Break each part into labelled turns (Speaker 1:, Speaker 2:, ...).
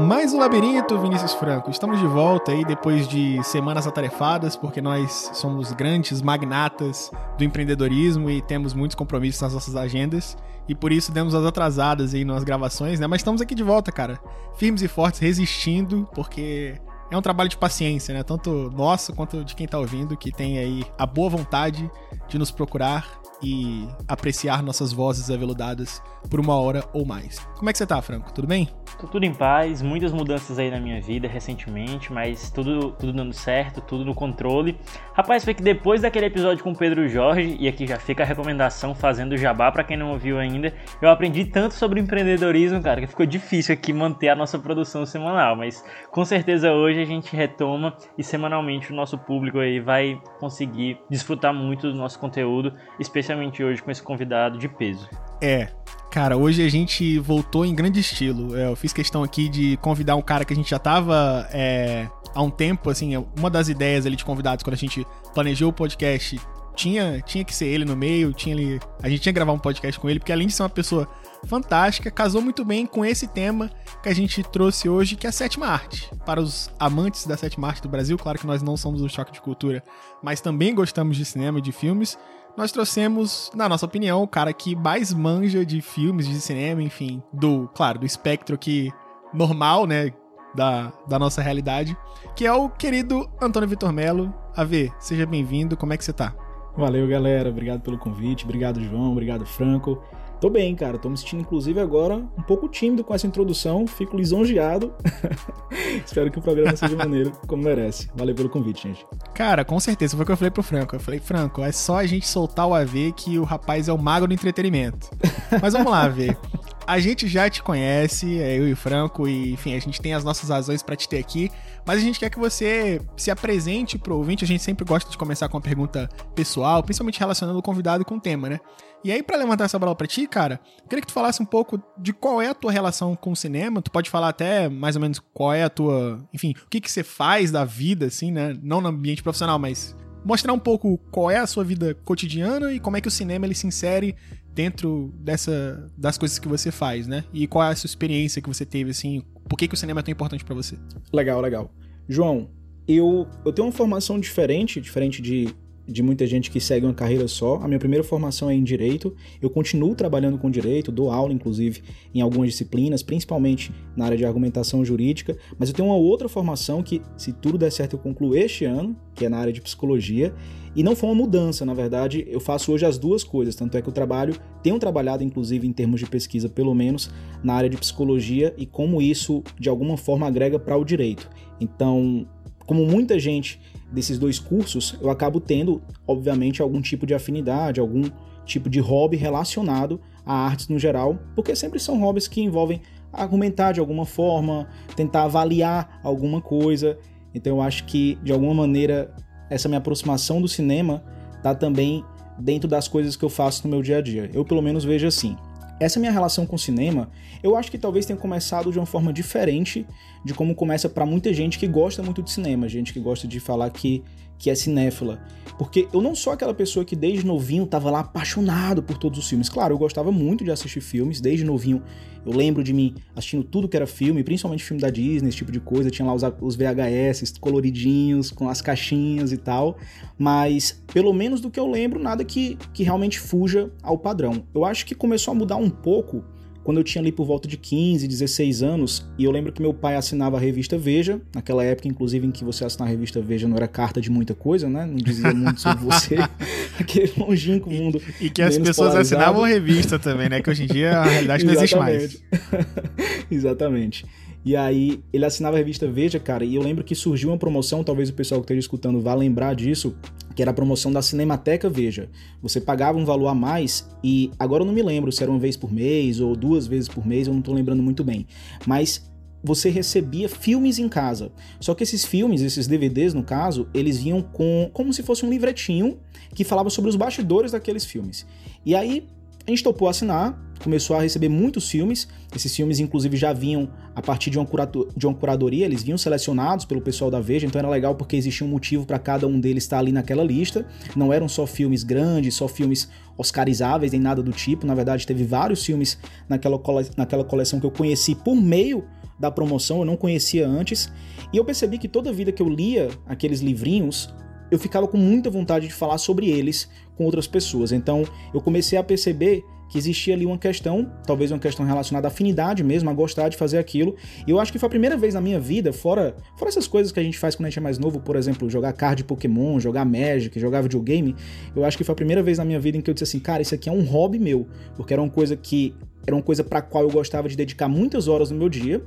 Speaker 1: Mais o Labirinto, Vinícius Franco. Estamos de volta aí depois de semanas atarefadas, porque nós somos grandes magnatas do empreendedorismo e temos muitos compromissos nas nossas agendas. E por isso demos as atrasadas aí nas gravações, né? Mas estamos aqui de volta, cara. Firmes e fortes, resistindo, porque é um trabalho de paciência, né? Tanto nosso quanto de quem tá ouvindo, que tem aí a boa vontade de nos procurar e apreciar nossas vozes aveludadas por uma hora ou mais. Como é que você tá, Franco? Tudo bem?
Speaker 2: Tô tudo em paz, muitas mudanças aí na minha vida recentemente, mas tudo, tudo dando certo, tudo no controle. Rapaz, foi que depois daquele episódio com o Pedro Jorge, e aqui já fica a recomendação fazendo jabá para quem não ouviu ainda, eu aprendi tanto sobre empreendedorismo, cara, que ficou difícil aqui manter a nossa produção semanal, mas com certeza hoje a gente retoma e semanalmente o nosso público aí vai conseguir desfrutar muito do nosso conteúdo, especialmente hoje com esse convidado de peso.
Speaker 1: É, Cara, hoje a gente voltou em grande estilo. É, eu fiz questão aqui de convidar um cara que a gente já tava é, há um tempo, assim, uma das ideias ali de convidados quando a gente planejou o podcast tinha, tinha que ser ele no meio, tinha ele, a gente tinha que gravar um podcast com ele, porque além de ser uma pessoa fantástica, casou muito bem com esse tema que a gente trouxe hoje, que é a sétima arte. Para os amantes da sétima arte do Brasil, claro que nós não somos o choque de cultura, mas também gostamos de cinema e de filmes nós trouxemos, na nossa opinião, o cara que mais manja de filmes, de cinema, enfim, do, claro, do espectro aqui normal, né, da, da nossa realidade, que é o querido Antônio Vitor Melo. AV, seja bem-vindo, como é que você tá?
Speaker 3: Valeu, galera, obrigado pelo convite, obrigado, João, obrigado, Franco. Tô bem, cara. Tô me sentindo, inclusive, agora um pouco tímido com essa introdução. Fico lisonjeado. Espero que o programa seja maneiro, como merece. Valeu pelo convite, gente.
Speaker 1: Cara, com certeza. Foi o que eu falei pro Franco. Eu falei, Franco, é só a gente soltar o AV que o rapaz é o mago do entretenimento. Mas vamos lá, AV. A gente já te conhece, é eu e o Franco, e enfim, a gente tem as nossas razões para te ter aqui. Mas a gente quer que você se apresente pro ouvinte. A gente sempre gosta de começar com uma pergunta pessoal, principalmente relacionando o convidado com o tema, né? E aí, para levantar essa bola pra ti, cara, queria que tu falasse um pouco de qual é a tua relação com o cinema. Tu pode falar até mais ou menos qual é a tua. Enfim, o que, que você faz da vida, assim, né? Não no ambiente profissional, mas mostrar um pouco qual é a sua vida cotidiana e como é que o cinema ele se insere dentro dessa das coisas que você faz, né? E qual é a sua experiência que você teve assim, por que, que o cinema é tão importante para você?
Speaker 3: Legal, legal. João, eu, eu tenho uma formação diferente, diferente de de muita gente que segue uma carreira só. A minha primeira formação é em direito. Eu continuo trabalhando com direito, dou aula inclusive em algumas disciplinas, principalmente na área de argumentação jurídica, mas eu tenho uma outra formação que, se tudo der certo, eu concluo este ano, que é na área de psicologia. E não foi uma mudança, na verdade, eu faço hoje as duas coisas, tanto é que eu trabalho, tenho trabalhado inclusive em termos de pesquisa, pelo menos na área de psicologia e como isso de alguma forma agrega para o direito. Então, como muita gente desses dois cursos, eu acabo tendo, obviamente, algum tipo de afinidade, algum tipo de hobby relacionado a artes no geral, porque sempre são hobbies que envolvem argumentar de alguma forma, tentar avaliar alguma coisa. Então eu acho que de alguma maneira essa minha aproximação do cinema tá também dentro das coisas que eu faço no meu dia a dia. Eu pelo menos vejo assim. Essa minha relação com o cinema, eu acho que talvez tenha começado de uma forma diferente de como começa para muita gente que gosta muito de cinema, gente que gosta de falar que, que é cinéfila. Porque eu não sou aquela pessoa que desde novinho tava lá apaixonado por todos os filmes. Claro, eu gostava muito de assistir filmes, desde novinho eu lembro de mim assistindo tudo que era filme, principalmente filme da Disney, esse tipo de coisa. Tinha lá os, os VHS coloridinhos, com as caixinhas e tal. Mas, pelo menos do que eu lembro, nada que, que realmente fuja ao padrão. Eu acho que começou a mudar um pouco quando eu tinha ali por volta de 15, 16 anos, e eu lembro que meu pai assinava a revista Veja, naquela época, inclusive, em que você assinar a revista Veja não era carta de muita coisa, né? Não dizia muito sobre você, aquele longínquo mundo.
Speaker 1: E, e que as pessoas polarizado. assinavam revista também, né? Que hoje em dia a realidade não existe mais.
Speaker 3: Exatamente. E aí ele assinava a revista Veja, cara, e eu lembro que surgiu uma promoção, talvez o pessoal que esteja escutando vá lembrar disso, que era a promoção da Cinemateca Veja. Você pagava um valor a mais e agora eu não me lembro se era uma vez por mês ou duas vezes por mês, eu não tô lembrando muito bem. Mas você recebia filmes em casa. Só que esses filmes, esses DVDs no caso, eles vinham com como se fosse um livretinho que falava sobre os bastidores daqueles filmes. E aí a gente topou assinar, começou a receber muitos filmes. Esses filmes, inclusive, já vinham a partir de uma, de uma curadoria, eles vinham selecionados pelo pessoal da Veja, então era legal porque existia um motivo para cada um deles estar ali naquela lista. Não eram só filmes grandes, só filmes oscarizáveis, nem nada do tipo. Na verdade, teve vários filmes naquela, cole, naquela coleção que eu conheci por meio da promoção, eu não conhecia antes. E eu percebi que toda vida que eu lia aqueles livrinhos, eu ficava com muita vontade de falar sobre eles com outras pessoas. Então eu comecei a perceber que existia ali uma questão, talvez uma questão relacionada à afinidade mesmo, a gostar de fazer aquilo. E eu acho que foi a primeira vez na minha vida, fora, fora essas coisas que a gente faz quando a gente é mais novo, por exemplo, jogar card Pokémon, jogar Magic, jogar videogame, eu acho que foi a primeira vez na minha vida em que eu disse assim, cara, isso aqui é um hobby meu, porque era uma coisa que era uma coisa para qual eu gostava de dedicar muitas horas no meu dia,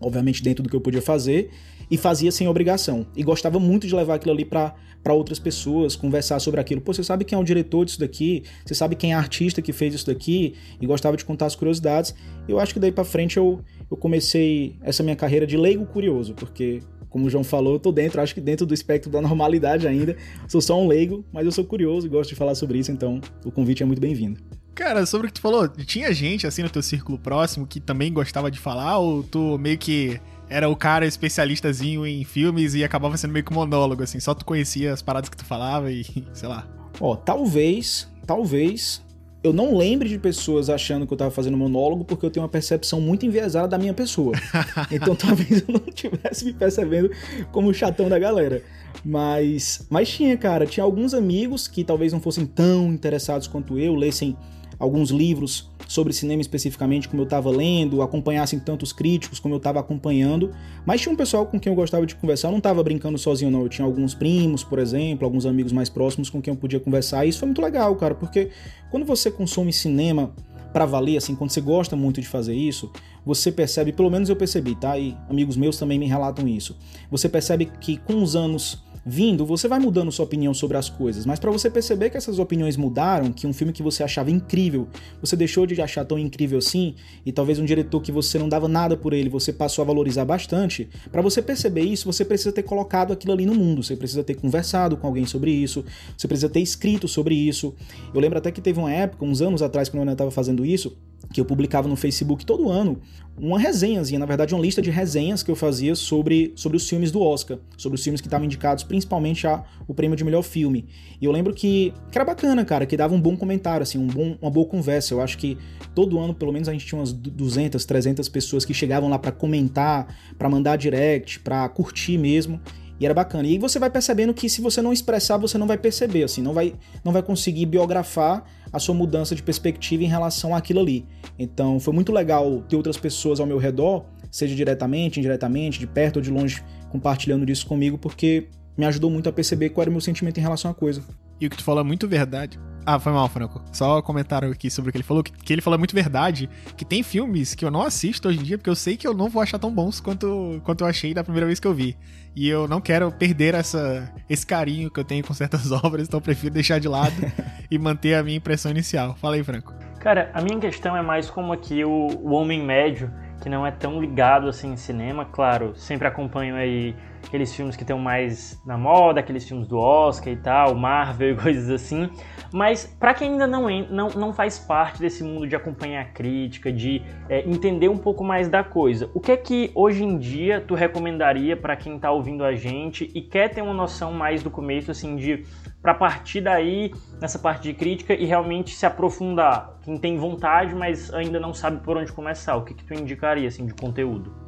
Speaker 3: obviamente dentro do que eu podia fazer, e fazia sem obrigação. E gostava muito de levar aquilo ali para outras pessoas, conversar sobre aquilo. Pô, você sabe quem é o diretor disso daqui? Você sabe quem é a artista que fez isso daqui? E gostava de contar as curiosidades. Eu acho que daí para frente eu, eu comecei essa minha carreira de leigo curioso, porque como o João falou, eu tô dentro, acho que dentro do espectro da normalidade ainda. Sou só um leigo, mas eu sou curioso e gosto de falar sobre isso, então o convite é muito bem-vindo.
Speaker 1: Cara, sobre o que tu falou, tinha gente assim no teu círculo próximo que também gostava de falar, ou tu meio que era o cara especialistazinho em filmes e acabava sendo meio que monólogo, assim, só tu conhecia as paradas que tu falava e sei lá.
Speaker 3: Ó, talvez, talvez eu não lembre de pessoas achando que eu tava fazendo monólogo porque eu tenho uma percepção muito enviesada da minha pessoa. Então talvez eu não tivesse me percebendo como o chatão da galera. Mas, mas tinha, cara, tinha alguns amigos que talvez não fossem tão interessados quanto eu, lessem alguns livros sobre cinema especificamente, como eu estava lendo, acompanhassem tantos críticos como eu estava acompanhando, mas tinha um pessoal com quem eu gostava de conversar, eu não estava brincando sozinho não, eu tinha alguns primos, por exemplo, alguns amigos mais próximos com quem eu podia conversar, e isso foi muito legal, cara, porque quando você consome cinema para valer, assim, quando você gosta muito de fazer isso, você percebe, pelo menos eu percebi, tá? E amigos meus também me relatam isso. Você percebe que com os anos vindo, você vai mudando sua opinião sobre as coisas, mas para você perceber que essas opiniões mudaram, que um filme que você achava incrível, você deixou de achar tão incrível assim, e talvez um diretor que você não dava nada por ele, você passou a valorizar bastante, para você perceber isso, você precisa ter colocado aquilo ali no mundo, você precisa ter conversado com alguém sobre isso, você precisa ter escrito sobre isso. Eu lembro até que teve uma época, uns anos atrás, quando eu ainda estava fazendo isso, que eu publicava no Facebook todo ano uma resenhazinha, na verdade, uma lista de resenhas que eu fazia sobre, sobre os filmes do Oscar, sobre os filmes que estavam indicados principalmente a, o prêmio de melhor filme. E eu lembro que, que era bacana, cara, que dava um bom comentário, assim, um bom, uma boa conversa. Eu acho que todo ano, pelo menos, a gente tinha umas 200, 300 pessoas que chegavam lá para comentar, para mandar direct, para curtir mesmo. E era bacana. E aí você vai percebendo que se você não expressar, você não vai perceber, assim, não vai, não vai conseguir biografar a sua mudança de perspectiva em relação àquilo ali. Então foi muito legal ter outras pessoas ao meu redor, seja diretamente, indiretamente, de perto ou de longe, compartilhando disso comigo, porque me ajudou muito a perceber qual era o meu sentimento em relação à coisa.
Speaker 1: E o que tu falou é muito verdade. Ah, foi mal, Franco. Só comentaram aqui sobre o que ele falou, que, que, ele falou é muito verdade, que tem filmes que eu não assisto hoje em dia, porque eu sei que eu não vou achar tão bons quanto, quanto eu achei da primeira vez que eu vi. E eu não quero perder essa, esse carinho que eu tenho com certas obras, então eu prefiro deixar de lado e manter a minha impressão inicial. Fala aí, Franco.
Speaker 2: Cara, a minha questão é mais como aqui o, o homem médio, que não é tão ligado assim em cinema, claro, sempre acompanho aí aqueles filmes que estão mais na moda, aqueles filmes do Oscar e tal, Marvel e coisas assim. Mas para quem ainda não, não, não faz parte desse mundo de acompanhar a crítica, de é, entender um pouco mais da coisa, o que é que hoje em dia tu recomendaria para quem está ouvindo a gente e quer ter uma noção mais do começo, assim, de para partir daí nessa parte de crítica e realmente se aprofundar? Quem tem vontade, mas ainda não sabe por onde começar, o que, que tu indicaria assim de conteúdo?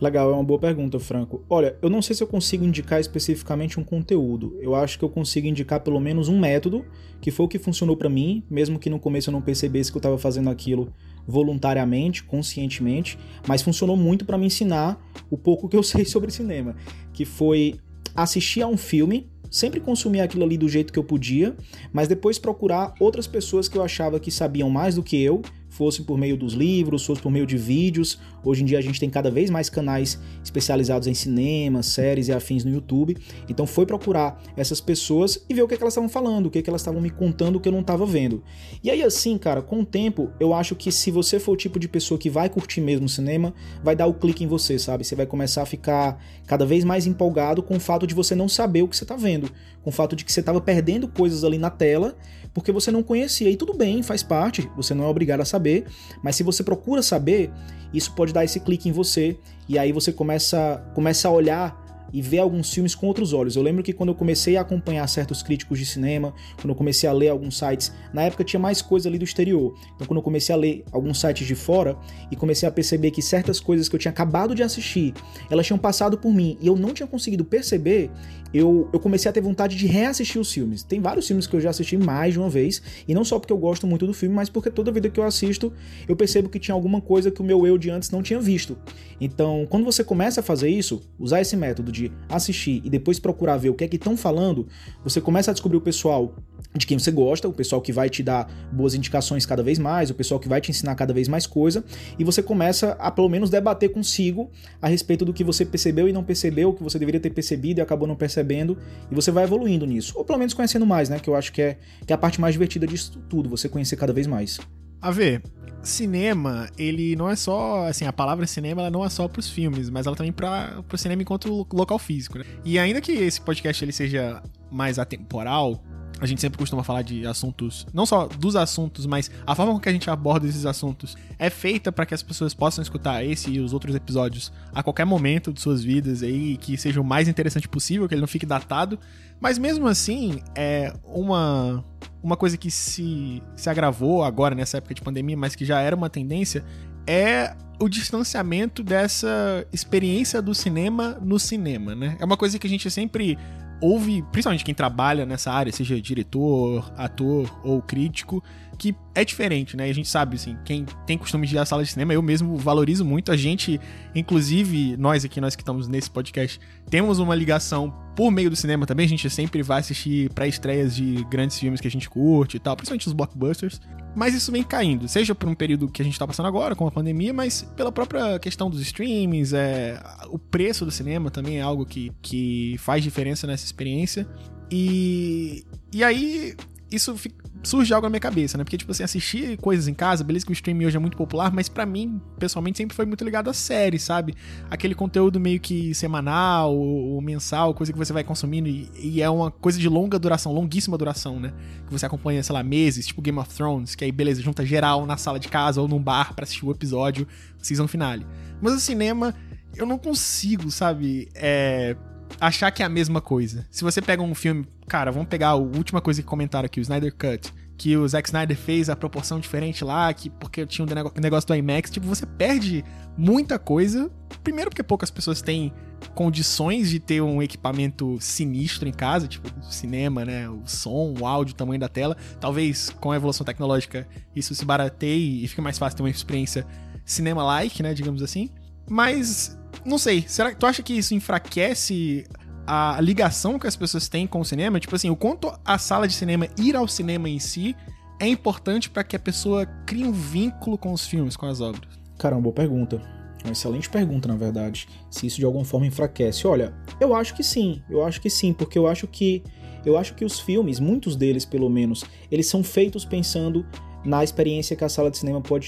Speaker 3: Legal, é uma boa pergunta, Franco. Olha, eu não sei se eu consigo indicar especificamente um conteúdo. Eu acho que eu consigo indicar pelo menos um método, que foi o que funcionou para mim, mesmo que no começo eu não percebesse que eu estava fazendo aquilo voluntariamente, conscientemente, mas funcionou muito para me ensinar o pouco que eu sei sobre cinema, que foi assistir a um filme, sempre consumir aquilo ali do jeito que eu podia, mas depois procurar outras pessoas que eu achava que sabiam mais do que eu fosse por meio dos livros, fosse por meio de vídeos. Hoje em dia a gente tem cada vez mais canais especializados em cinema, séries e afins no YouTube. Então foi procurar essas pessoas e ver o que, é que elas estavam falando, o que, é que elas estavam me contando que eu não estava vendo. E aí assim, cara, com o tempo, eu acho que se você for o tipo de pessoa que vai curtir mesmo cinema, vai dar o clique em você, sabe? Você vai começar a ficar cada vez mais empolgado com o fato de você não saber o que você está vendo, com o fato de que você estava perdendo coisas ali na tela porque você não conhecia. E tudo bem, faz parte, você não é obrigado a saber, mas se você procura saber, isso pode dar esse clique em você e aí você começa, começa a olhar e ver alguns filmes com outros olhos. Eu lembro que quando eu comecei a acompanhar certos críticos de cinema, quando eu comecei a ler alguns sites, na época tinha mais coisa ali do exterior. Então quando eu comecei a ler alguns sites de fora e comecei a perceber que certas coisas que eu tinha acabado de assistir, elas tinham passado por mim e eu não tinha conseguido perceber, eu, eu comecei a ter vontade de reassistir os filmes. Tem vários filmes que eu já assisti mais de uma vez, e não só porque eu gosto muito do filme, mas porque toda vida que eu assisto, eu percebo que tinha alguma coisa que o meu eu de antes não tinha visto. Então, quando você começa a fazer isso, usar esse método de assistir e depois procurar ver o que é que estão falando, você começa a descobrir o pessoal de quem você gosta, o pessoal que vai te dar boas indicações cada vez mais, o pessoal que vai te ensinar cada vez mais coisa, e você começa a pelo menos debater consigo a respeito do que você percebeu e não percebeu, o que você deveria ter percebido e acabou não percebendo, e você vai evoluindo nisso, ou pelo menos conhecendo mais, né, que eu acho que é, que é a parte mais divertida disso tudo, você conhecer cada vez mais.
Speaker 1: A ver, cinema, ele não é só, assim, a palavra cinema, ela não é só pros filmes, mas ela também para pro cinema enquanto local físico, né? E ainda que esse podcast ele seja mais atemporal, a gente sempre costuma falar de assuntos, não só dos assuntos, mas a forma com que a gente aborda esses assuntos é feita para que as pessoas possam escutar esse e os outros episódios a qualquer momento de suas vidas aí, que seja o mais interessante possível, que ele não fique datado. Mas mesmo assim, é uma uma coisa que se, se agravou agora nessa época de pandemia, mas que já era uma tendência, é o distanciamento dessa experiência do cinema no cinema, né? É uma coisa que a gente sempre houve, principalmente quem trabalha nessa área, seja diretor, ator ou crítico, que é diferente, né? A gente sabe, assim, quem tem costume de ir à sala de cinema, eu mesmo valorizo muito. A gente, inclusive, nós aqui, nós que estamos nesse podcast, temos uma ligação por meio do cinema também. A gente sempre vai assistir pré-estreias de grandes filmes que a gente curte e tal, principalmente os blockbusters. Mas isso vem caindo, seja por um período que a gente tá passando agora, com a pandemia, mas pela própria questão dos streamings, é, o preço do cinema também é algo que, que faz diferença nessa experiência. E, e aí, isso surge algo na minha cabeça, né? Porque, tipo assim, assistir coisas em casa, beleza que o streaming hoje é muito popular, mas para mim, pessoalmente, sempre foi muito ligado à série, sabe? Aquele conteúdo meio que semanal ou, mensal, coisa que você vai consumindo e, e, é uma coisa de longa duração, longuíssima duração, né? Que você acompanha, sei lá, meses, tipo Game of Thrones, que aí, beleza, junta geral na sala de casa ou num bar para assistir o episódio, season finale. Mas o cinema, eu não consigo, sabe? É achar que é a mesma coisa. Se você pega um filme, cara, vamos pegar a última coisa que comentaram aqui, o Snyder Cut, que o Zack Snyder fez a proporção diferente lá, que porque tinha um negócio do IMAX, tipo, você perde muita coisa. Primeiro porque poucas pessoas têm condições de ter um equipamento sinistro em casa, tipo cinema, né, o som, o áudio, o tamanho da tela. Talvez com a evolução tecnológica isso se barateie e fique mais fácil ter uma experiência cinema-like, né, digamos assim. Mas não sei, será que tu acha que isso enfraquece a ligação que as pessoas têm com o cinema? Tipo assim, o quanto a sala de cinema, ir ao cinema em si, é importante para que a pessoa crie um vínculo com os filmes, com as obras?
Speaker 3: Caramba, boa pergunta. Uma excelente pergunta, na verdade. Se isso de alguma forma enfraquece. Olha, eu acho que sim. Eu acho que sim, porque eu acho que eu acho que os filmes, muitos deles pelo menos, eles são feitos pensando na experiência que a sala de cinema pode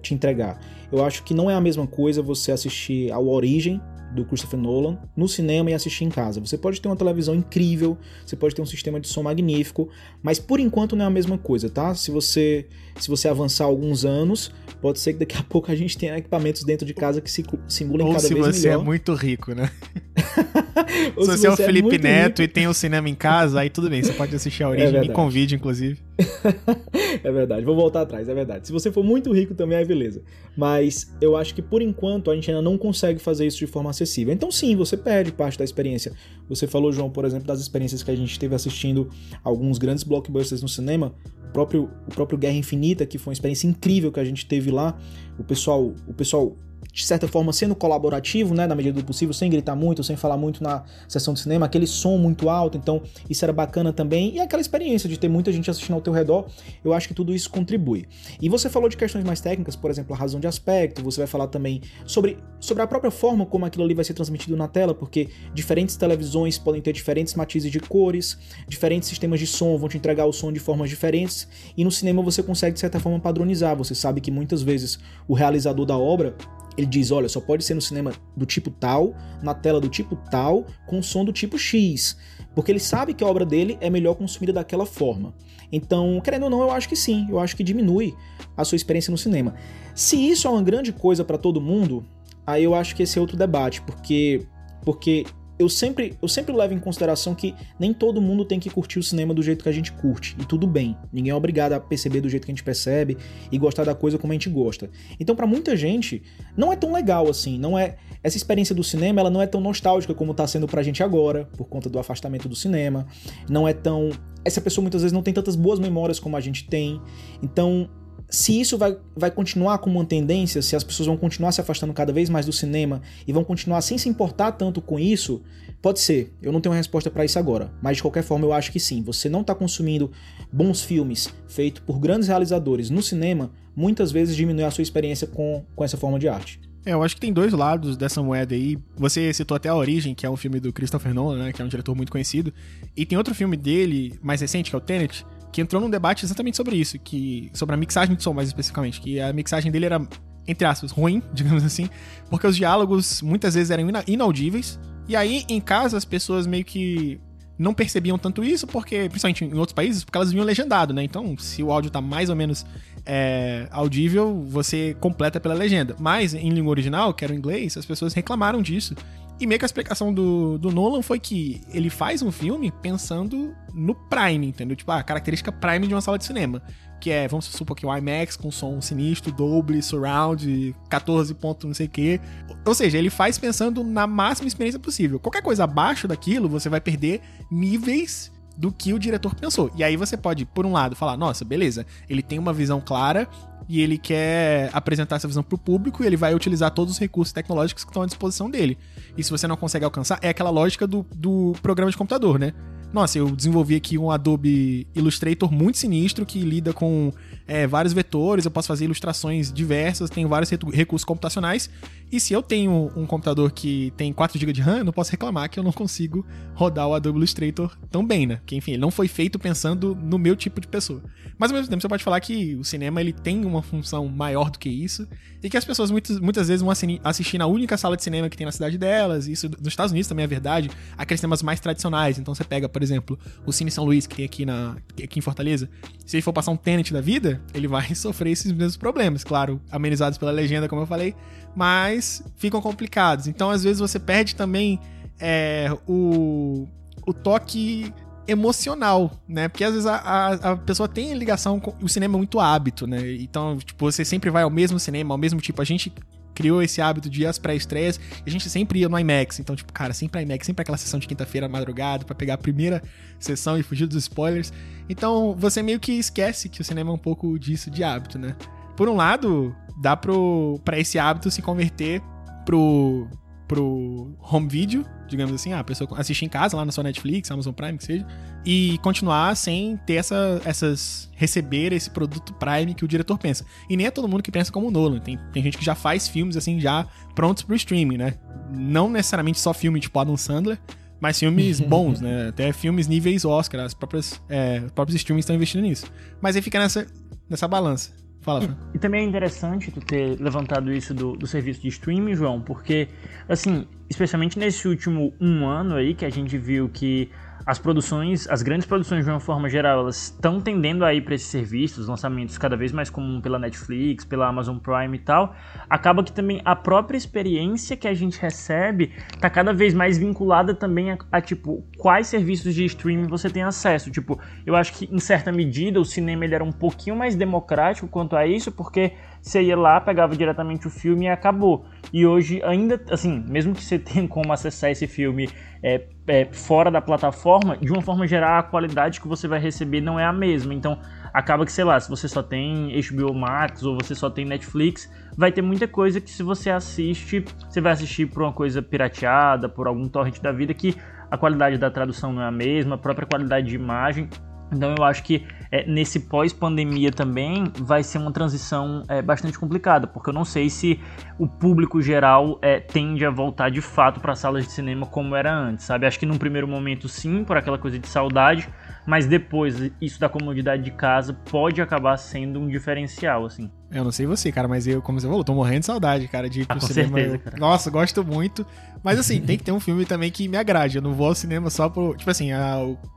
Speaker 3: te entregar. Eu acho que não é a mesma coisa você assistir ao Origem do Christopher Nolan no cinema e assistir em casa. Você pode ter uma televisão incrível, você pode ter um sistema de som magnífico, mas por enquanto não é a mesma coisa, tá? Se você se você avançar alguns anos, pode ser que daqui a pouco a gente tenha equipamentos dentro de casa que se simulem
Speaker 1: Ou
Speaker 3: cada vez
Speaker 1: melhor.
Speaker 3: se você
Speaker 1: é muito rico, né? se, se você é o Felipe é Neto rico. e tem o um cinema em casa, aí tudo bem, você pode assistir a origem, é me convide, inclusive.
Speaker 3: é verdade, vou voltar atrás, é verdade. Se você for muito rico também, é beleza. Mas eu acho que por enquanto a gente ainda não consegue fazer isso de forma acessível. Então sim, você perde parte da experiência. Você falou, João, por exemplo, das experiências que a gente teve assistindo alguns grandes blockbusters no cinema. O próprio, o próprio Guerra Infinita, que foi uma experiência incrível que a gente teve lá. O pessoal, o pessoal de certa forma, sendo colaborativo, né, na medida do possível, sem gritar muito, sem falar muito na sessão de cinema, aquele som muito alto, então isso era bacana também, e aquela experiência de ter muita gente assistindo ao teu redor, eu acho que tudo isso contribui. E você falou de questões mais técnicas, por exemplo, a razão de aspecto, você vai falar também sobre, sobre a própria forma como aquilo ali vai ser transmitido na tela, porque diferentes televisões podem ter diferentes matizes de cores, diferentes sistemas de som vão te entregar o som de formas diferentes, e no cinema você consegue, de certa forma, padronizar, você sabe que muitas vezes o realizador da obra Ele diz: olha, só pode ser no cinema do tipo tal, na tela do tipo tal, com som do tipo X. Porque ele sabe que a obra dele é melhor consumida daquela forma. Então, querendo ou não, eu acho que sim. Eu acho que diminui a sua experiência no cinema. Se isso é uma grande coisa para todo mundo, aí eu acho que esse é outro debate, porque porque eu sempre, eu sempre levo em consideração que nem todo mundo tem que curtir o cinema do jeito que a gente curte. E tudo bem. Ninguém é obrigado a perceber do jeito que a gente percebe e gostar da coisa como a gente gosta. Então, para muita gente, não é tão legal assim. Não é essa experiência do cinema, ela não é tão nostálgica como tá sendo pra gente agora, por conta do afastamento do cinema. Não é tão essa pessoa muitas vezes não tem tantas boas memórias como a gente tem. Então, se isso vai, vai continuar como uma tendência, se as pessoas vão continuar se afastando cada vez mais do cinema e vão continuar sem se importar tanto com isso, pode ser. Eu não tenho uma resposta para isso agora, mas de qualquer forma eu acho que sim. Você não está consumindo bons filmes feitos por grandes realizadores no cinema, muitas vezes diminui a sua experiência com, com essa forma de arte.
Speaker 1: É, eu acho que tem dois lados dessa moeda aí. Você citou até A Origem, que é um filme do Christopher Nolan, né, que é um diretor muito conhecido. E tem outro filme dele, mais recente, que é o Tenet, que entrou num debate exatamente sobre isso, que sobre a mixagem de som mais especificamente, que a mixagem dele era entre aspas ruim, digamos assim, porque os diálogos muitas vezes eram inaudíveis. E aí em casa as pessoas meio que não percebiam tanto isso, porque, principalmente em outros países, porque elas vinham legendado, né? Então, se o áudio tá mais ou menos é, audível, você completa pela legenda. Mas em língua original, que era o inglês, as pessoas reclamaram disso. E meio que a explicação do, do Nolan foi que ele faz um filme pensando no Prime, entendeu? Tipo, a característica Prime de uma sala de cinema. Que é, vamos supor que o IMAX com som sinistro, Dolby, Surround, 14 pontos não sei o quê. Ou seja, ele faz pensando na máxima experiência possível. Qualquer coisa abaixo daquilo, você vai perder níveis do que o diretor pensou. E aí você pode, por um lado, falar: nossa, beleza, ele tem uma visão clara e ele quer apresentar essa visão para o público e ele vai utilizar todos os recursos tecnológicos que estão à disposição dele. E se você não consegue alcançar, é aquela lógica do, do programa de computador, né? Nossa, eu desenvolvi aqui um Adobe Illustrator muito sinistro que lida com é, vários vetores, eu posso fazer ilustrações diversas, tenho vários recursos computacionais. E se eu tenho um computador que tem 4 GB de RAM, eu não posso reclamar que eu não consigo rodar o Adobe Illustrator tão bem, né? Porque, enfim, ele não foi feito pensando no meu tipo de pessoa. Mas ao mesmo tempo você pode falar que o cinema ele tem uma função maior do que isso e que as pessoas muitas, muitas vezes vão assistir na única sala de cinema que tem na cidade delas. Isso nos Estados Unidos também é verdade. Aqueles cinemas mais tradicionais. Então você pega, por exemplo, o Cine São Luís que tem aqui, na, aqui em Fortaleza. Se ele for passar um Tenet da vida, ele vai sofrer esses mesmos problemas. Claro, amenizados pela legenda, como eu falei, mas ficam complicados. Então às vezes você perde também é, o, o toque emocional, né? Porque às vezes a, a, a, pessoa tem ligação com o cinema é muito hábito, né? Então, tipo, você sempre vai ao mesmo cinema, ao mesmo tipo. A gente criou esse hábito de ir às pré-estreias e a gente sempre ia no IMAX. Então, tipo, cara, sempre IMAX, sempre aquela sessão de quinta-feira madrugada para pegar a primeira sessão e fugir dos spoilers. Então, você meio que esquece que o cinema é um pouco disso de hábito, né? Por um lado, dá pro, pra esse hábito se converter pro pro home video, digamos assim, a pessoa assistir em casa lá na sua Netflix, Amazon Prime, que seja, e continuar sem ter essa, essas. receber esse produto Prime que o diretor pensa. E nem é todo mundo que pensa como o Nolan. Tem, tem gente que já faz filmes assim, já prontos pro streaming, né? Não necessariamente só filme tipo Adam Sandler, mas filmes bons, né? Até filmes níveis Oscar, as próprias, é, os próprios streamings estão investindo nisso. Mas aí fica nessa, nessa balança. Fala.
Speaker 2: E, e, também é interessante tu ter levantado isso do, do serviço de streaming, João, porque, assim, especialmente nesse último um ano aí, que a gente viu que as produções, as grandes produções de uma forma geral, elas estão tendendo a ir para esses serviços, lançamentos cada vez mais comum pela Netflix, pela Amazon Prime e tal, acaba que também a própria experiência que a gente recebe tá cada vez mais vinculada também a, a, tipo quais serviços de streaming você tem acesso. Tipo, eu acho que em certa medida o cinema ele era um pouquinho mais democrático quanto a isso, porque você ia lá, pegava diretamente o filme e acabou. E hoje ainda, assim, mesmo que você tenha como acessar esse filme é, é, fora da plataforma, de uma forma geral a qualidade que você vai receber não é a mesma. Então acaba que, sei lá, se você só tem HBO Max ou você só tem Netflix, vai ter muita coisa que se você assiste, você vai assistir por uma coisa pirateada, por algum torrent da vida que a qualidade da tradução não é a mesma, a própria qualidade de imagem então eu acho que é, nesse pós-pandemia também vai ser uma transição é, bastante complicada, porque eu não sei se o público geral é, tende a voltar de fato para salas de cinema como era antes, sabe? Acho que num primeiro momento sim, por aquela coisa de saudade, mas depois isso da comodidade de casa pode acabar sendo um diferencial, assim.
Speaker 1: Eu não sei você, cara, mas eu, como você falou, tô morrendo de saudade, cara, de ir pro
Speaker 2: Ah,
Speaker 1: cinema.
Speaker 2: certeza, cara.
Speaker 1: Nossa, gosto muito. Mas assim, tem que ter um filme também que me agrade. Eu não vou ao cinema só por. Tipo assim,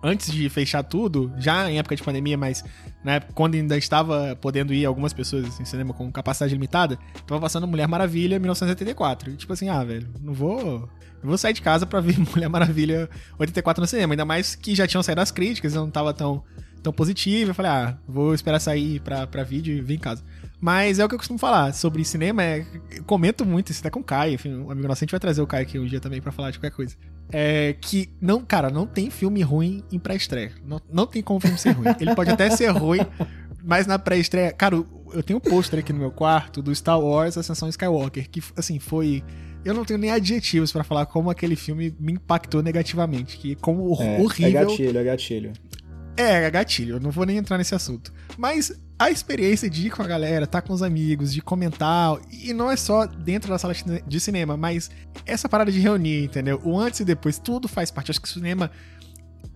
Speaker 1: antes de fechar tudo, já em época de pandemia, mas na época, quando ainda estava podendo ir algumas pessoas em cinema com capacidade limitada, tava passando Mulher Maravilha 1984. E, tipo assim, ah, velho, não vou. Não vou sair de casa pra ver Mulher Maravilha 84 no cinema. Ainda mais que já tinham saído as críticas, eu não tava tão, tão positivo. Eu falei, ah, vou esperar sair pra, pra vídeo e vir em casa. Mas é o que eu costumo falar sobre cinema. É, comento muito isso até com o Caio. Enfim, um amigo nosso, a gente vai trazer o Caio aqui um dia também pra falar de qualquer coisa. É que, não, cara, não tem filme ruim em pré-estreia. Não, não tem como o filme ser ruim. Ele pode até ser ruim, mas na pré-estreia. Cara, eu tenho um pôster aqui no meu quarto do Star Wars Ascensão Skywalker, que, assim, foi. Eu não tenho nem adjetivos pra falar como aquele filme me impactou negativamente. Que como
Speaker 3: É,
Speaker 1: horrível.
Speaker 3: É gatilho, é gatilho.
Speaker 1: É, é gatilho, eu não vou nem entrar nesse assunto. Mas a experiência de ir com a galera, tá com os amigos, de comentar, e não é só dentro da sala de- cinema, mas essa parada de reunir, entendeu? O antes e depois, tudo faz parte. Acho que o cinema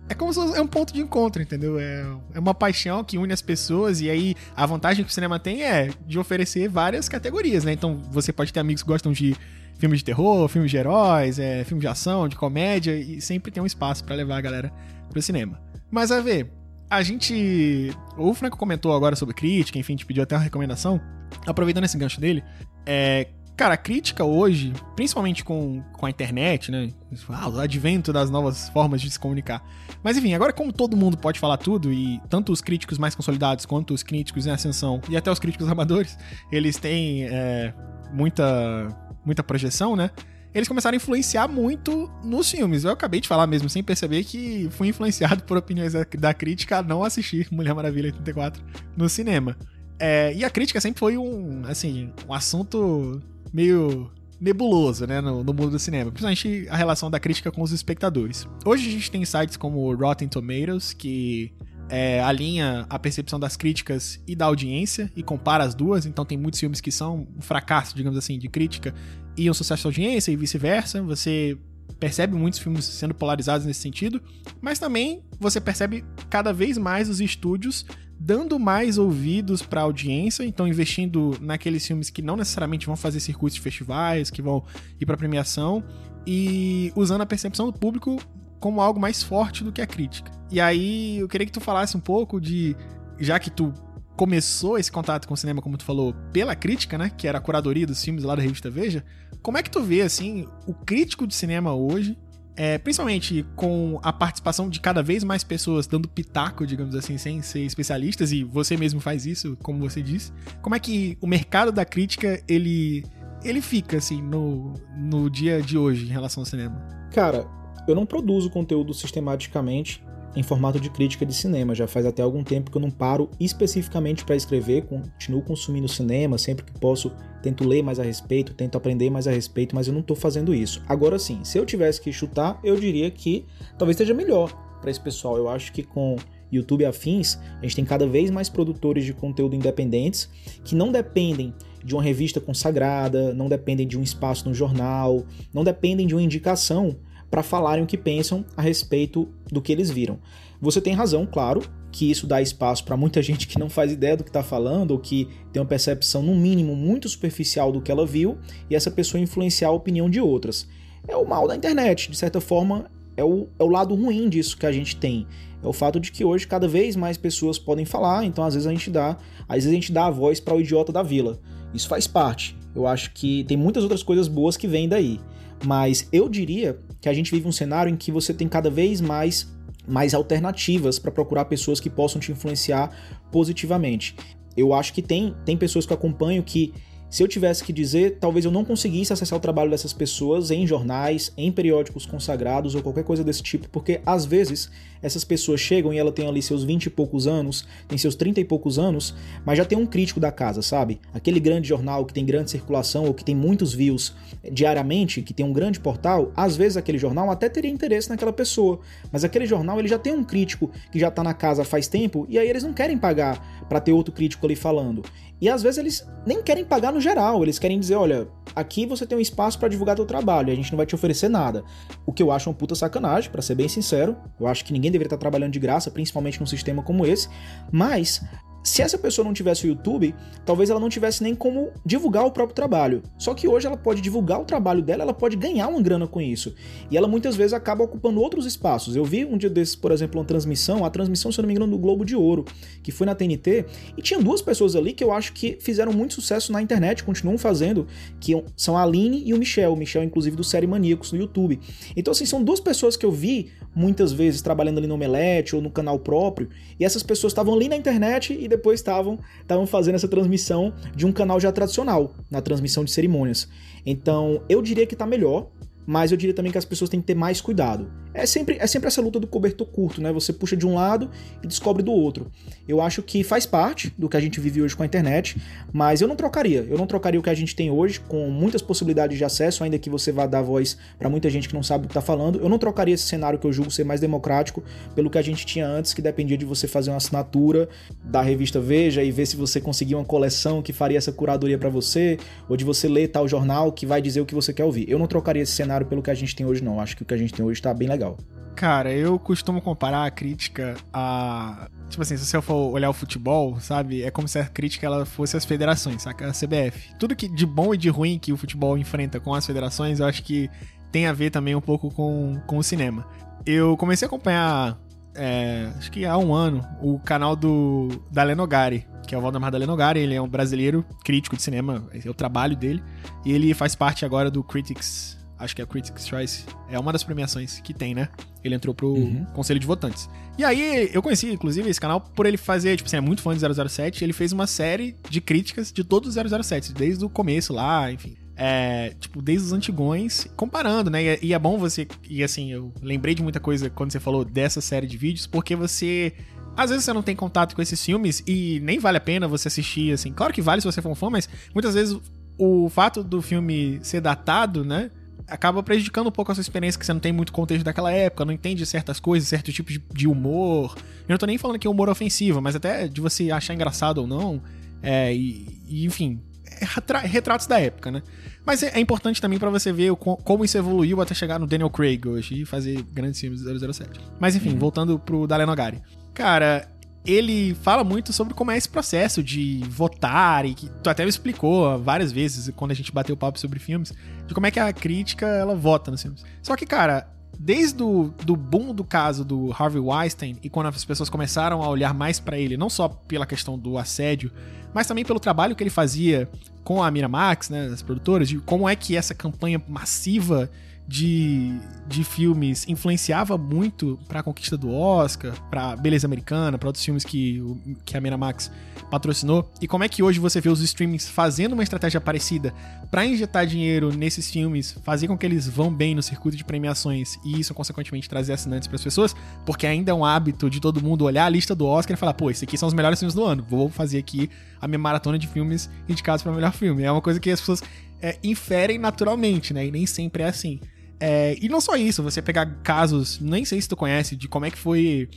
Speaker 1: é como se fosse- é um ponto de encontro, entendeu? É, é uma paixão que une as pessoas, e aí a vantagem que o cinema tem é de oferecer várias categorias, né? Então você pode ter amigos que gostam de filmes de terror, filmes de heróis, é, filmes de ação, de comédia, e sempre tem um espaço pra levar a galera pro cinema. Mas a ver, a gente. O Franco comentou agora sobre crítica, enfim, te pediu até uma recomendação. Aproveitando esse gancho dele, é. Cara, a crítica hoje, principalmente com, com a internet, né? Ah, o advento das novas formas de se comunicar. Mas enfim, agora como todo mundo pode falar tudo, e tanto os críticos mais consolidados quanto os críticos em ascensão, e até os críticos amadores, eles têm é, muita, muita projeção, né? Eles começaram a influenciar muito nos filmes. Eu acabei de falar mesmo, sem perceber que fui influenciado por opiniões da, crítica a não assistir Mulher Maravilha 84 no cinema. É, e a crítica sempre foi um, assim, um assunto meio nebuloso, né, no, no mundo do cinema. Principalmente a relação da crítica com os espectadores. Hoje a gente tem sites como Rotten Tomatoes, que é, alinha a percepção das críticas e da audiência e compara as duas. Então tem muitos filmes que são um fracasso, digamos assim, de crítica e um sucesso de audiência e vice-versa. Você percebe muitos filmes sendo polarizados nesse sentido, mas também você percebe cada vez mais os estúdios dando mais ouvidos para a audiência, então investindo naqueles filmes que não necessariamente vão fazer circuitos de festivais, que vão ir para premiação e usando a percepção do público como algo mais forte do que a crítica. E aí eu queria que tu falasse um pouco de já que tu começou esse contato com o cinema, como tu falou, pela crítica, né, que era a curadoria dos filmes lá da revista Veja, como é que tu vê assim o crítico de cinema hoje é, principalmente com a participação de cada vez mais pessoas dando pitaco, digamos assim, sem ser especialistas, e você mesmo faz isso, como você disse. Como é que o mercado da crítica, ele, ele fica, assim, no, no dia de hoje em relação ao cinema?
Speaker 3: Cara, eu não produzo conteúdo sistematicamente em formato de crítica de cinema. Já faz até algum tempo que eu não paro especificamente para escrever, continuo consumindo cinema sempre que posso, tento ler mais a respeito, tento aprender mais a respeito, mas eu não tô fazendo isso. Agora sim, se eu tivesse que chutar, eu diria que talvez seja melhor para esse pessoal. Eu acho que com YouTube afins, a gente tem cada vez mais produtores de conteúdo independentes que não dependem de uma revista consagrada, não dependem de um espaço no jornal, não dependem de uma indicação para falarem o que pensam a respeito do que eles viram. Você tem razão, claro, que isso dá espaço para muita gente que não faz ideia do que está falando, ou que tem uma percepção, no mínimo, muito superficial do que ela viu, e essa pessoa influenciar a opinião de outras. É o mal da internet, de certa forma, é o, é o lado ruim disso que a gente tem. É o fato de que hoje cada vez mais pessoas podem falar, então às vezes a gente dá, às vezes a gente dá a voz para o idiota da vila. Isso faz parte. Eu acho que tem muitas outras coisas boas que vêm daí. Mas eu diria que a gente vive um cenário em que você tem cada vez mais mais alternativas para procurar pessoas que possam te influenciar positivamente. Eu acho que tem, tem pessoas que eu acompanho que se eu tivesse que dizer, talvez eu não conseguisse acessar o trabalho dessas pessoas em jornais, em periódicos consagrados ou qualquer coisa desse tipo, porque às vezes essas pessoas chegam e ela tem ali seus 20 e poucos anos, tem seus 30 e poucos anos, mas já tem um crítico da casa, sabe? Aquele grande jornal que tem grande circulação ou que tem muitos views diariamente, que tem um grande portal, às vezes aquele jornal até teria interesse naquela pessoa, mas aquele jornal ele já tem um crítico que já tá na casa faz tempo e aí eles não querem pagar para ter outro crítico ali falando. E às vezes eles nem querem pagar no geral, eles querem dizer, olha, aqui você tem um espaço para divulgar teu trabalho, a gente não vai te oferecer nada. O que eu acho uma puta sacanagem, para ser bem sincero. Eu acho que ninguém deveria estar trabalhando de graça, principalmente num sistema como esse. Mas Se essa pessoa não tivesse o YouTube, talvez ela não tivesse nem como divulgar o próprio trabalho. Só que hoje ela pode divulgar o trabalho dela, ela pode ganhar uma grana com isso. E ela muitas vezes acaba ocupando outros espaços. Eu vi um dia desses, por exemplo, uma transmissão, a transmissão, se eu não me engano, do Globo de Ouro, que foi na TNT, e tinha duas pessoas ali que eu acho que fizeram muito sucesso na internet, continuam fazendo, que são a Aline e o Michel. O Michel, inclusive, do Série Maníacos no YouTube. Então, assim, são duas pessoas que eu vi muitas vezes trabalhando ali no Omelete ou no canal próprio, e essas pessoas estavam ali na internet e depois estavam estavam fazendo essa transmissão de um canal já tradicional, na transmissão de cerimônias. Então, eu diria que está melhor, mas eu diria também que as pessoas têm que ter mais cuidado. É sempre, é sempre essa luta do cobertor curto, né? Você puxa de um lado e descobre do outro. Eu acho que faz parte do que a gente vive hoje com a internet, mas eu não trocaria. Eu não trocaria o que a gente tem hoje, com muitas possibilidades de acesso, ainda que você vá dar voz para muita gente que não sabe o que está falando. Eu não trocaria esse cenário que eu julgo ser mais democrático pelo que a gente tinha antes, que dependia de você fazer uma assinatura da revista Veja e ver se você conseguia uma coleção que faria essa curadoria para você, ou de você ler tal jornal que vai dizer o que você quer ouvir. Eu não trocaria esse cenário pelo que a gente tem hoje, não. Acho que o que a gente tem hoje está bem legal legal.
Speaker 1: Cara, eu costumo comparar a crítica a. Tipo assim, se você for olhar o futebol, sabe? É como se a crítica ela fosse as federações, saca? A CBF. Tudo que de bom e de ruim que o futebol enfrenta com as federações, eu acho que tem a ver também um pouco com, com o cinema. Eu comecei a acompanhar, é, acho que há um ano, o canal do da Lenogari, que é o Valdemar da Lenogari. Ele é um brasileiro crítico de cinema, é o trabalho dele. E ele faz parte agora do Critics acho que é o Critics' Choice, é uma das premiações que tem, né? Ele entrou pro uhum. conselho de votantes. E aí, eu conheci, inclusive, esse canal por ele fazer, tipo assim, é muito fã de 007, ele fez uma série de críticas de todos os 007, desde o começo lá, enfim. É, tipo, desde os antigões, comparando, né? E, e é bom você. E assim, eu lembrei de muita coisa quando você falou dessa série de vídeos, porque você às vezes você não tem contato com esses filmes e nem vale a pena você assistir, assim. Claro que vale se você for um fã, mas muitas vezes o fato do filme ser datado, né? Acaba prejudicando um pouco a sua experiência, que você não tem muito contexto daquela época, não entende certas coisas, certos tipos de humor. Eu não tô nem falando que é humor ofensivo, mas até de você achar engraçado ou não. É, e, e enfim, é retratos da época, né? Mas é, é importante também para você ver o, como isso evoluiu até chegar no Daniel Craig hoje e fazer grandes filmes de 007. Mas enfim, uhum. voltando pro Dalen Nogari. Cara, ele fala muito sobre como é esse processo de votar, e que tu até me explicou várias vezes quando a gente bateu papo sobre filmes, de como é que a crítica ela vota nos filmes. Só que, cara, desde o do boom do caso do Harvey Weinstein e quando as pessoas começaram a olhar mais para ele, não só pela questão do assédio, mas também pelo trabalho que ele fazia com a Miramax, né, as produtoras, de como é que essa campanha massiva de, de filmes influenciava muito para a conquista do Oscar, para Beleza Americana, para outros filmes que, que a Miramax patrocinou. E como é que hoje você vê os streamings fazendo uma estratégia parecida para injetar dinheiro nesses filmes, fazer com que eles vão bem no circuito de premiações e isso, consequentemente, trazer assinantes para as pessoas, porque ainda é um hábito de todo mundo olhar a lista do Oscar e falar: pô, esses aqui são os melhores filmes do ano, vou fazer aqui a minha maratona de filmes indicados para melhor filme. É uma coisa que as pessoas é, inferem naturalmente, né? E nem sempre é assim. É, e não só isso, você pegar casos, nem sei se tu conhece, de como é que foi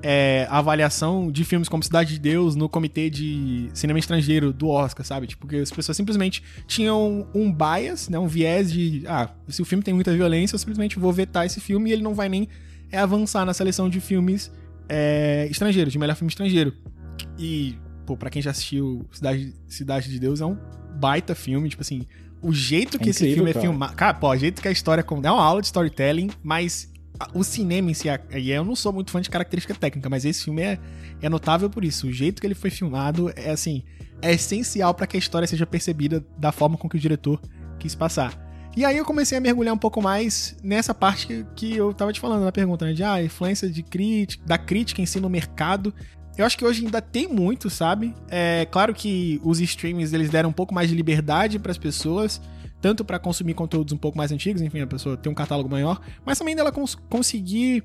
Speaker 1: é, a avaliação de filmes como Cidade de Deus no comitê de cinema estrangeiro do Oscar, sabe? Tipo, porque as pessoas simplesmente tinham um bias, né, um viés de, ah, se o filme tem muita violência, eu simplesmente vou vetar esse filme e ele não vai nem é, avançar na seleção de filmes é, estrangeiros, de melhor filme estrangeiro. E, pô, pra quem já assistiu Cidade, Cidade de Deus, é um baita filme, tipo assim, o jeito que é esse filme é cara. é filmado. Cara, pô, o jeito que a história. É uma aula de storytelling, mas o cinema em si. E eu não sou muito fã de característica técnica, mas esse filme é, é notável por isso. O jeito que ele foi filmado é assim. É essencial para que a história seja percebida da forma com que o diretor quis passar. E aí eu comecei a mergulhar um pouco mais nessa parte que, que eu tava te falando na pergunta, né? De ah, influência de crítica, da crítica em si no mercado. Eu acho que hoje ainda tem muito, sabe? É claro que os streamings eles deram um pouco mais de liberdade para as pessoas, tanto para consumir conteúdos um pouco mais antigos, enfim, a pessoa tem um catálogo maior, mas também dela cons conseguir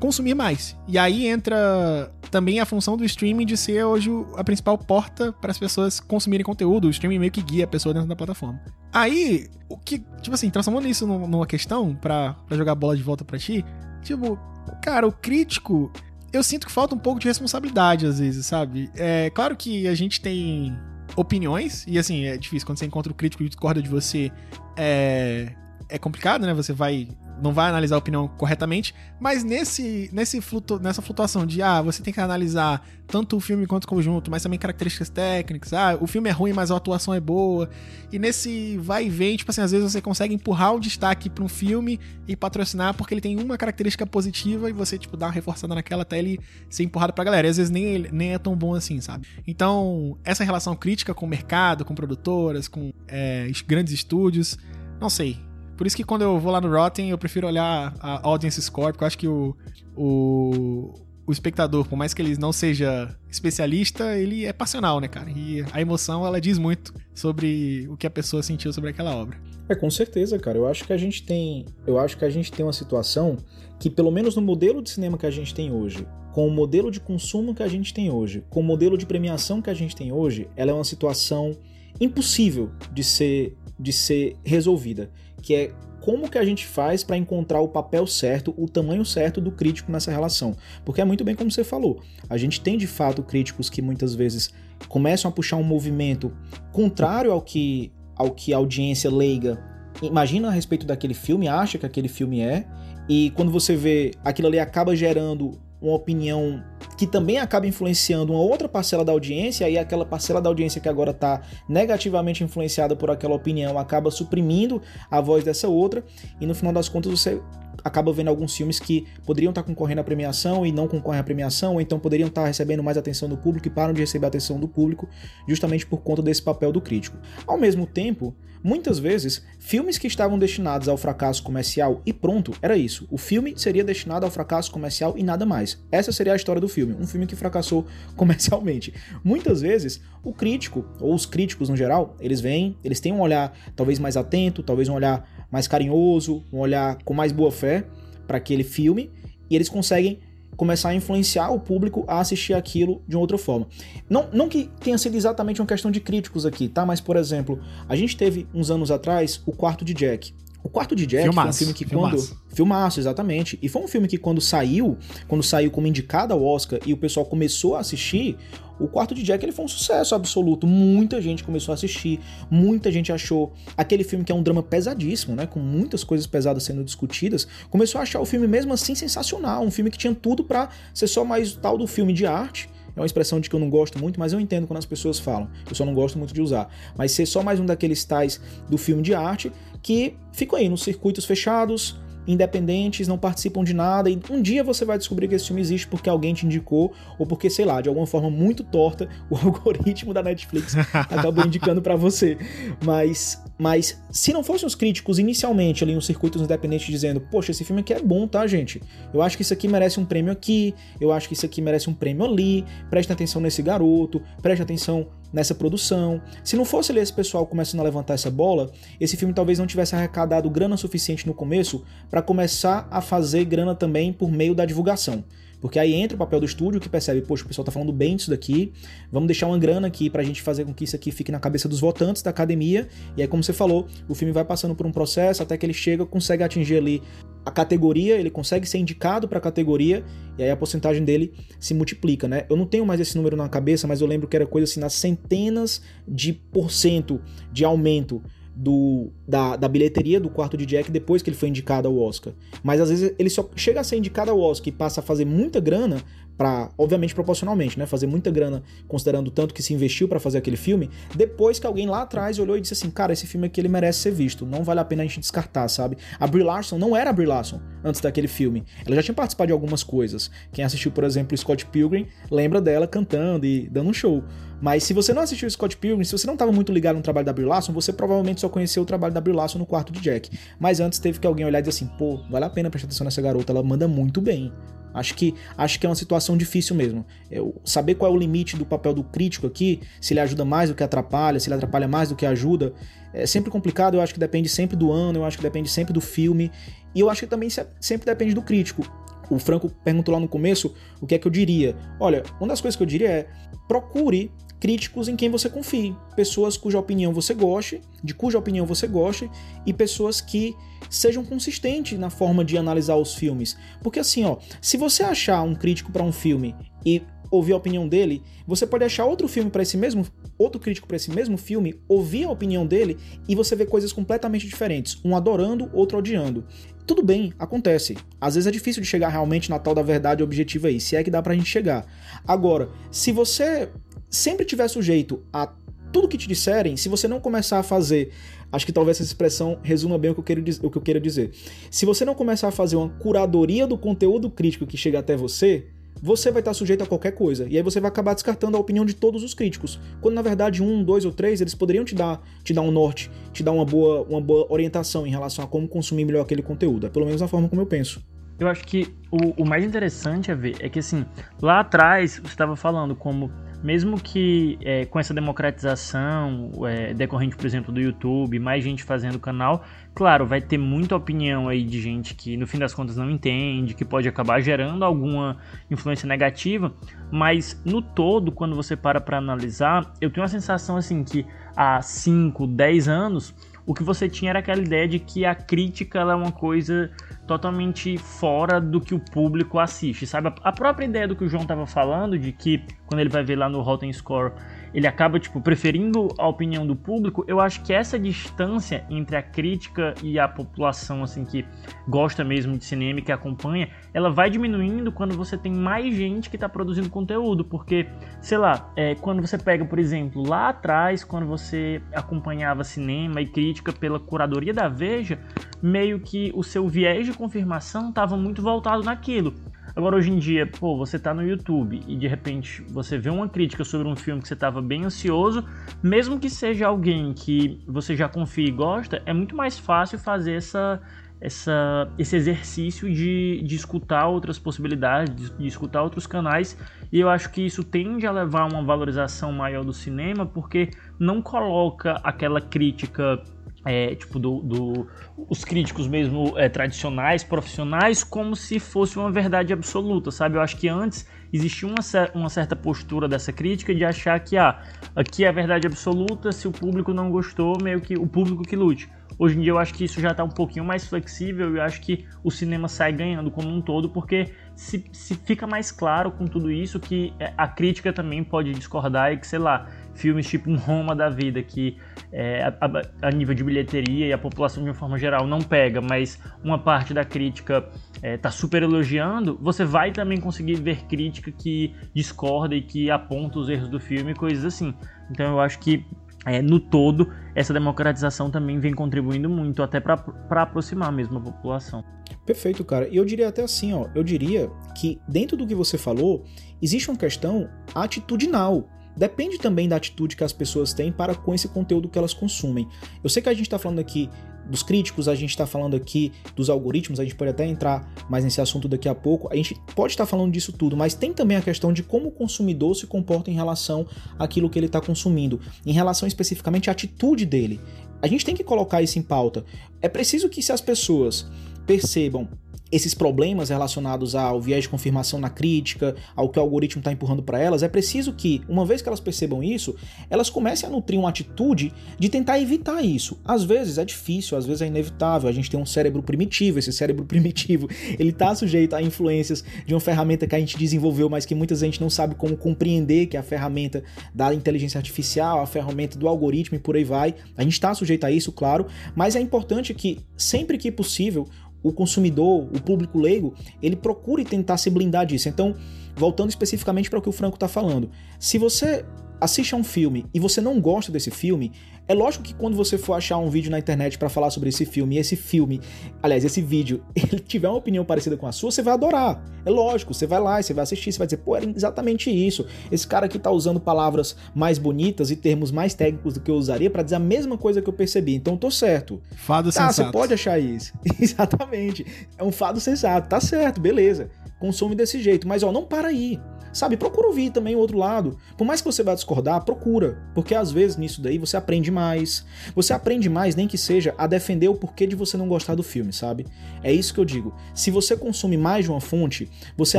Speaker 1: consumir mais. E aí entra também a função do streaming de ser hoje a principal porta para as pessoas consumirem conteúdo. O streaming meio que guia a pessoa dentro da plataforma. Aí, o que, tipo assim, transformando isso numa questão para jogar bola de volta para ti, tipo, cara, o crítico eu sinto que falta um pouco de responsabilidade às vezes, sabe? É claro que a gente tem opiniões, e assim, é difícil quando você encontra o crítico e discorda de você, é, é complicado, né? Você vai não vai analisar a opinião corretamente, mas nesse, nesse flutu, nessa flutuação de, ah, você tem que analisar tanto o filme quanto o conjunto, mas também características técnicas, ah, o filme é ruim, mas a atuação é boa, e nesse vai e vem, tipo assim, às vezes você consegue empurrar um destaque para um filme e patrocinar porque ele tem uma característica positiva e você, tipo, dá uma reforçada naquela até ele ser empurrado pra galera, e às vezes nem, nem é tão bom assim, sabe? Então, essa relação crítica com o mercado, com produtoras, com é, grandes estúdios, não sei, por isso que quando eu vou lá no Rotten, eu prefiro olhar a Audience Score, porque eu acho que o, o, o espectador, por mais que ele não seja especialista, ele é passional, né, cara? E a emoção, ela diz muito sobre o que a pessoa sentiu sobre aquela obra.
Speaker 3: É, com certeza, cara. Eu acho que a gente tem, eu acho que a gente tem uma situação que pelo menos no modelo de cinema que a gente tem hoje, com o modelo de consumo que a gente tem hoje, com o modelo de premiação que a gente tem hoje, ela é uma situação impossível de ser de ser resolvida que é como que a gente faz para encontrar o papel certo, o tamanho certo do crítico nessa relação. Porque é muito bem como você falou. A gente tem de fato críticos que muitas vezes começam a puxar um movimento contrário ao que, ao que a audiência leiga imagina a respeito daquele filme, acha que aquele filme é, e quando você vê aquilo ali acaba gerando uma opinião que também acaba influenciando uma outra parcela da audiência, e aquela parcela da audiência que agora está negativamente influenciada por aquela opinião acaba suprimindo a voz dessa outra, e no final das contas você acaba vendo alguns filmes que poderiam estar concorrendo à premiação e não concorrem à premiação, ou então poderiam estar recebendo mais atenção do público e param de receber a atenção do público justamente por conta desse papel do crítico. Ao mesmo tempo, muitas vezes, filmes que estavam destinados ao fracasso comercial e pronto, era isso. O filme seria destinado ao fracasso comercial e nada mais. Essa seria a história do filme, um filme que fracassou comercialmente. Muitas vezes, o crítico, ou os críticos no geral, eles vêm, eles têm um olhar talvez mais atento, talvez um olhar mais carinhoso, um olhar com mais boa fé para aquele filme, e eles conseguem começar a influenciar o público a assistir aquilo de outra forma. Não, não que tenha sido exatamente uma questão de críticos aqui, tá? Mas, por exemplo, a gente teve uns anos atrás o Quarto de Jack. O Quarto de Jack
Speaker 1: filmaço,
Speaker 3: foi um filme que
Speaker 1: filmaço.
Speaker 3: quando. Filmaço, exatamente. E foi um filme que quando saiu, quando saiu como indicado ao Oscar e o pessoal começou a assistir, o Quarto de Jack ele foi um sucesso absoluto. Muita gente começou a assistir, muita gente achou aquele filme que é um drama pesadíssimo, né, com muitas coisas pesadas sendo discutidas, começou a achar o filme mesmo assim sensacional, um filme que tinha tudo para ser só mais tal do filme de arte. É uma expressão de que eu não gosto muito, mas eu entendo quando as pessoas falam. Eu só não gosto muito de usar. Mas ser só mais um daqueles tais do filme de arte que ficam aí nos circuitos fechados, independentes, não participam de nada, e um dia você vai descobrir que esse filme existe porque alguém te indicou, ou porque, sei lá, de alguma forma muito torta, o algoritmo da Netflix acabou indicando para você. Mas, mas se não fossem os críticos inicialmente ali nos circuitos independentes dizendo, poxa, esse filme aqui é bom, tá, gente? Eu acho que isso aqui merece um prêmio aqui, eu acho que isso aqui merece um prêmio ali, preste atenção nesse garoto, preste atenção nessa produção. Se não fosse ali esse pessoal começando a levantar essa bola, esse filme talvez não tivesse arrecadado grana suficiente no começo para começar a fazer grana também por meio da divulgação. Porque aí entra o papel do estúdio que percebe, poxa, o pessoal tá falando bem disso daqui, vamos deixar uma grana aqui pra gente fazer com que isso aqui fique na cabeça dos votantes da academia. E aí, como você falou, o filme vai passando por um processo até que ele chega, consegue atingir ali a categoria, ele consegue ser indicado para a categoria e aí a porcentagem dele se multiplica, né? Eu não tenho mais esse número na cabeça, mas eu lembro que era coisa assim nas centenas de por cento de aumento do, da, da bilheteria do quarto de Jack depois que ele foi indicado ao Oscar. Mas às vezes ele só chega a ser indicado ao Oscar e passa a fazer muita grana para, obviamente proporcionalmente, né, fazer muita grana considerando o tanto que se investiu para fazer aquele filme, depois que alguém lá atrás olhou e disse assim, cara, esse filme aqui ele merece ser visto, não vale a pena a gente descartar, sabe? A Brie Larson não era a Brie Larson antes daquele filme. Ela já tinha participado de algumas coisas. Quem assistiu, por exemplo, Scott Pilgrim, lembra dela cantando e dando um show. Mas se você não assistiu Scott Pilgrim, se você não estava muito ligado no trabalho da Brie Larson, você provavelmente só conheceu o trabalho da Brie Larson no quarto de Jack. Mas antes teve que alguém olhar e dizer assim, pô, vale a pena prestar atenção nessa garota, ela manda muito bem. Acho que, acho que é uma situação difícil mesmo. Eu, saber qual é o limite do papel do crítico aqui, se ele ajuda mais do que atrapalha, se ele atrapalha mais do que ajuda, é sempre complicado. Eu acho que depende sempre do ano, eu acho que depende sempre do filme, e eu acho que também sempre depende do crítico. O Franco perguntou lá no começo o que é que eu diria. Olha, uma das coisas que eu diria é procure críticos em quem você confie, pessoas cuja opinião você goste, de cuja opinião você goste, e pessoas que sejam consistentes na forma de analisar os filmes. Porque assim, ó, se você achar um crítico para um filme e ouvir a opinião dele, você pode achar outro filme para esse mesmo, outro crítico para esse mesmo filme, ouvir a opinião dele e você vê coisas completamente diferentes, um adorando, outro odiando. Tudo bem, acontece. Às vezes é difícil de chegar realmente na tal da verdade objetiva aí, se é que dá pra gente chegar. Agora, se você sempre tiver sujeito a tudo que te disserem, se você não começar a fazer, acho que talvez essa expressão resuma bem o que eu quero, o que eu quero dizer. Se você não começar a fazer uma curadoria do conteúdo crítico que chega até você, você vai estar sujeito a qualquer coisa. E aí você vai acabar descartando a opinião de todos os críticos. Quando na verdade um, dois ou três, eles poderiam te dar, te dar um norte, te dar uma boa, uma boa orientação em relação a como consumir melhor aquele conteúdo. É pelo menos a forma como eu penso.
Speaker 2: Eu acho que o, o mais interessante a ver é que assim, lá atrás você estava falando como mesmo que é, com essa democratização é, decorrente, por exemplo, do YouTube, mais gente fazendo canal, claro, vai ter muita opinião aí de gente que no fim das contas não entende, que pode acabar gerando alguma influência negativa, mas no todo, quando você para para analisar, eu tenho a sensação assim que há 5, 10 anos, o que você tinha era aquela ideia de que a crítica é uma coisa totalmente fora do que o público assiste, sabe? A própria ideia do que o João estava falando, de que quando ele vai ver lá no Rotten Score ele acaba tipo preferindo a opinião do público, eu acho que essa distância entre a crítica e a população assim que gosta mesmo de cinema e que acompanha, ela vai diminuindo quando você tem mais gente que está produzindo conteúdo, porque sei lá, é, quando você pega por exemplo lá atrás, quando você acompanhava cinema e crítica pela curadoria da Veja, meio que o seu viés de confirmação estava muito voltado naquilo. Agora, hoje em dia, pô, você tá no YouTube e de repente você vê uma crítica sobre um filme que você estava bem ansioso, mesmo que seja alguém que você já confia e gosta, é muito mais fácil fazer essa, essa, esse exercício de, de escutar outras possibilidades, de, de escutar outros canais, e eu acho que isso tende a levar a uma valorização maior do cinema, porque não coloca aquela crítica é, tipo, do, do, os críticos mesmo é, tradicionais, profissionais, como se fosse uma verdade absoluta, sabe? Eu acho que antes existia uma, uma certa postura dessa crítica de achar que, ah, aqui é a verdade absoluta, se o público não gostou, meio que o público que lute. Hoje em dia eu acho que isso já está um pouquinho mais flexível e eu acho que o cinema sai ganhando como um todo, porque se, se fica mais claro com tudo isso que é, a crítica também pode discordar e que, sei lá, filmes tipo um Roma da vida, que é, a, a, nível de bilheteria e a população de uma forma geral não pega, mas uma parte da crítica está é, super elogiando, você vai também conseguir ver crítica que discorda e que aponta os erros do filme e coisas assim. Então eu acho que é, no todo, essa democratização também vem contribuindo muito, até para aproximar mesmo a população.
Speaker 3: Perfeito, cara. E eu diria até assim, ó, eu diria que dentro do que você falou, existe uma questão atitudinal. Depende também da atitude que as pessoas têm para com esse conteúdo que elas consumem. Eu sei que a gente está falando aqui dos críticos, a gente está falando aqui dos algoritmos, a gente pode até entrar mais nesse assunto daqui a pouco. A gente pode estar tá falando disso tudo, mas tem também a questão de como o consumidor se comporta em relação àquilo que ele está consumindo, em relação especificamente à atitude dele. A gente tem que colocar isso em pauta. É preciso que se as pessoas percebam esses problemas relacionados ao viés de confirmação na crítica, ao que o algoritmo está empurrando para elas, é preciso que, uma vez que elas percebam isso, elas comecem a nutrir uma atitude de tentar evitar isso. Às vezes é difícil, às vezes é inevitável. A gente tem um cérebro primitivo, esse cérebro primitivo ele está sujeito a influências de uma ferramenta que a gente desenvolveu, mas que muita gente não sabe como compreender, que é a ferramenta da inteligência artificial, a ferramenta do algoritmo e por aí vai. A gente está sujeito a isso, claro, mas é importante que sempre que possível o consumidor, o público leigo, ele procure tentar se blindar disso. Então, voltando especificamente para o que o Franco está falando, se você assiste a um filme e você não gosta desse filme, é lógico que quando você for achar um vídeo na internet para falar sobre esse filme, e esse filme, aliás, esse vídeo, ele tiver uma opinião parecida com a sua, você vai adorar. É lógico, você vai lá, você vai assistir, você vai dizer, pô, era exatamente isso. Esse cara aqui tá usando palavras mais bonitas e termos mais técnicos do que eu usaria para dizer a mesma coisa que eu percebi. Então tô certo.
Speaker 1: Fado
Speaker 3: tá,
Speaker 1: sensato.
Speaker 3: você pode achar isso. exatamente. É um fado sensato. Tá certo, beleza. Consome desse jeito, mas ó, não para aí. Sabe, procura ouvir também o outro lado. Por mais que você vá discordar, procura. Porque às vezes nisso daí você aprende mais. Você aprende mais, nem que seja, a defender o porquê de você não gostar do filme, sabe? É isso que eu digo. Se você consome mais de uma fonte, você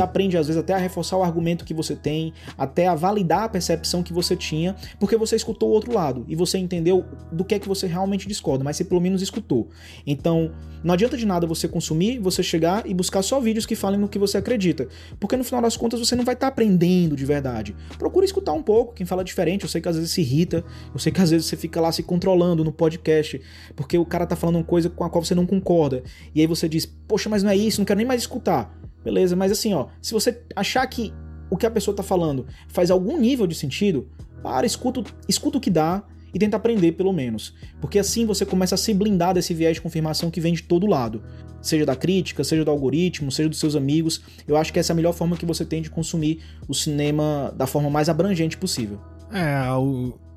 Speaker 3: aprende às vezes até a reforçar o argumento que você tem, até a validar a percepção que você tinha, porque você escutou o outro lado e você entendeu do que é que você realmente discorda, mas você pelo menos escutou. Então, não adianta de nada você consumir, você chegar e buscar só vídeos que falem no que você acredita, porque no final das contas você não vai estar tá aprendendo de verdade. Procura escutar um pouco quem fala diferente. Eu sei que às vezes se irrita, eu sei que às vezes você fica lá se controlando no podcast, porque o cara tá falando uma coisa com a qual você não concorda. E aí você diz, poxa, mas não é isso, não quero nem mais escutar. Beleza, mas assim, ó, se você achar que o que a pessoa tá falando faz algum nível de sentido, para, escuta, escuta o que dá e tenta aprender pelo menos. Porque assim você começa a se blindar desse viés de confirmação que vem de todo lado. Seja da crítica, seja do algoritmo, seja dos seus amigos. Eu acho que essa é a melhor forma que você tem de consumir o cinema da forma mais abrangente possível.
Speaker 1: É,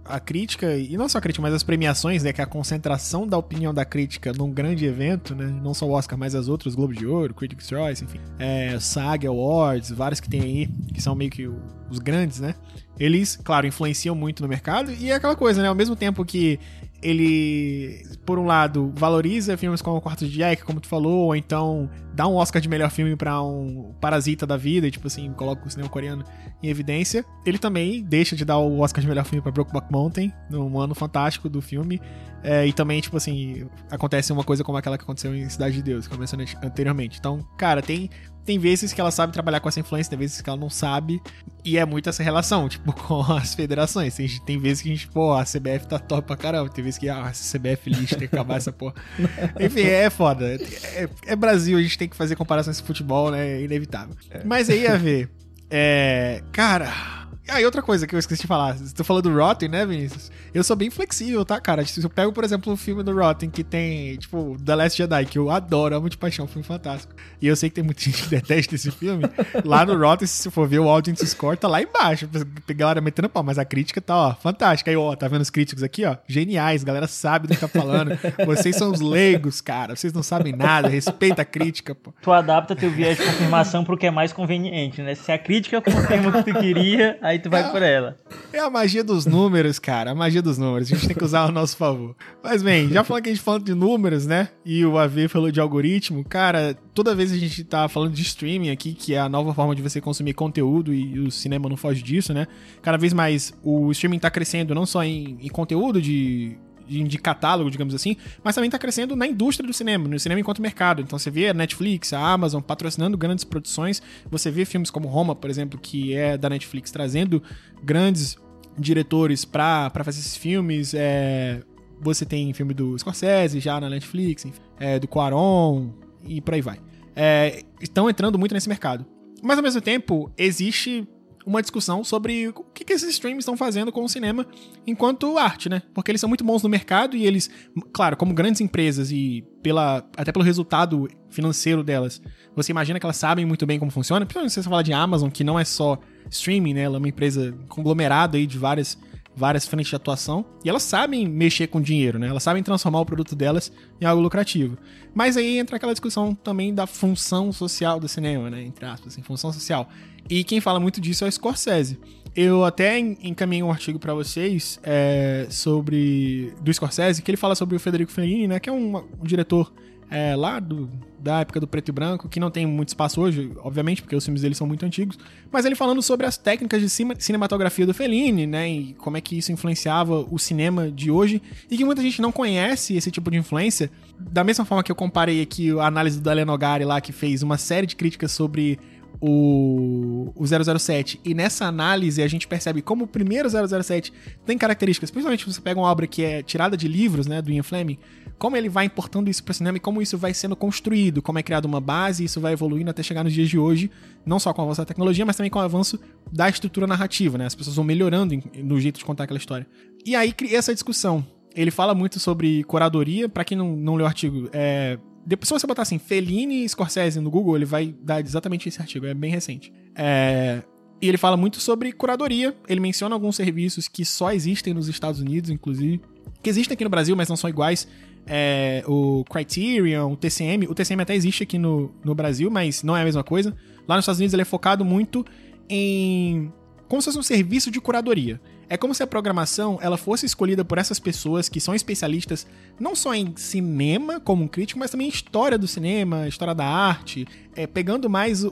Speaker 1: a crítica, e não só a crítica, mas as premiações, né? Que é a concentração da opinião da crítica num grande evento, né? Não só o Oscar, mas as outras, Globo de Ouro, Critics' Choice, enfim. É, SAG Awards, vários que tem aí, que são meio que os grandes, né? Eles, claro, influenciam muito no mercado, e é aquela coisa, né? Ao mesmo tempo que ele, por um lado, valoriza filmes como O Quarto de Jack, como tu falou, ou então dá um Oscar de melhor filme para um Parasita da vida, e, tipo assim, coloca o cinema coreano em evidência. Ele também deixa de dar o Oscar de melhor filme para Brokeback Mountain, num ano fantástico do filme. É, e também, tipo assim, acontece uma coisa como aquela que aconteceu em Cidade de Deus, que eu mencionei anteriormente. Então, cara, tem tem vezes que ela sabe trabalhar com essa influência, tem vezes que ela não sabe. E é muito essa relação, tipo, com as federações. Tem, tem vezes que a gente, pô, a CBF tá top pra caramba. Tem vezes que, ah, essa CBF lixo, tem que acabar essa porra. Enfim, é foda. É, é, Brasil, a gente tem que fazer comparações com futebol, né? É inevitável. É. Mas aí a ver. É. Cara ah, e outra coisa que eu esqueci de falar. Você tá falando do Rotten, né, Vinícius? Eu sou bem flexível, tá, cara? Se eu pego, por exemplo, o filme do Rotten que tem, tipo, The Last Jedi, que eu adoro, amo de paixão, um filme fantástico. E eu sei que tem muita gente que detesta esse filme. lá no Rotten, se você for ver o audience score, tá lá embaixo. A galera metendo pau, mas a crítica tá, ó, fantástica. Aí, ó, tá vendo os críticos aqui, ó? Geniais, a galera sabe do que tá falando. Vocês são os leigos, cara. Vocês não sabem nada, respeita a crítica, pô.
Speaker 2: Tu adapta teu viés de confirmação pro que é mais conveniente, né? Se a crítica confirma o que tu queria, aí aí tu vai é, por ela.
Speaker 1: É a magia dos números, cara. A magia dos números. A gente tem que usar ao nosso favor. Mas bem, já falando que a gente falando de números, né? E o AV falou de algoritmo, cara, toda vez a gente tá falando de streaming aqui, que é a nova forma de você consumir conteúdo e o cinema não foge disso, né? Cada vez mais o streaming tá crescendo não só em, em conteúdo de de catálogo, digamos assim, mas também está crescendo na indústria do cinema, no cinema enquanto mercado. Então você vê a Netflix, a Amazon patrocinando grandes produções, você vê filmes como Roma, por exemplo, que é da Netflix, trazendo grandes diretores para fazer esses filmes. É, você tem filme do Scorsese já na Netflix, é, do Quaron e por aí vai. É, estão entrando muito nesse mercado. Mas ao mesmo tempo, existe uma discussão sobre o que, que esses streams estão fazendo com o cinema enquanto arte, né? Porque eles são muito bons no mercado e eles, claro, como grandes empresas e pela, até pelo resultado financeiro delas, você imagina que elas sabem muito bem como funciona. Principalmente se você falar de Amazon, que não é só streaming, né? Ela é uma empresa conglomerada aí de várias várias frentes de atuação e elas sabem mexer com dinheiro, né? Elas sabem transformar o produto delas em algo lucrativo. Mas aí entra aquela discussão também da função social do cinema, né? Entre aspas, assim, função social. E quem fala muito disso é o Scorsese. Eu até encaminhei um artigo para vocês é, sobre do Scorsese, que ele fala sobre o Federico Fellini, né, que é um, um diretor é, lá do, da época do preto e branco, que não tem muito espaço hoje, obviamente, porque os filmes dele são muito antigos, mas ele falando sobre as técnicas de cinematografia do Fellini, né, e como é que isso influenciava o cinema de hoje, e que muita gente não conhece esse tipo de influência, da mesma forma que eu comparei aqui a análise do Dalen Nogari lá, que fez uma série de críticas sobre o, o 007 e nessa análise a gente percebe como o primeiro 007 tem características, principalmente se você pega uma obra que é tirada de livros, né, do Ian Fleming, como ele vai importando isso para o cinema e como isso vai sendo construído, como é criada uma base e isso vai evoluindo até chegar nos dias de hoje, não só com o avanço da tecnologia, mas também com o avanço da estrutura narrativa, né? As pessoas vão melhorando no jeito de contar aquela história. E aí cria essa discussão. Ele fala muito sobre curadoria, para quem não, não leu o artigo, é, depois, se você botar assim, Fellini e Scorsese no Google, ele vai dar exatamente esse artigo, é bem recente. É... E ele fala muito sobre curadoria, ele menciona alguns serviços que só existem nos Estados Unidos, inclusive, que existem aqui no Brasil, mas não são iguais. É, o Criterion, o TCM, o TCM até existe aqui no, no Brasil, mas não é a mesma coisa. Lá nos Estados Unidos ele é focado muito em como se fosse um serviço de curadoria. É como se a programação ela fosse escolhida por essas pessoas que são especialistas não só em cinema como um crítico, mas também em história do cinema, história da arte, é, pegando mais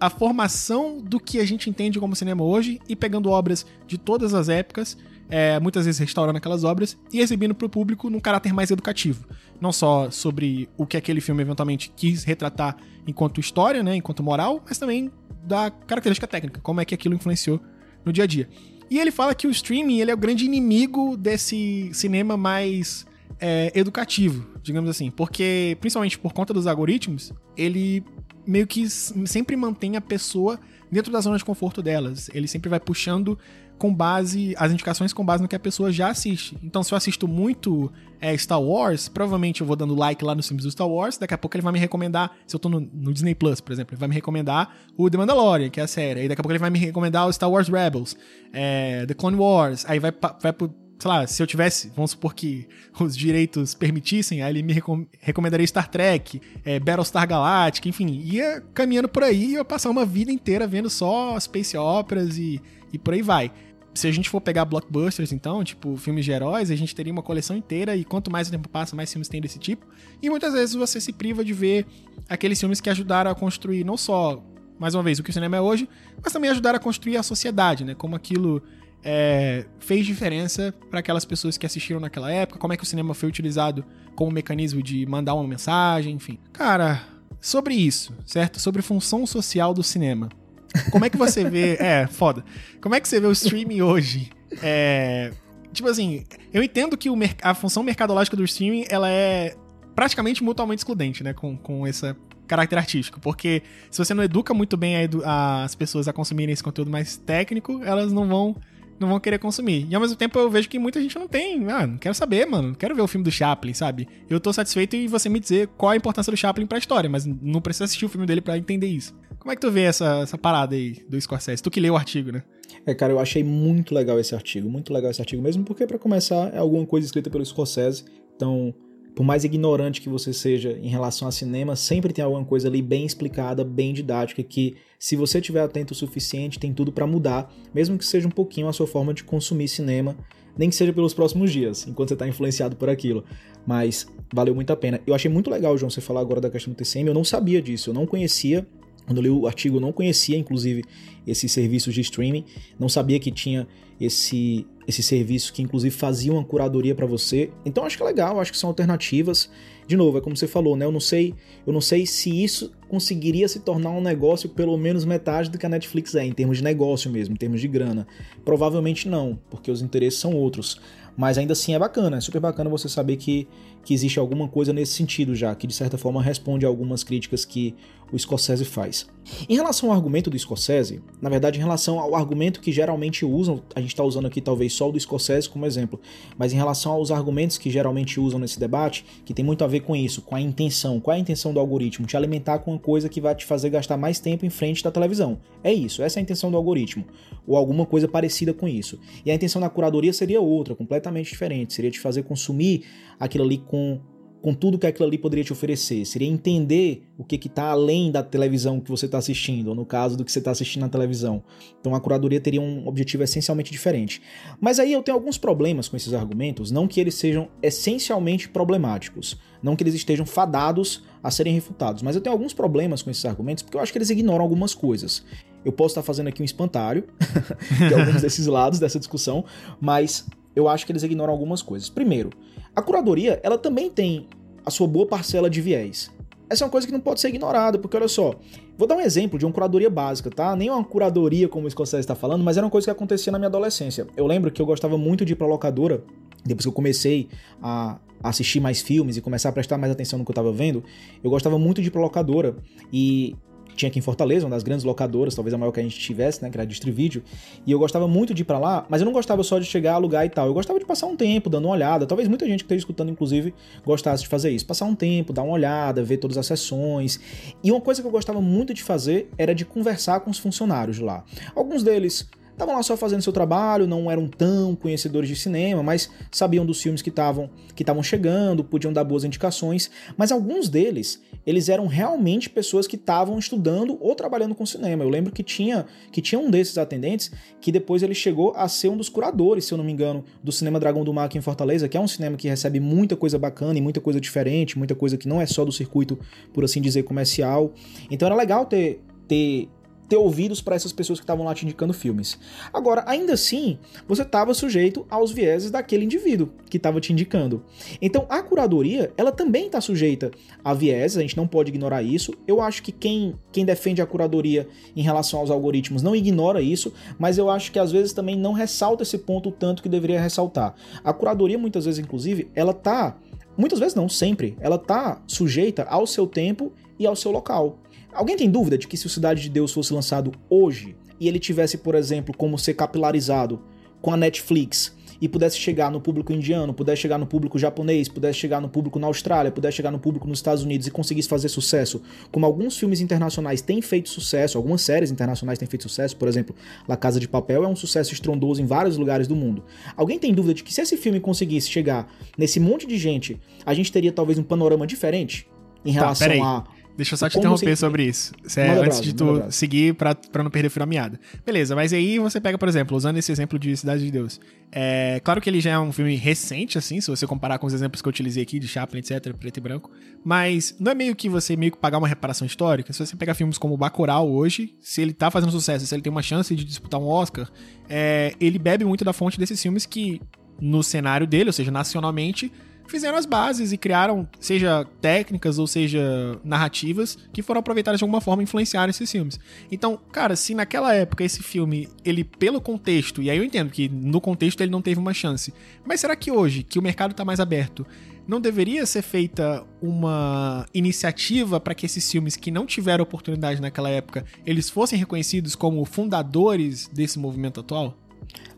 Speaker 1: a formação do que a gente entende como cinema hoje e pegando obras de todas as épocas, é, muitas vezes restaurando aquelas obras e exibindo para o público num caráter mais educativo. Não só sobre o que aquele filme eventualmente quis retratar enquanto história, né, enquanto moral, mas também da característica técnica, como é que aquilo influenciou no dia a dia. E ele fala que o streaming ele é o grande inimigo desse cinema mais é, educativo, digamos assim, porque principalmente por conta dos algoritmos, ele meio que sempre mantém a pessoa dentro da zona de conforto delas. Ele sempre vai puxando com base as indicações com base no que a pessoa já assiste. Então, se eu assisto muito é, Star Wars, provavelmente eu vou dando like lá nos filmes do Star Wars. Daqui a pouco ele vai me recomendar, se eu tô no, no, Disney Plus, por exemplo, ele vai me recomendar o The Mandalorian, que é a série. Aí daqui a pouco ele vai me recomendar o Star Wars Rebels, é, The Clone Wars. Aí vai, vai pro sei lá, se eu tivesse, vamos supor que os direitos permitissem, aí ele me recom recomendaria Star Trek, é, Battlestar Galactica, enfim, ia caminhando por aí e eu passar uma vida inteira vendo só space operas e, e por aí vai. Se a gente for pegar blockbusters, então, tipo, filmes de heróis, a gente teria uma coleção inteira e quanto mais o tempo passa, mais filmes tem desse tipo. E muitas vezes você se priva de ver aqueles filmes que ajudaram a construir não só, mais uma vez, o que o cinema é hoje, mas também ajudaram a construir a sociedade, né? Como aquilo é, fez diferença para aquelas pessoas que assistiram naquela época, como é que o cinema foi utilizado como mecanismo de mandar uma mensagem, enfim. Cara, sobre isso, certo? Sobre função social do cinema. Como é que você vê. É, foda. Como é que você vê o streaming hoje? É. Tipo assim, eu entendo que o, a função mercadológica do streaming ela é praticamente mutuamente excludente, né? Com, com esse caráter artístico. Porque se você não educa muito bem a, as pessoas a consumirem esse conteúdo mais técnico, elas não vão não vão querer consumir. E ao mesmo tempo eu vejo que muita gente não tem. Ah, não quero saber, mano. Não quero ver o filme do Chaplin, sabe? Eu tô satisfeito em você me dizer qual a importância do Chaplin pra história, mas não precisa assistir o filme dele para entender isso. Como é que tu vê essa, essa parada aí do Scorsese? Tu que leu o artigo, né?
Speaker 3: É, cara, eu achei muito legal esse artigo. Muito legal esse artigo mesmo, porque para começar é alguma coisa escrita pelo Scorsese. Então, por mais ignorante que você seja em relação a cinema, sempre tem alguma coisa ali bem explicada, bem didática, que se você tiver atento o suficiente, tem tudo para mudar, mesmo que seja um pouquinho a sua forma de consumir cinema, nem que seja pelos próximos dias, enquanto você está influenciado por aquilo. Mas valeu muito a pena. Eu achei muito legal, João, você falar agora da questão do TCM, eu não sabia disso, eu não conhecia quando eu li o artigo, eu não conhecia, inclusive, esses serviços de streaming, não sabia que tinha esse, esse serviço que, inclusive, fazia uma curadoria para você. Então, acho que é legal, acho que são alternativas. De novo, é como você falou, né? Eu não sei, eu não sei se isso conseguiria se tornar um negócio pelo menos metade do que a Netflix é, em termos de negócio mesmo, em termos de grana. Provavelmente não, porque os interesses são outros. Mas ainda assim é bacana, é super bacana você saber que, que existe alguma coisa nesse sentido já, que de certa forma responde a algumas críticas que o Scorsese faz. Em relação ao argumento do Scorsese, na verdade, em relação ao argumento que geralmente usam, a gente está usando aqui talvez só o do Scorsese como exemplo, mas em relação aos argumentos que geralmente usam nesse debate, que tem muito a ver com isso, com a intenção, qual é a intenção do algoritmo? Te alimentar com uma coisa que vai te fazer gastar mais tempo em frente da televisão. É isso, essa é a intenção do algoritmo, ou alguma coisa parecida com isso. E a intenção da curadoria seria outra, completamente diferente, seria te fazer consumir aquilo ali com com tudo que aquilo ali poderia te oferecer. Seria entender o que está além da televisão que você está assistindo, ou no caso do que você está assistindo na televisão. Então a curadoria teria um objetivo essencialmente diferente. Mas aí eu tenho alguns problemas com esses argumentos, não que eles sejam essencialmente problemáticos, não que eles estejam fadados a serem refutados, mas eu tenho alguns problemas com esses argumentos porque eu acho que eles ignoram algumas coisas. Eu posso estar fazendo aqui um espantalho de alguns desses lados dessa discussão, mas eu acho que eles ignoram algumas coisas. Primeiro, a curadoria, ela também tem a sua boa parcela de viés. Essa é uma coisa que não pode ser ignorada, porque olha só, vou dar um exemplo de uma curadoria básica, tá? Nem uma curadoria como o Scorsese está falando, mas era uma coisa que acontecia na minha adolescência. Eu lembro que eu gostava muito de ir pra locadora, depois que eu comecei a assistir mais filmes e começar a prestar mais atenção no que eu estava vendo, eu gostava muito de ir pra locadora e tinha aqui em Fortaleza, uma das grandes locadoras, talvez a maior que a gente tivesse, né, que era a Distrivídeo, e eu gostava muito de ir para lá, mas eu não gostava só de chegar, alugar e tal, eu gostava de passar um tempo dando uma olhada, talvez muita gente que esteja escutando, inclusive, gostasse de fazer isso, passar um tempo, dar uma olhada, ver todas as sessões, e uma coisa que eu gostava muito de fazer era de conversar com os funcionários lá. Alguns deles estavam lá só fazendo seu trabalho, não eram tão conhecedores de cinema, mas sabiam dos filmes que estavam que estavam chegando, podiam dar boas indicações, mas alguns deles, eles eram realmente pessoas que estavam estudando ou trabalhando com cinema. Eu lembro que tinha que tinha um desses atendentes que depois ele chegou a ser um dos curadores, se eu não me engano, do Cinema Dragão do Mar aqui em Fortaleza, que é um cinema que recebe muita coisa bacana e muita coisa diferente, muita coisa que não é só do circuito, por assim dizer, comercial. Então era legal ter ter ter ouvidos para essas pessoas que estavam lá te indicando filmes. Agora, ainda assim, você estava sujeito aos vieses daquele indivíduo que estava te indicando. Então, a curadoria, ela também está sujeita a vieses, a gente não pode ignorar isso. Eu acho que quem, quem defende a curadoria em relação aos algoritmos não ignora isso, mas eu acho que às vezes também não ressalta esse ponto tanto que deveria ressaltar. A curadoria, muitas vezes, inclusive, ela tá. Muitas vezes não, sempre. Ela tá sujeita ao seu tempo e ao seu local. Alguém tem dúvida de que se o Cidade de Deus fosse lançado hoje e ele tivesse, por exemplo, como ser capilarizado com a Netflix e pudesse chegar no público indiano, pudesse chegar no público japonês, pudesse chegar no público na Austrália, pudesse chegar no público nos Estados Unidos e conseguisse fazer sucesso, como alguns filmes internacionais têm feito sucesso, algumas séries internacionais têm feito sucesso, por exemplo, La Casa de Papel é um sucesso estrondoso em vários lugares do mundo. Alguém tem dúvida de que se esse filme conseguisse chegar nesse monte de gente, a gente teria talvez um panorama diferente em tá, relação tá, a
Speaker 1: Deixa eu só te interromper sobre isso. É, antes de tu seguir pra, pra não perder o fio da meada. Beleza, mas aí você pega, por exemplo, usando esse exemplo de Cidade de Deus. É, claro que ele já é um filme recente, assim, se você comparar com os exemplos que eu utilizei aqui, de Chaplin, etc., preto e branco. Mas não é meio que você meio que pagar uma reparação histórica. Se você pegar filmes como Bacurau hoje, se ele tá fazendo sucesso, se ele tem uma chance de disputar um Oscar, é, ele bebe muito da fonte desses filmes que, no cenário dele, ou seja, nacionalmente, fizeram as bases e criaram, seja técnicas ou seja narrativas, que foram aproveitadas de alguma forma e influenciaram esses filmes. Então, cara, se naquela época esse filme, ele pelo contexto, e aí eu entendo que no contexto ele não teve uma chance, mas será que hoje, que o mercado está mais aberto, não deveria ser feita uma iniciativa para que esses filmes que não tiveram oportunidade naquela época, eles fossem reconhecidos como fundadores desse movimento atual?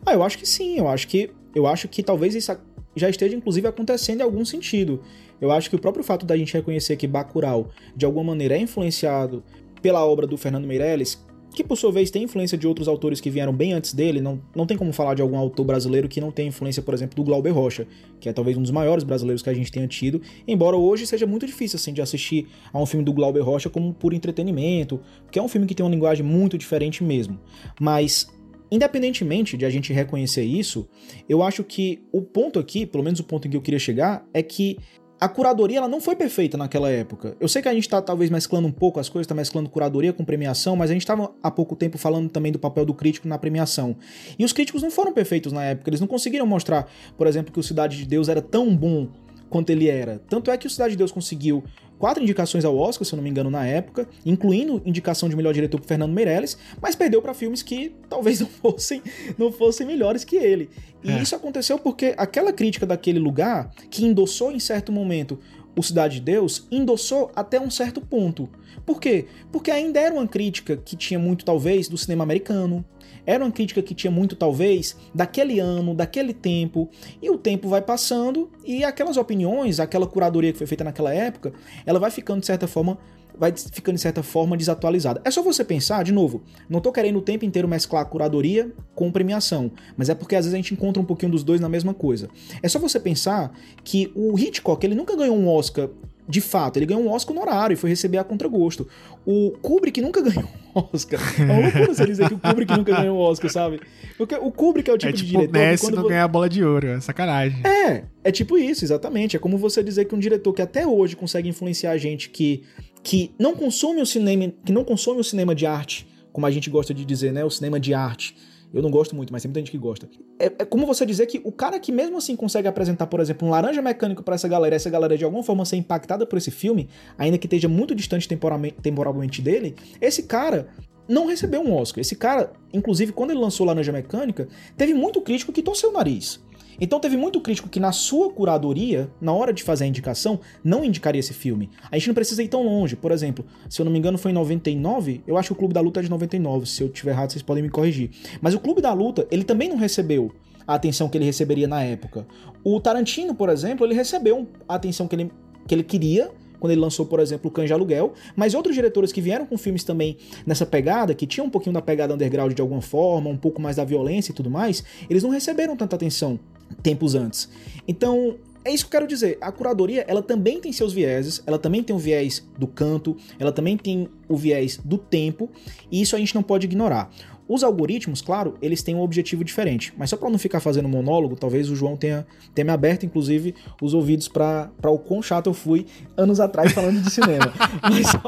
Speaker 3: Ah, eu acho que sim, eu acho que eu acho que talvez isso já esteja inclusive acontecendo em algum sentido. Eu acho que o próprio fato da gente reconhecer que Bacurau de alguma maneira é influenciado pela obra do Fernando Meirelles, que por sua vez tem influência de outros autores que vieram bem antes dele, não, não tem como falar de algum autor brasileiro que não tem influência, por exemplo, do Glauber Rocha, que é talvez um dos maiores brasileiros que a gente tenha tido, embora hoje seja muito difícil assim de assistir a um filme do Glauber Rocha como por entretenimento, porque é um filme que tem uma linguagem muito diferente mesmo. Mas Independentemente de a gente reconhecer isso, eu acho que o ponto aqui, pelo menos o ponto em que eu queria chegar, é que a curadoria ela não foi perfeita naquela época. Eu sei que a gente está talvez mesclando um pouco as coisas, está mesclando curadoria com premiação, mas a gente estava há pouco tempo falando também do papel do crítico na premiação. E os críticos não foram perfeitos na época, eles não conseguiram mostrar, por exemplo, que o Cidade de Deus era tão bom quanto ele era. Tanto é que o Cidade de Deus conseguiu quatro indicações ao Oscar, se eu não me engano, na época, incluindo indicação de melhor diretor para Fernando Meirelles, mas perdeu para filmes que talvez não fossem, não fossem melhores que ele. E é. isso aconteceu porque aquela crítica daquele lugar, que endossou em certo momento o Cidade de Deus, endossou até um certo ponto. Por quê? Porque ainda era uma crítica que tinha muito, talvez, do cinema americano, era uma crítica que tinha muito, talvez, daquele ano, daquele tempo, e o tempo vai passando e aquelas opiniões, aquela curadoria que foi feita naquela época, ela vai ficando, de certa forma, vai ficando de certa forma desatualizada. É só você pensar, de novo, não tô querendo o tempo inteiro mesclar curadoria com premiação, mas é porque às vezes a gente encontra um pouquinho dos dois na mesma coisa. É só você pensar que o Hitchcock, ele nunca ganhou um Oscar de fato, ele ganhou um Oscar honorário e foi receber a contragosto. O Kubrick nunca ganhou um Oscar. É uma loucura você dizer que o Kubrick nunca ganhou um Oscar, sabe? Porque o Kubrick é o tipo, é tipo de diretor.
Speaker 1: Messi quando não ganhar a bola de ouro, é sacanagem.
Speaker 3: É, é tipo isso, exatamente. É como você dizer que um diretor que até hoje consegue influenciar a gente que, que não consome o cinema, que não consome o cinema de arte, como a gente gosta de dizer, né? O cinema de arte eu não gosto muito, mas tem muita gente que gosta. É, é, como você dizer que o cara que mesmo assim consegue apresentar, por exemplo, um laranja mecânico para essa galera, essa galera de alguma forma ser impactada por esse filme, ainda que esteja muito distante temporalmente dele, esse cara não recebeu um Oscar. Esse cara, inclusive, quando ele lançou Laranja Mecânica, teve muito crítico que torceu o nariz. Então teve muito crítico que na sua curadoria, na hora de fazer a indicação, não indicaria esse filme. A gente não precisa ir tão longe. Por exemplo, se eu não me engano foi em 99, eu acho que o Clube da Luta é de 99, se eu tiver errado vocês podem me corrigir. Mas o Clube da Luta, ele também não recebeu a atenção que ele receberia na época. O Tarantino, por exemplo, ele recebeu a atenção que ele, que ele queria, quando ele lançou, por exemplo, o de Aluguel, mas outros diretores que vieram com filmes também nessa pegada, que tinham um pouquinho da pegada underground de alguma forma, um pouco mais da violência e tudo mais, eles não receberam tanta atenção tempos antes. Então, é isso que eu quero dizer. A curadoria, ela também tem seus vieses, ela também tem o viés do canto, ela também tem o viés do tempo, e isso a gente não pode ignorar. Os algoritmos, claro, eles têm um objetivo diferente, mas só para não ficar fazendo monólogo, talvez o João tenha, tenha me aberto, inclusive, os ouvidos para o quão chato eu fui anos atrás falando de cinema.
Speaker 2: Só...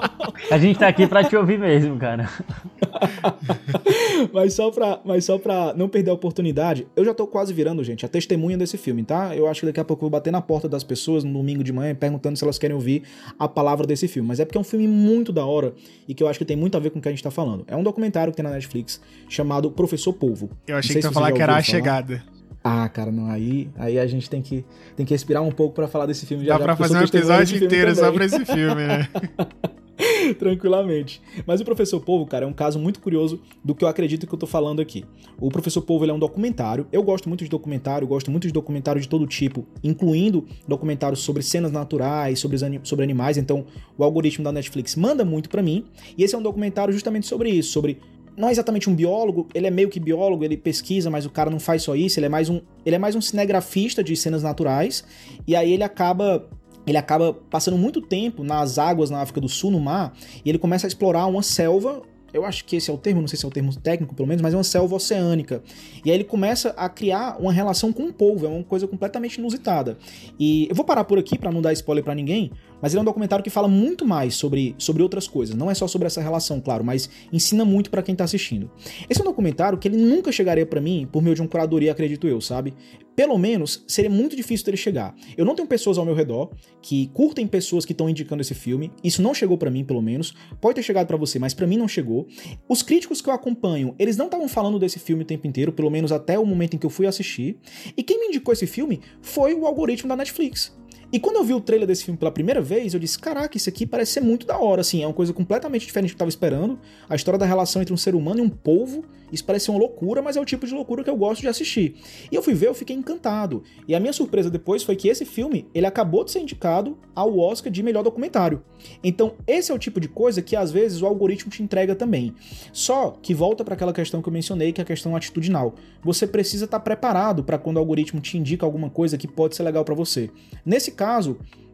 Speaker 2: A gente tá aqui para te ouvir mesmo, cara.
Speaker 3: mas só pra, mas só pra não perder a oportunidade, eu já tô quase virando, gente, a testemunha desse filme, tá? Eu acho que daqui a pouco eu vou bater na porta das pessoas no domingo de manhã perguntando se elas querem ouvir a palavra desse filme. Mas é porque é um filme muito da hora e que eu acho que tem muito a ver com o que a gente tá falando. É um documentário que tem na Netflix chamado Professor Polvo.
Speaker 1: Eu achei que você ia falar que era A Chegada.
Speaker 3: Ah, cara, não, aí, aí a gente tem que, tem que respirar um pouco para falar desse filme.
Speaker 1: Já, Dá já, pra fazer um episódio inteiro só pra esse filme, né?
Speaker 3: Tranquilamente. Mas o Professor Povo, cara, é um caso muito curioso do que eu acredito que eu tô falando aqui. O Professor Povo é um documentário. Eu gosto muito de documentário, gosto muito de documentário de todo tipo, incluindo documentários sobre cenas naturais, sobre, sobre animais. Então, o algoritmo da Netflix manda muito para mim. E esse é um documentário justamente sobre isso, sobre não é exatamente um biólogo, ele é meio que biólogo, ele pesquisa, mas o cara não faz só isso, ele é mais um, ele é mais um cinegrafista de cenas naturais, e aí ele acaba ele acaba passando muito tempo nas águas na África do Sul, no mar, e ele começa a explorar uma selva. Eu acho que esse é o termo, não sei se é o termo técnico pelo menos, mas é uma selva oceânica. E aí ele começa a criar uma relação com o povo, é uma coisa completamente inusitada. E eu vou parar por aqui para não dar spoiler para ninguém, mas ele é um documentário que fala muito mais sobre, sobre outras coisas. Não é só sobre essa relação, claro, mas ensina muito para quem tá assistindo. Esse é um documentário que ele nunca chegaria para mim por meio de um curadoria, acredito eu, sabe? Pelo menos seria muito difícil dele chegar. Eu não tenho pessoas ao meu redor que curtem pessoas que estão indicando esse filme. Isso não chegou para mim, pelo menos. Pode ter chegado para você, mas para mim não chegou. Os críticos que eu acompanho, eles não estavam falando desse filme o tempo inteiro, pelo menos até o momento em que eu fui assistir. E quem me indicou esse filme foi o algoritmo da Netflix. E quando eu vi o trailer desse filme pela primeira vez, eu disse: caraca, isso aqui parece ser muito da hora, assim, é uma coisa completamente diferente do que eu tava esperando. A história da relação entre um ser humano e um povo, isso parece uma loucura, mas é o tipo de loucura que eu gosto de assistir. E eu fui ver, eu fiquei encantado. E a minha surpresa depois foi que esse filme, ele acabou de ser indicado ao Oscar de melhor documentário. Então, esse é o tipo de coisa que às vezes o algoritmo te entrega também. Só que volta para aquela questão que eu mencionei, que é a questão atitudinal. Você precisa estar tá preparado para quando o algoritmo te indica alguma coisa que pode ser legal para você. Nesse caso,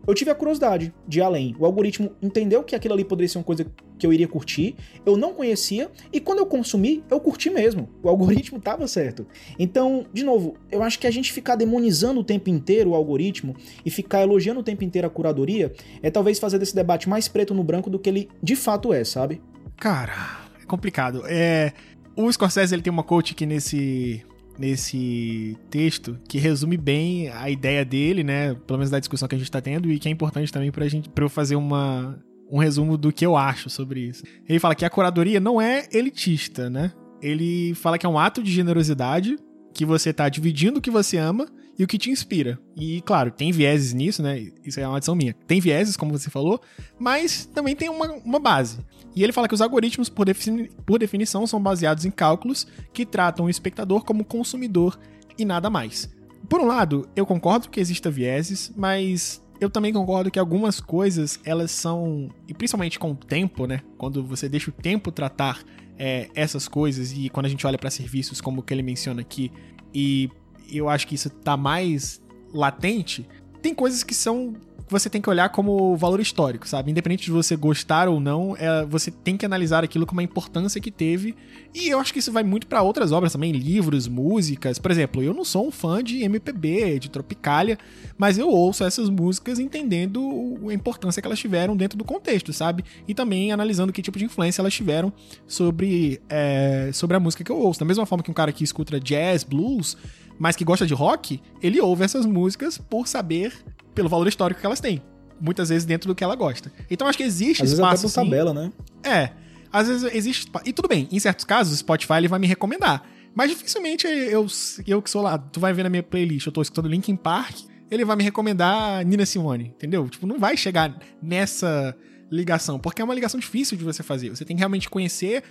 Speaker 3: eu tive a curiosidade de ir além. O algoritmo entendeu que aquilo ali poderia ser uma coisa que eu iria curtir, eu não conhecia, e quando eu consumi, eu curti mesmo. O algoritmo estava certo. Então, de novo, eu acho que a gente ficar demonizando o tempo inteiro o algoritmo e ficar elogiando o tempo inteiro a curadoria é talvez fazer desse debate mais preto no branco do que ele de fato é, sabe?
Speaker 1: Cara, é complicado. É, o Scorsese ele tem uma coach aqui nesse nesse texto que resume bem a ideia dele, né? Pelo menos da discussão que a gente está tendo e que é importante também pra gente para eu fazer uma um resumo do que eu acho sobre isso. Ele fala que a curadoria não é elitista, né? Ele fala que é um ato de generosidade que você tá dividindo o que você ama e o que te inspira. E, claro, tem vieses nisso, né? Isso é uma adição minha. Tem vieses, como você falou, mas também tem uma, uma base. E ele fala que os algoritmos, por, defini por definição, são baseados em cálculos que tratam o espectador como consumidor e nada mais. Por um lado, eu concordo que exista vieses, mas eu também concordo que algumas coisas, elas são, e principalmente com o tempo, né? Quando você deixa o tempo tratar é, essas coisas, e quando a gente olha para serviços como o que ele menciona aqui, e eu acho que isso tá mais latente, tem coisas que são você tem que olhar como valor histórico, sabe? Independente de você gostar ou não, é, você tem que analisar aquilo com uma importância que teve. E eu acho que isso vai muito para outras obras também, livros, músicas. Por exemplo, eu não sou um fã de MPB, de Tropicália, mas eu ouço essas músicas entendendo a importância que elas tiveram dentro do contexto, sabe? E também analisando que tipo de influência elas tiveram sobre, é, sobre a música que eu ouço. Da mesma forma que um cara que escuta jazz, blues, mas que gosta de rock, ele ouve essas músicas por saber pelo valor histórico que elas têm. Muitas vezes dentro do que ela gosta. Então acho que existe
Speaker 3: Às
Speaker 1: espaço.
Speaker 3: Vezes até por tabela, né?
Speaker 1: É. Às vezes existe. E tudo bem, em certos casos, o Spotify ele vai me recomendar. Mas dificilmente eu, eu que sou lá, tu vai ver na minha playlist, eu tô escutando Linkin Park, ele vai me recomendar Nina Simone, entendeu? Tipo, não vai chegar nessa ligação, porque é uma ligação difícil de você fazer. Você tem que realmente conhecer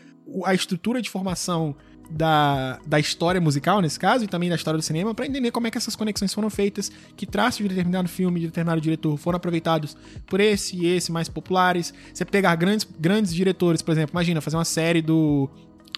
Speaker 1: a estrutura de formação da, da história musical, nesse caso, e também da história do cinema, para entender como é que essas conexões foram feitas, que traços de determinado filme, de determinado diretor foram aproveitados por esse e esse mais populares. Você pegar grandes, grandes diretores, por exemplo, imagina fazer uma série do,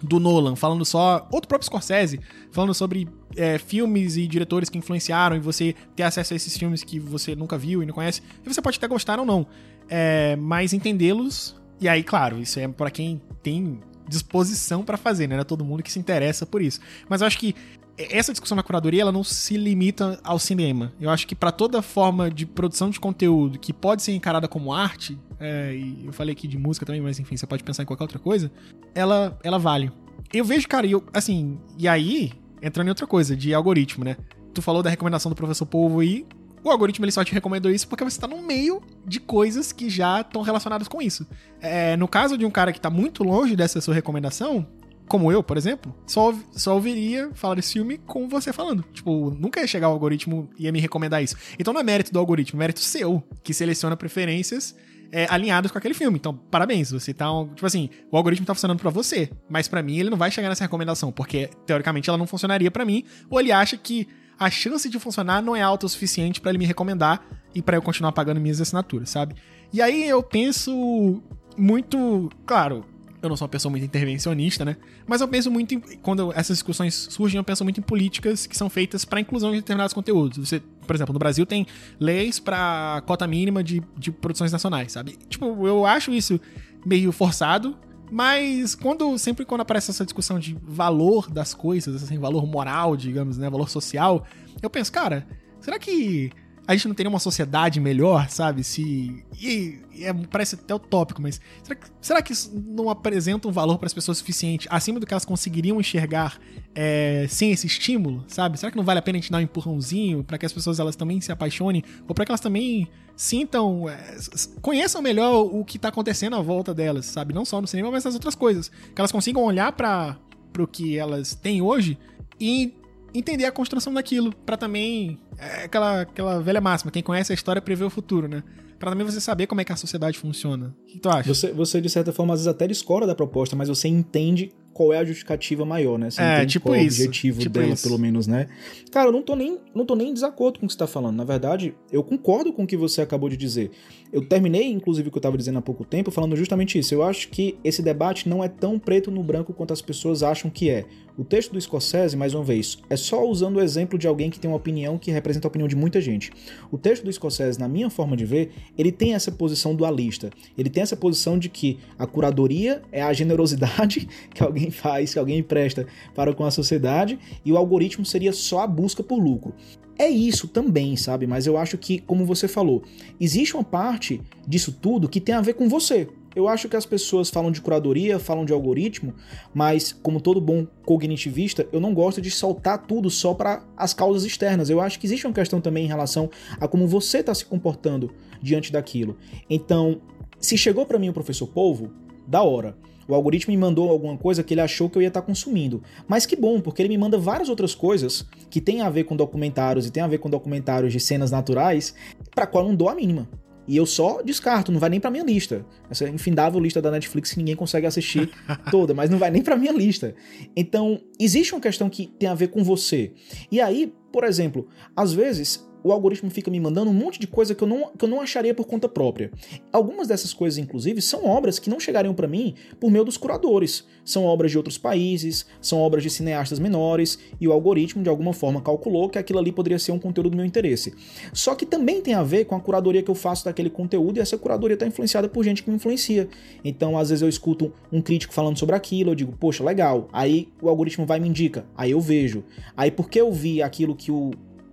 Speaker 1: do Nolan, falando só. Outro próprio Scorsese, falando sobre é, filmes e diretores que influenciaram e você ter acesso a esses filmes que você nunca viu e não conhece. E você pode até gostar ou não, é, mas entendê-los. E aí, claro, isso é para quem tem disposição para fazer, né? Não é todo mundo que se interessa por isso. Mas eu acho que essa discussão na curadoria ela não se limita ao cinema. Eu acho que para toda forma de produção de conteúdo que pode ser encarada como arte, é, e eu falei aqui de música também, mas enfim, você pode pensar em qualquer outra coisa, ela, ela vale. Eu vejo, cara, eu, assim, e aí, entrando em outra coisa, de algoritmo, né? Tu falou da recomendação do professor Polvo aí, o algoritmo ele só te recomendou isso porque você está no meio de coisas que já estão relacionadas com isso. É, no caso de um cara que está muito longe dessa sua recomendação, como eu, por exemplo, só, só ouviria falar desse filme com você falando. Tipo, nunca ia chegar o algoritmo e ia me recomendar isso. Então não é mérito do algoritmo, é mérito seu, que seleciona preferências é, alinhadas com aquele filme. Então, parabéns, você tá. Tipo assim, o algoritmo tá funcionando para você, mas para mim ele não vai chegar nessa recomendação, porque teoricamente ela não funcionaria para mim, ou ele acha que a chance de funcionar não é alta o suficiente para ele me recomendar e para eu continuar pagando minhas assinaturas, sabe? E aí eu penso muito, claro, eu não sou uma pessoa muito intervencionista, né? Mas eu penso muito em, quando essas discussões surgem, eu penso muito em políticas que são feitas para inclusão de determinados conteúdos. Você, por exemplo, no Brasil tem leis para cota mínima de, de produções nacionais, sabe? Tipo, eu acho isso meio forçado, mas quando sempre quando aparece essa discussão de valor das coisas, assim, valor moral, digamos, né, valor social, eu penso, cara, será que a gente não teria uma sociedade melhor, sabe? Se. E, é, parece até utópico, mas será que, será que isso não apresenta um valor para as pessoas suficiente, acima do que elas conseguiriam enxergar é, sem esse estímulo, sabe? Será que não vale a pena a gente dar um empurrãozinho para que as pessoas elas também se apaixonem, ou para que elas também sintam. É, conheçam melhor o que tá acontecendo à volta delas, sabe? Não só no cinema, mas nas outras coisas. Que elas consigam olhar para o que elas têm hoje e entender a construção daquilo, para também. É aquela, aquela velha máxima: quem conhece a história prevê o futuro, né? Pra também você saber como é que a sociedade funciona. O que tu acha?
Speaker 3: Você, você de certa forma, às vezes até discorda da proposta, mas você entende qual é a justificativa maior, né? Você
Speaker 1: é, tipo
Speaker 3: qual
Speaker 1: isso,
Speaker 3: é o objetivo
Speaker 1: tipo
Speaker 3: dela,
Speaker 1: isso.
Speaker 3: pelo menos, né? Cara, eu não tô, nem, não tô nem em desacordo com o que você tá falando. Na verdade, eu concordo com o que você acabou de dizer. Eu terminei, inclusive, o que eu tava dizendo há pouco tempo, falando justamente isso. Eu acho que esse debate não é tão preto no branco quanto as pessoas acham que é. O texto do Scorsese, mais uma vez, é só usando o exemplo de alguém que tem uma opinião que representa a opinião de muita gente. O texto do Scorsese, na minha forma de ver, ele tem essa posição dualista. Ele tem essa posição de que a curadoria é a generosidade que alguém faz, que alguém presta para com a sociedade, e o algoritmo seria só a busca por lucro. É isso também, sabe? Mas eu acho que, como você falou, existe uma parte disso tudo que tem a ver com você. Eu acho que as pessoas falam de curadoria, falam de algoritmo, mas como todo bom cognitivista, eu não gosto de soltar tudo só para as causas externas. Eu acho que existe uma questão também em relação a como você está se comportando diante daquilo. Então, se chegou para mim o professor Polvo, da hora. O algoritmo me mandou alguma coisa que ele achou que eu ia estar consumindo. Mas que bom, porque ele me manda várias outras coisas que tem a ver com documentários e tem a ver com documentários de cenas naturais, para qual não dou a mínima. E eu só descarto, não vai nem pra minha lista. Essa infindável lista da Netflix que ninguém consegue assistir toda, mas não vai nem pra minha lista. Então, existe uma questão que tem a ver com você. E aí, por exemplo, às vezes o algoritmo fica me mandando um monte de coisa que eu não, que eu não acharia por conta própria. Algumas dessas coisas, inclusive, são obras que não chegariam para mim por meio dos curadores. São obras de outros países, são obras de cineastas menores, e o algoritmo, de alguma forma, calculou que aquilo ali poderia ser um conteúdo do meu interesse. Só que também tem a ver com a curadoria que eu faço daquele conteúdo, e essa curadoria está influenciada por gente que me influencia. Então, às vezes, eu escuto um crítico falando sobre aquilo, eu digo, poxa, legal. Aí o algoritmo vai e me indica, aí eu vejo. Aí, porque eu vi aquilo que o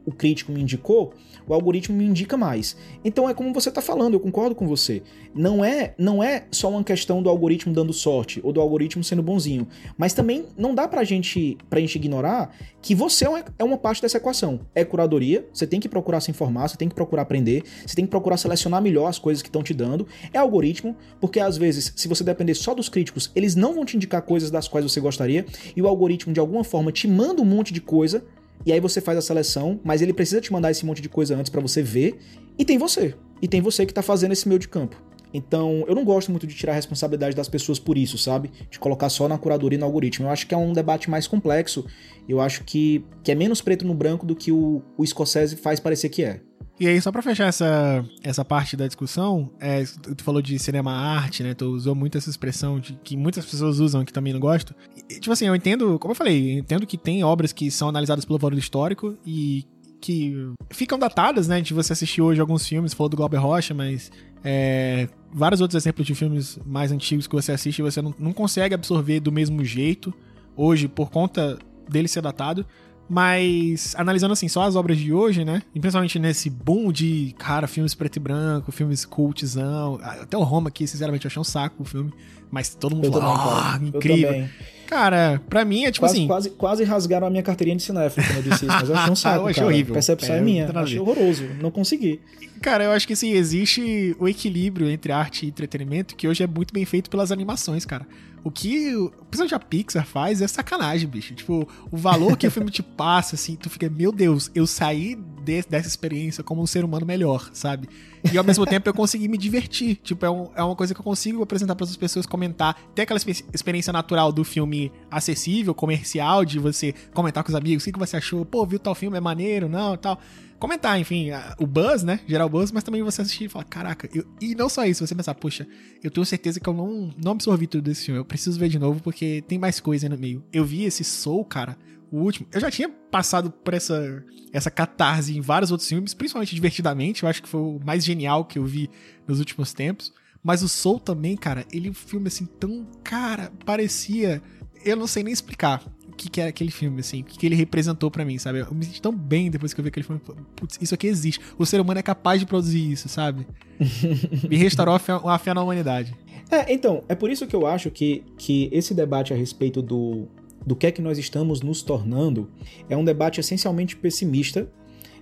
Speaker 3: o crítico me indicou, o algoritmo me indica mais. Então é como você está falando, eu concordo com você. Não é, não é só uma questão do algoritmo dando sorte ou do algoritmo sendo bonzinho, mas também não dá pra gente, pra gente ignorar que você é é uma parte dessa equação. É curadoria, você tem que procurar se informar, você tem que procurar aprender, você tem que procurar selecionar melhor as coisas que estão te dando. É algoritmo, porque às vezes, se você depender só dos críticos, eles não vão te indicar coisas das quais você gostaria, e o algoritmo de alguma forma te manda um monte de coisa e aí você faz a seleção, mas ele precisa te mandar esse monte de coisa antes para você ver. E tem você. E tem você que tá fazendo esse meio de campo. Então, eu não gosto muito de tirar a responsabilidade das pessoas por isso, sabe? De colocar só na curadoria e no algoritmo. Eu acho que é um debate mais complexo. Eu acho que, que é menos preto no branco do que o, o Scorsese faz parecer que é.
Speaker 1: E aí, só pra fechar essa, essa parte da discussão, é, tu falou de cinema arte, né? Tu usou muito essa expressão de, que muitas pessoas usam, que também não gosto. Tipo assim, eu entendo, como eu falei, eu entendo que tem obras que são analisadas pelo valor histórico e que ficam datadas, né? De você assistir hoje alguns filmes, falou do Glauber Rocha, mas É, vários outros exemplos de filmes mais antigos que você assiste e você não, não consegue absorver do mesmo jeito hoje por conta dele ser datado. Mas, analisando assim, só as obras de hoje, né? E principalmente nesse boom de, cara, filmes preto e branco, filmes cultzão. Até o Roma aqui, sinceramente, eu achei um saco o filme. Mas todo mundo
Speaker 3: Eu
Speaker 1: falou,
Speaker 3: também, cara.
Speaker 1: "Ah,
Speaker 3: Eu
Speaker 1: incrível.
Speaker 3: também.
Speaker 1: Cara, pra mim é tipo
Speaker 3: quase,
Speaker 1: assim.
Speaker 3: quase, quase rasgaram a minha carteirinha de cinéfilo quando eu disse isso, mas eu achei um saco,
Speaker 1: Eu achei
Speaker 3: cara.
Speaker 1: horrível.
Speaker 3: A percepção
Speaker 1: É,
Speaker 3: é, minha. Achei horroroso. Não consegui.
Speaker 1: Cara, eu acho que assim, existe o equilíbrio entre arte e entretenimento que hoje é muito bem feito pelas animações, cara. O que, principalmente a Pixar faz é sacanagem, bicho. Tipo, o valor que o filme te passa, assim, tu fica, meu Deus, eu saí de- dessa experiência como um ser humano melhor, sabe? E ao mesmo tempo eu consegui me divertir. Tipo, é, um- é uma coisa que eu consigo apresentar para as pessoas, comentar. Ter aquela expe- experiência natural do filme acessível, comercial, de você comentar com os amigos, o que, que você achou? Pô, viu tal filme, é maneiro, não, tal comentar, enfim, a- o buzz, né? Gerar o buzz, mas também você assistir e falar, caraca, eu... e não só isso, você pensar, poxa, eu tenho certeza que eu não, não absorvi tudo desse filme, eu preciso ver de novo porque tem mais coisa aí no meio. Eu vi esse Soul, cara, o último, eu já tinha passado por essa, essa catarse em vários outros filmes, principalmente divertidamente, eu acho que foi o mais genial que eu vi nos últimos tempos, mas o Soul também, cara, ele é um filme assim tão, cara, parecia, eu não sei nem explicar que, que era aquele filme, assim, o que, que ele representou pra mim, sabe? Eu me senti tão bem depois que eu vi aquele filme. Putz, isso aqui existe. O ser humano é capaz de produzir isso, sabe? me restaurou a fé, a fé na humanidade.
Speaker 3: É, então, é por isso que eu acho que, que esse debate a respeito do, do que é que nós estamos nos tornando é um debate essencialmente pessimista.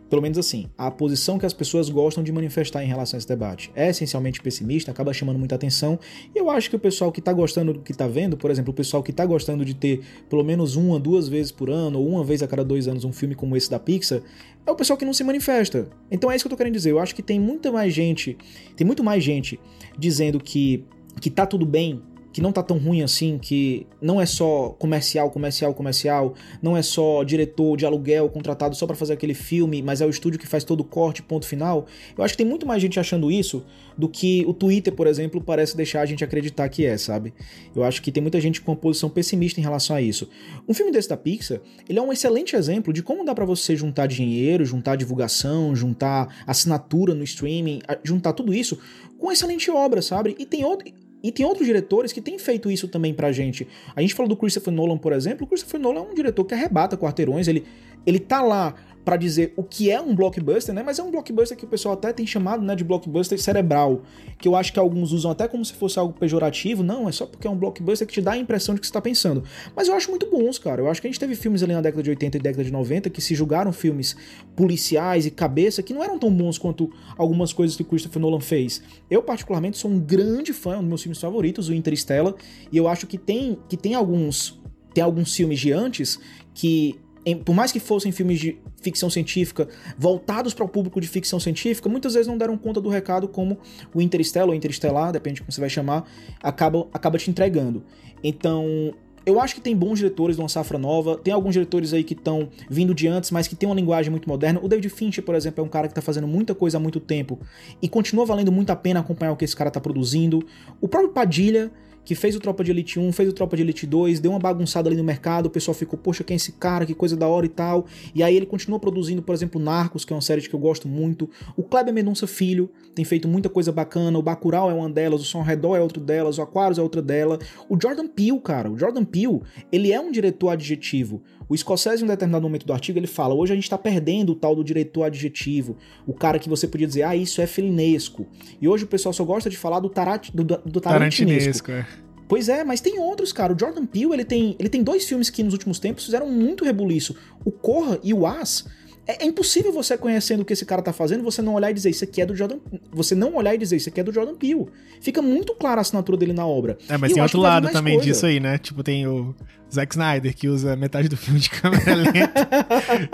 Speaker 3: Pelo menos assim, a posição que as pessoas gostam de manifestar em relação a esse debate é essencialmente pessimista, acaba chamando muita atenção. E eu acho que o pessoal que tá gostando do que tá vendo, por exemplo, o pessoal que tá gostando de ter pelo menos uma, duas vezes por ano, ou uma vez a cada dois anos um filme como esse da Pixar, é o pessoal que não se manifesta. Então é isso que eu tô querendo dizer. Eu acho que tem muita mais gente, tem muito mais gente dizendo que que tá tudo bem, que não tá tão ruim assim, que não é só comercial, comercial, comercial, não é só diretor de aluguel contratado só pra fazer aquele filme, mas é o estúdio que faz todo o corte, ponto final. Eu acho que tem muito mais gente achando isso do que o Twitter, por exemplo, parece deixar a gente acreditar que é, sabe? Eu acho que tem muita gente com uma posição pessimista em relação a isso. Um filme desse da Pixar, ele é um excelente exemplo de como dá pra você juntar dinheiro, juntar divulgação, juntar assinatura no streaming, juntar tudo isso com excelente obra, sabe? E tem outro e tem outros diretores que têm feito isso também pra gente. A gente falou do Christopher Nolan, por exemplo. O Christopher Nolan é um diretor que arrebata quarteirões. Ele, ele tá lá pra dizer o que é um blockbuster, né? Mas é um blockbuster que o pessoal até tem chamado, né, de blockbuster cerebral, que eu acho que alguns usam até como se fosse algo pejorativo. Não, é só porque é um blockbuster que te dá a impressão de que você tá pensando. Mas eu acho muito bons, cara. Eu acho que a gente teve filmes ali na década de 80 e década de 90 que se julgaram filmes policiais e cabeça que não eram tão bons quanto algumas coisas que Christopher Nolan fez. Eu particularmente sou um grande fã, um dos meus filmes favoritos, o Interstellar, e eu acho que tem que tem alguns tem alguns filmes de antes que em- por mais que fossem filmes de ficção científica voltados para o público de ficção científica, muitas vezes não deram conta do recado como o Interstellar ou Interestelar, depende de como você vai chamar, acaba, acaba te entregando. Então, eu acho que tem bons diretores de uma safra nova, tem alguns diretores aí que estão vindo de antes, mas que tem uma linguagem muito moderna. O David Fincher, por exemplo, é um cara que tá fazendo muita coisa há muito tempo e continua valendo muito a pena acompanhar o que esse cara tá produzindo. O próprio Padilha, que fez o Tropa de Elite 1, fez o Tropa de Elite 2, deu uma bagunçada ali no mercado, o pessoal ficou, poxa, quem é esse cara, que coisa da hora e tal. E aí ele continua produzindo, por exemplo, Narcos, que é uma série que eu gosto muito. O Kleber Mendonça Filho tem feito muita coisa bacana, o Bacurau é uma delas, o Som Redor é outro delas, o Aquarius é outra dela. O Jordan Peele, cara, o Jordan Peele, ele é um diretor adjetivo. O Scorsese, em um determinado momento do artigo, ele fala: hoje a gente tá perdendo o tal do diretor adjetivo, o cara que você podia dizer, ah, isso é felinesco. E hoje o pessoal só gosta de falar do, tarat, do, do tarantinesco.
Speaker 1: Tarantinesco, é.
Speaker 3: Pois é, mas tem outros, cara. O Jordan Peele, ele tem, ele tem dois filmes que nos últimos tempos fizeram muito rebuliço. O Corra e o As. É, é impossível você conhecendo o que esse cara tá fazendo, você não olhar e dizer isso aqui é do Jordan, você não olhar e dizer isso aqui é do Jordan Peele. Fica muito clara a assinatura dele na obra.
Speaker 1: É, mas
Speaker 3: E
Speaker 1: tem outro lado também
Speaker 3: coisa.
Speaker 1: disso aí, né? Tipo, tem o Zack Snyder, que usa metade do filme de câmera lenta.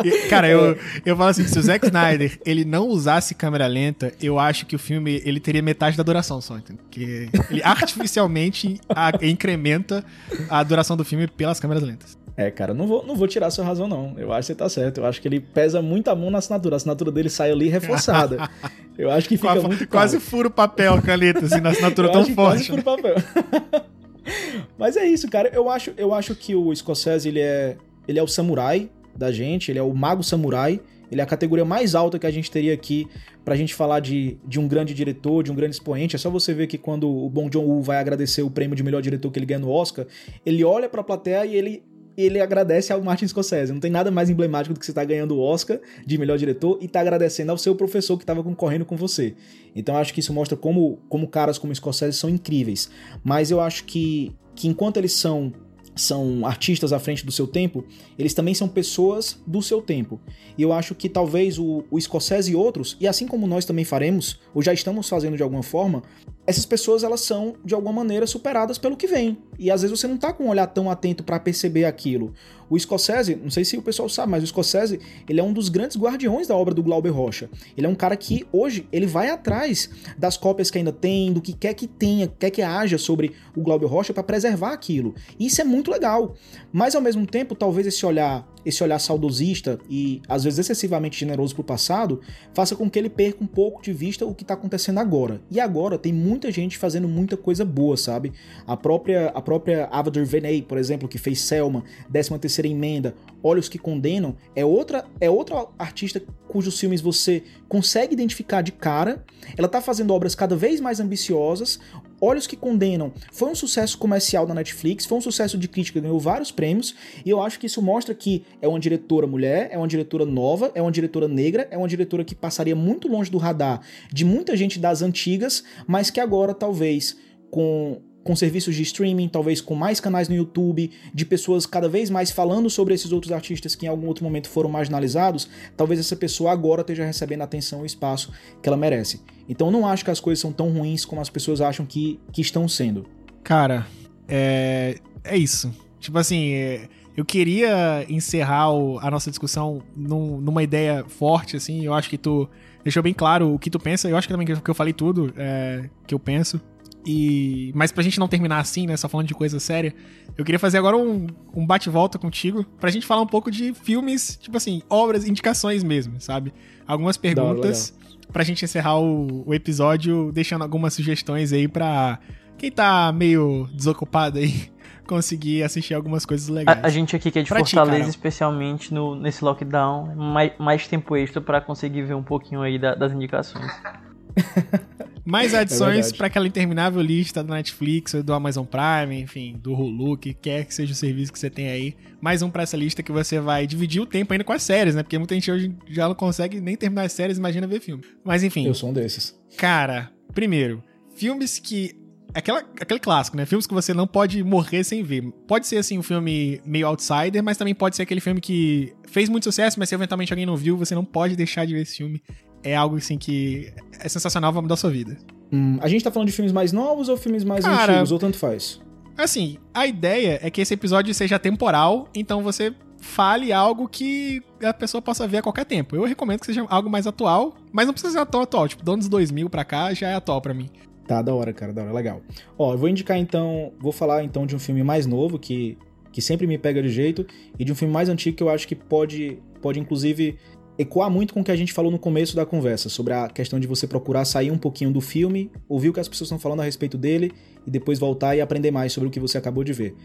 Speaker 1: E, cara, eu, eu falo assim, se o Zack Snyder, ele não usasse câmera lenta, eu acho que o filme, ele teria metade da duração só, entendeu? Porque ele artificialmente a- incrementa a duração do filme pelas câmeras lentas.
Speaker 3: É, cara, não vou, não vou tirar sua razão, não. Eu acho que você tá certo. Eu acho que ele pesa muito a mão na assinatura. A assinatura dele sai ali reforçada. Eu acho que fica
Speaker 1: Quase,
Speaker 3: muito claro.
Speaker 1: quase fura o papel, caneta, assim, na assinatura tão
Speaker 3: quase
Speaker 1: forte. né?
Speaker 3: fura o papel. Mas é isso, cara. Eu acho, eu acho que o Scorsese, ele é, ele é o samurai da gente, ele é o mago samurai. Ele é a categoria mais alta que a gente teria aqui pra gente falar de, de um grande diretor, de um grande expoente. É só você ver que quando o Bong Joon-ho vai agradecer o prêmio de melhor diretor que ele ganha no Oscar, ele olha pra plateia e ele ele agradece ao Martin Scorsese. Não tem nada mais emblemático do que você estar tá ganhando o Oscar de melhor diretor e tá agradecendo ao seu professor que estava concorrendo com você. Então acho que isso mostra como, como caras como Scorsese são incríveis. Mas eu acho que, que enquanto eles são são artistas à frente do seu tempo, eles também são pessoas do seu tempo. E eu acho que talvez o, o Scorsese e outros, e assim como nós também faremos, ou já estamos fazendo de alguma forma, essas pessoas elas são de alguma maneira superadas pelo que vem. E às vezes você não tá com um olhar tão atento para perceber aquilo. O Scorsese, não sei se o pessoal sabe, mas o Scorsese, ele é um dos grandes guardiões da obra do Glauber Rocha. Ele é um cara que hoje ele vai atrás das cópias que ainda tem, do que quer que tenha, quer que haja sobre o Glauber Rocha para preservar aquilo. E isso é muito legal. Mas ao mesmo tempo, talvez esse olhar esse olhar saudosista e às vezes excessivamente generoso pro passado, faça com que ele perca um pouco de vista o que tá acontecendo agora. E agora tem muita gente fazendo muita coisa boa, sabe? A própria a própria Ava DuVernay, por exemplo, que fez Selma, 13 terceira emenda, Olhos que Condenam, é outra é outra artista cujos filmes você consegue identificar de cara. Ela tá fazendo obras cada vez mais ambiciosas, Olhos que Condenam foi um sucesso comercial na Netflix, foi um sucesso de crítica, ganhou vários prêmios, e eu acho que isso mostra que é uma diretora mulher, é uma diretora nova, é uma diretora negra, é uma diretora que passaria muito longe do radar de muita gente das antigas, mas que agora talvez com com serviços de streaming, talvez com mais canais no YouTube, de pessoas cada vez mais falando sobre esses outros artistas que em algum outro momento foram marginalizados, talvez essa pessoa agora esteja recebendo a atenção e espaço que ela merece. Então não acho que as coisas são tão ruins como as pessoas acham que, que estão sendo.
Speaker 1: Cara, é, é isso. Tipo assim, é, eu queria encerrar o, a nossa discussão num, numa ideia forte, assim. Eu acho que tu deixou bem claro o que tu pensa. Eu acho que também que eu falei tudo é, que eu penso. E, mas pra gente não terminar assim, né, só falando de coisa séria, eu queria fazer agora um, um bate-volta contigo pra gente falar um pouco de filmes, tipo assim, obras, indicações mesmo, sabe? Algumas perguntas Dá, pra gente encerrar o, o, episódio, deixando algumas sugestões aí pra quem tá meio desocupado aí conseguir assistir algumas coisas legais.
Speaker 2: A, a gente aqui que é de pra Fortaleza, ti, especialmente no, nesse lockdown, mais, mais tempo extra para conseguir ver um pouquinho aí da, das indicações.
Speaker 1: Mais é adições é para aquela interminável lista da Netflix, do Amazon Prime, enfim, do Hulu, que quer que seja o serviço que você tem aí. Mais um para essa lista que você vai dividir o tempo ainda com as séries, né? Porque muita gente hoje já não consegue nem terminar as séries, imagina ver filme. Mas enfim.
Speaker 3: Eu sou um desses.
Speaker 1: Cara, primeiro, filmes que aquela, aquele clássico, né? Filmes que você não pode morrer sem ver. Pode ser, assim, um filme meio outsider, mas também pode ser aquele filme que fez muito sucesso, mas se eventualmente alguém não viu, você não pode deixar de ver esse filme é algo assim que é sensacional, vai mudar a sua vida.
Speaker 3: Hum, a gente tá falando de filmes mais novos ou filmes mais Cara, antigos, ou tanto faz?
Speaker 1: Assim, a ideia é que esse episódio seja temporal, então você fale algo que a pessoa possa ver a qualquer tempo. Eu recomendo que seja algo mais atual, mas não precisa ser tão atual, tipo, do anos 2000 pra cá já é atual para mim.
Speaker 3: Tá, da hora, cara, da hora, legal. Ó, eu vou indicar então, vou falar então de um filme mais novo que, que sempre me pega de jeito e de um filme mais antigo que eu acho que pode, pode inclusive ecoar muito com o que a gente falou no começo da conversa, sobre a questão de você procurar sair um pouquinho do filme, ouvir o que as pessoas estão falando a respeito dele e depois voltar e aprender mais sobre o que você acabou de ver.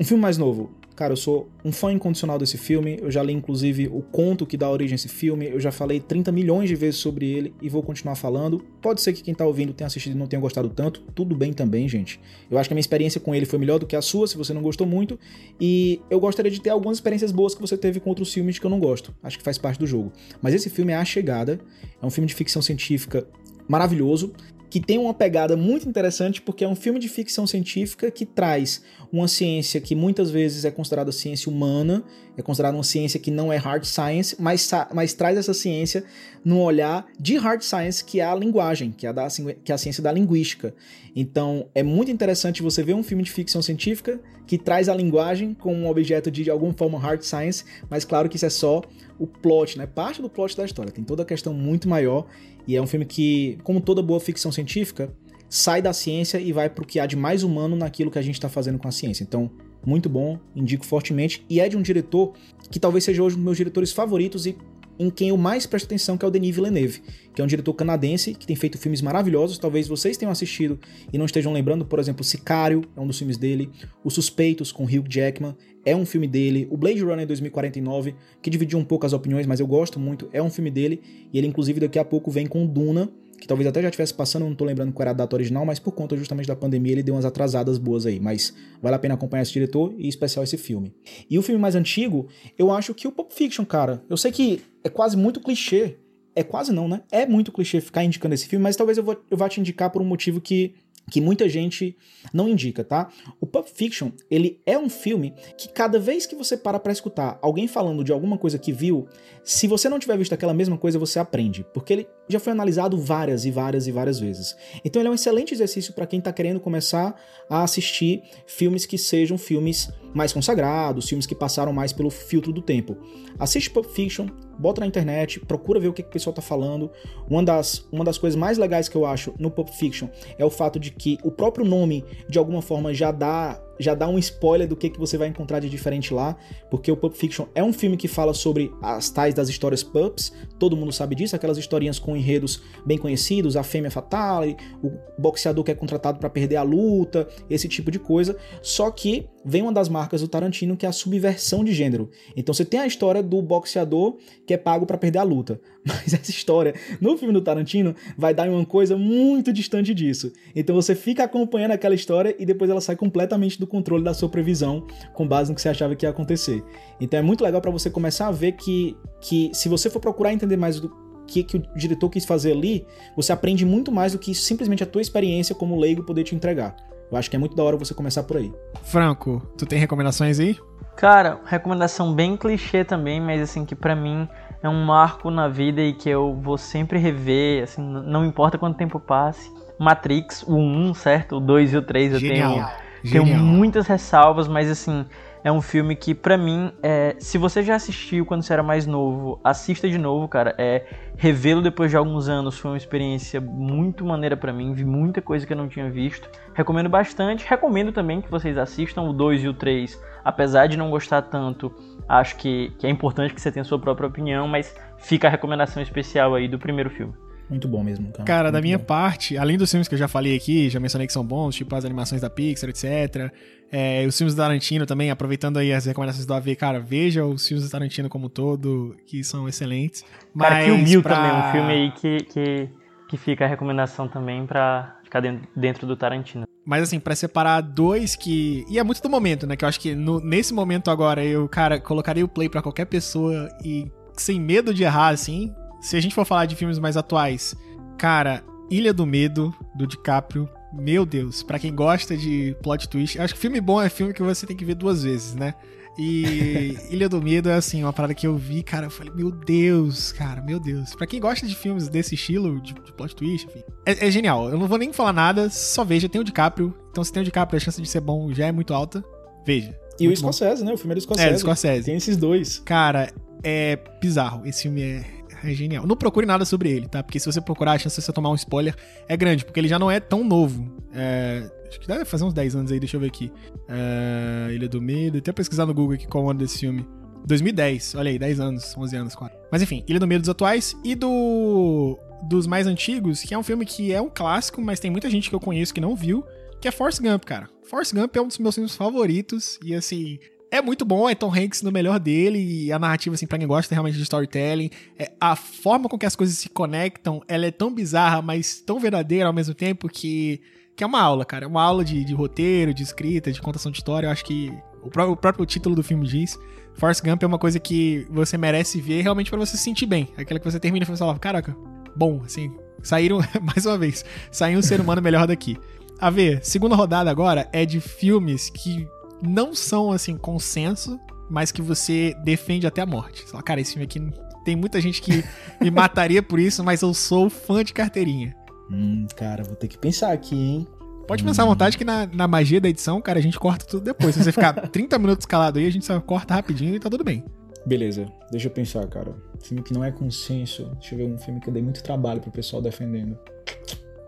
Speaker 3: Um filme mais novo. Cara, eu sou um fã incondicional desse filme. Eu já li, inclusive, o conto que dá origem a esse filme. Eu já falei 30 milhões de vezes sobre ele e vou continuar falando. Pode ser que quem tá ouvindo tenha assistido e não tenha gostado tanto. Tudo bem também, gente. Eu acho que a minha experiência com ele foi melhor do que a sua, se você não gostou muito. E eu gostaria de ter algumas experiências boas que você teve com outros filmes que eu não gosto. Acho que faz parte do jogo. Mas esse filme é A Chegada. É um filme de ficção científica maravilhoso que tem uma pegada muito interessante porque é um filme de ficção científica que traz uma ciência que muitas vezes é considerada ciência humana, é considerada uma ciência que não é hard science, mas, mas traz essa ciência num olhar de hard science, que é a linguagem, que é a, da, que é a ciência da linguística. Então é muito interessante você ver um filme de ficção científica que traz a linguagem como um objeto de, de alguma forma hard science, mas claro que isso é só o plot, né? Parte do plot da história. Tem toda a questão muito maior e é um filme que, como toda boa ficção científica, sai da ciência e vai pro que há de mais humano naquilo que a gente está fazendo com a ciência. Então, muito bom, indico fortemente. E é de um diretor que talvez seja hoje um dos meus diretores favoritos e em quem eu mais presto atenção, que é o Denis Villeneuve, que é um diretor canadense que tem feito filmes maravilhosos. Talvez vocês tenham assistido e não estejam lembrando, por exemplo, Sicário é um dos filmes dele, Os Suspeitos com Hugh Jackman é um filme dele, o Blade Runner 2049, que dividiu um pouco as opiniões, mas eu gosto muito, é um filme dele, e ele inclusive daqui a pouco vem com Duna, que talvez até já estivesse passando, não tô lembrando qual era a data original, mas por conta justamente da pandemia ele deu umas atrasadas boas aí. Mas vale a pena acompanhar esse diretor e em especial esse filme. E o filme mais antigo, eu acho que o Pulp Fiction, cara. Eu sei que é quase muito clichê. É quase não, né? É muito clichê ficar indicando esse filme, mas talvez eu, vou, eu vá te indicar por um motivo que que muita gente não indica, tá? O Pulp Fiction, ele é um filme que cada vez que você para para escutar alguém falando de alguma coisa que viu, se você não tiver visto aquela mesma coisa, você aprende, porque ele já foi analisado várias e várias e várias vezes. Então ele é um excelente exercício para quem está querendo começar a assistir filmes que sejam filmes mais consagrados, filmes que passaram mais pelo filtro do tempo. Assiste Pulp Fiction, bota na internet, procura ver o que, que o pessoal tá falando. Uma das, uma das coisas mais legais que eu acho no Pulp Fiction é o fato de que o próprio nome, de alguma forma, já dá já dá um spoiler do que, que você vai encontrar de diferente lá, porque o Pulp Fiction é um filme que fala sobre as tais das histórias pups, todo mundo sabe disso, aquelas historinhas com enredos bem conhecidos, a fêmea fatale, o boxeador que é contratado para perder a luta, esse tipo de coisa, só que vem uma das marcas do Tarantino que é a subversão de gênero. Então você tem a história do boxeador que é pago para perder a luta, mas essa história no filme do Tarantino vai dar uma coisa muito distante disso. Então você fica acompanhando aquela história e depois ela sai completamente do controle da sua previsão com base no que você achava que ia acontecer. Então é muito legal para você começar a ver que, que se você for procurar entender mais do que, que o diretor quis fazer ali, você aprende muito mais do que simplesmente a tua experiência como leigo poder te entregar. Eu acho que é muito da hora você começar por aí.
Speaker 1: Franco, tu tem recomendações aí?
Speaker 2: Cara, recomendação bem clichê também, mas assim, que para mim é um marco na vida e que eu vou sempre rever, assim, não importa quanto tempo passe. Matrix, o 1, certo? O 2 e o 3 eu tenho, tenho muitas ressalvas, mas assim, é um filme que, para mim, é, se você já assistiu quando você era mais novo, assista de novo, cara. É revê-lo depois de alguns anos foi uma experiência muito maneira para mim. Vi muita coisa que eu não tinha visto. Recomendo bastante. Recomendo também que vocês assistam o 2 e o 3. Apesar de não gostar tanto, acho que, que é importante que você tenha sua própria opinião, mas fica a recomendação especial aí do primeiro filme.
Speaker 3: Muito bom mesmo,
Speaker 1: cara. Cara, da minha bom. parte, além dos filmes que eu já falei aqui, já mencionei que são bons, tipo as animações da Pixar, etc. É, os filmes do Tarantino também, aproveitando aí as recomendações do AV, cara, veja os filmes do Tarantino como todo, que são excelentes.
Speaker 2: Cara, Mas Kill Bill pra... também, um filme aí que, que, que fica a recomendação também pra ficar dentro do Tarantino.
Speaker 1: Mas assim, para separar dois que. E é muito do momento, né? Que eu acho que no, nesse momento agora eu, cara, colocaria o play para qualquer pessoa e sem medo de errar, assim, se a gente for falar de filmes mais atuais, cara, Ilha do Medo, do DiCaprio, meu Deus, para quem gosta de plot twist, acho que filme bom é filme que você tem que ver duas vezes, né? E Ilha do Medo é assim, uma parada que eu vi, cara, eu falei, meu Deus, cara, meu Deus. Pra quem gosta de filmes desse estilo, de, de plot twist, enfim, é, é, genial. Eu não vou nem falar nada, só veja, tem o DiCaprio. Então se tem o DiCaprio, a chance de ser bom já é muito alta. Veja.
Speaker 3: E o Scorsese, né? O filme é do Scorsese.
Speaker 1: É, do Scorsese.
Speaker 3: Tem esses dois.
Speaker 1: Cara, é bizarro. Esse filme é é genial. Não procure nada sobre ele, tá? Porque se você procurar, a chance de você tomar um spoiler é grande, porque ele já não é tão novo. É, acho que deve fazer uns 10 anos aí, deixa eu ver aqui. É, Ilha do Medo, até pesquisar no Google aqui qual o ano desse filme. 2010, olha aí, 10 anos, 11 anos, quase. Mas enfim, Ilha do Medo dos atuais e do dos mais antigos, que é um filme que é um clássico, mas tem muita gente que eu conheço que não viu, que é Force Gump, cara. Force Gump é um dos meus filmes favoritos e assim, é muito bom, é Tom Hanks no melhor dele, e a narrativa, assim, pra quem gosta realmente de storytelling, é, a forma com que as coisas se conectam, ela é tão bizarra, mas tão verdadeira ao mesmo tempo que, que é uma aula, cara. É uma aula de, de roteiro, de escrita, de contação de história. Eu acho que o, o próprio título do filme diz. Force Gump é uma coisa que você merece ver realmente para você se sentir bem. Aquela que você termina e fala, caraca, bom, assim, saíram, mais uma vez, saiu um ser humano melhor daqui. A ver, segunda rodada agora é de filmes que não são, assim, consenso, mas que você defende até a morte. Você fala, cara, esse filme aqui tem muita gente que me mataria por isso, mas eu sou fã de carteirinha.
Speaker 3: Hum, cara, vou ter que pensar aqui, hein?
Speaker 1: Pode pensar à vontade que na, na magia da edição, cara, a gente corta tudo depois. Se você ficar 30 minutos calado aí, a gente só corta rapidinho e tá tudo bem.
Speaker 3: Beleza, deixa eu pensar, cara. Filme que não é consenso. Deixa eu ver um filme que eu dei muito trabalho pro pessoal defendendo.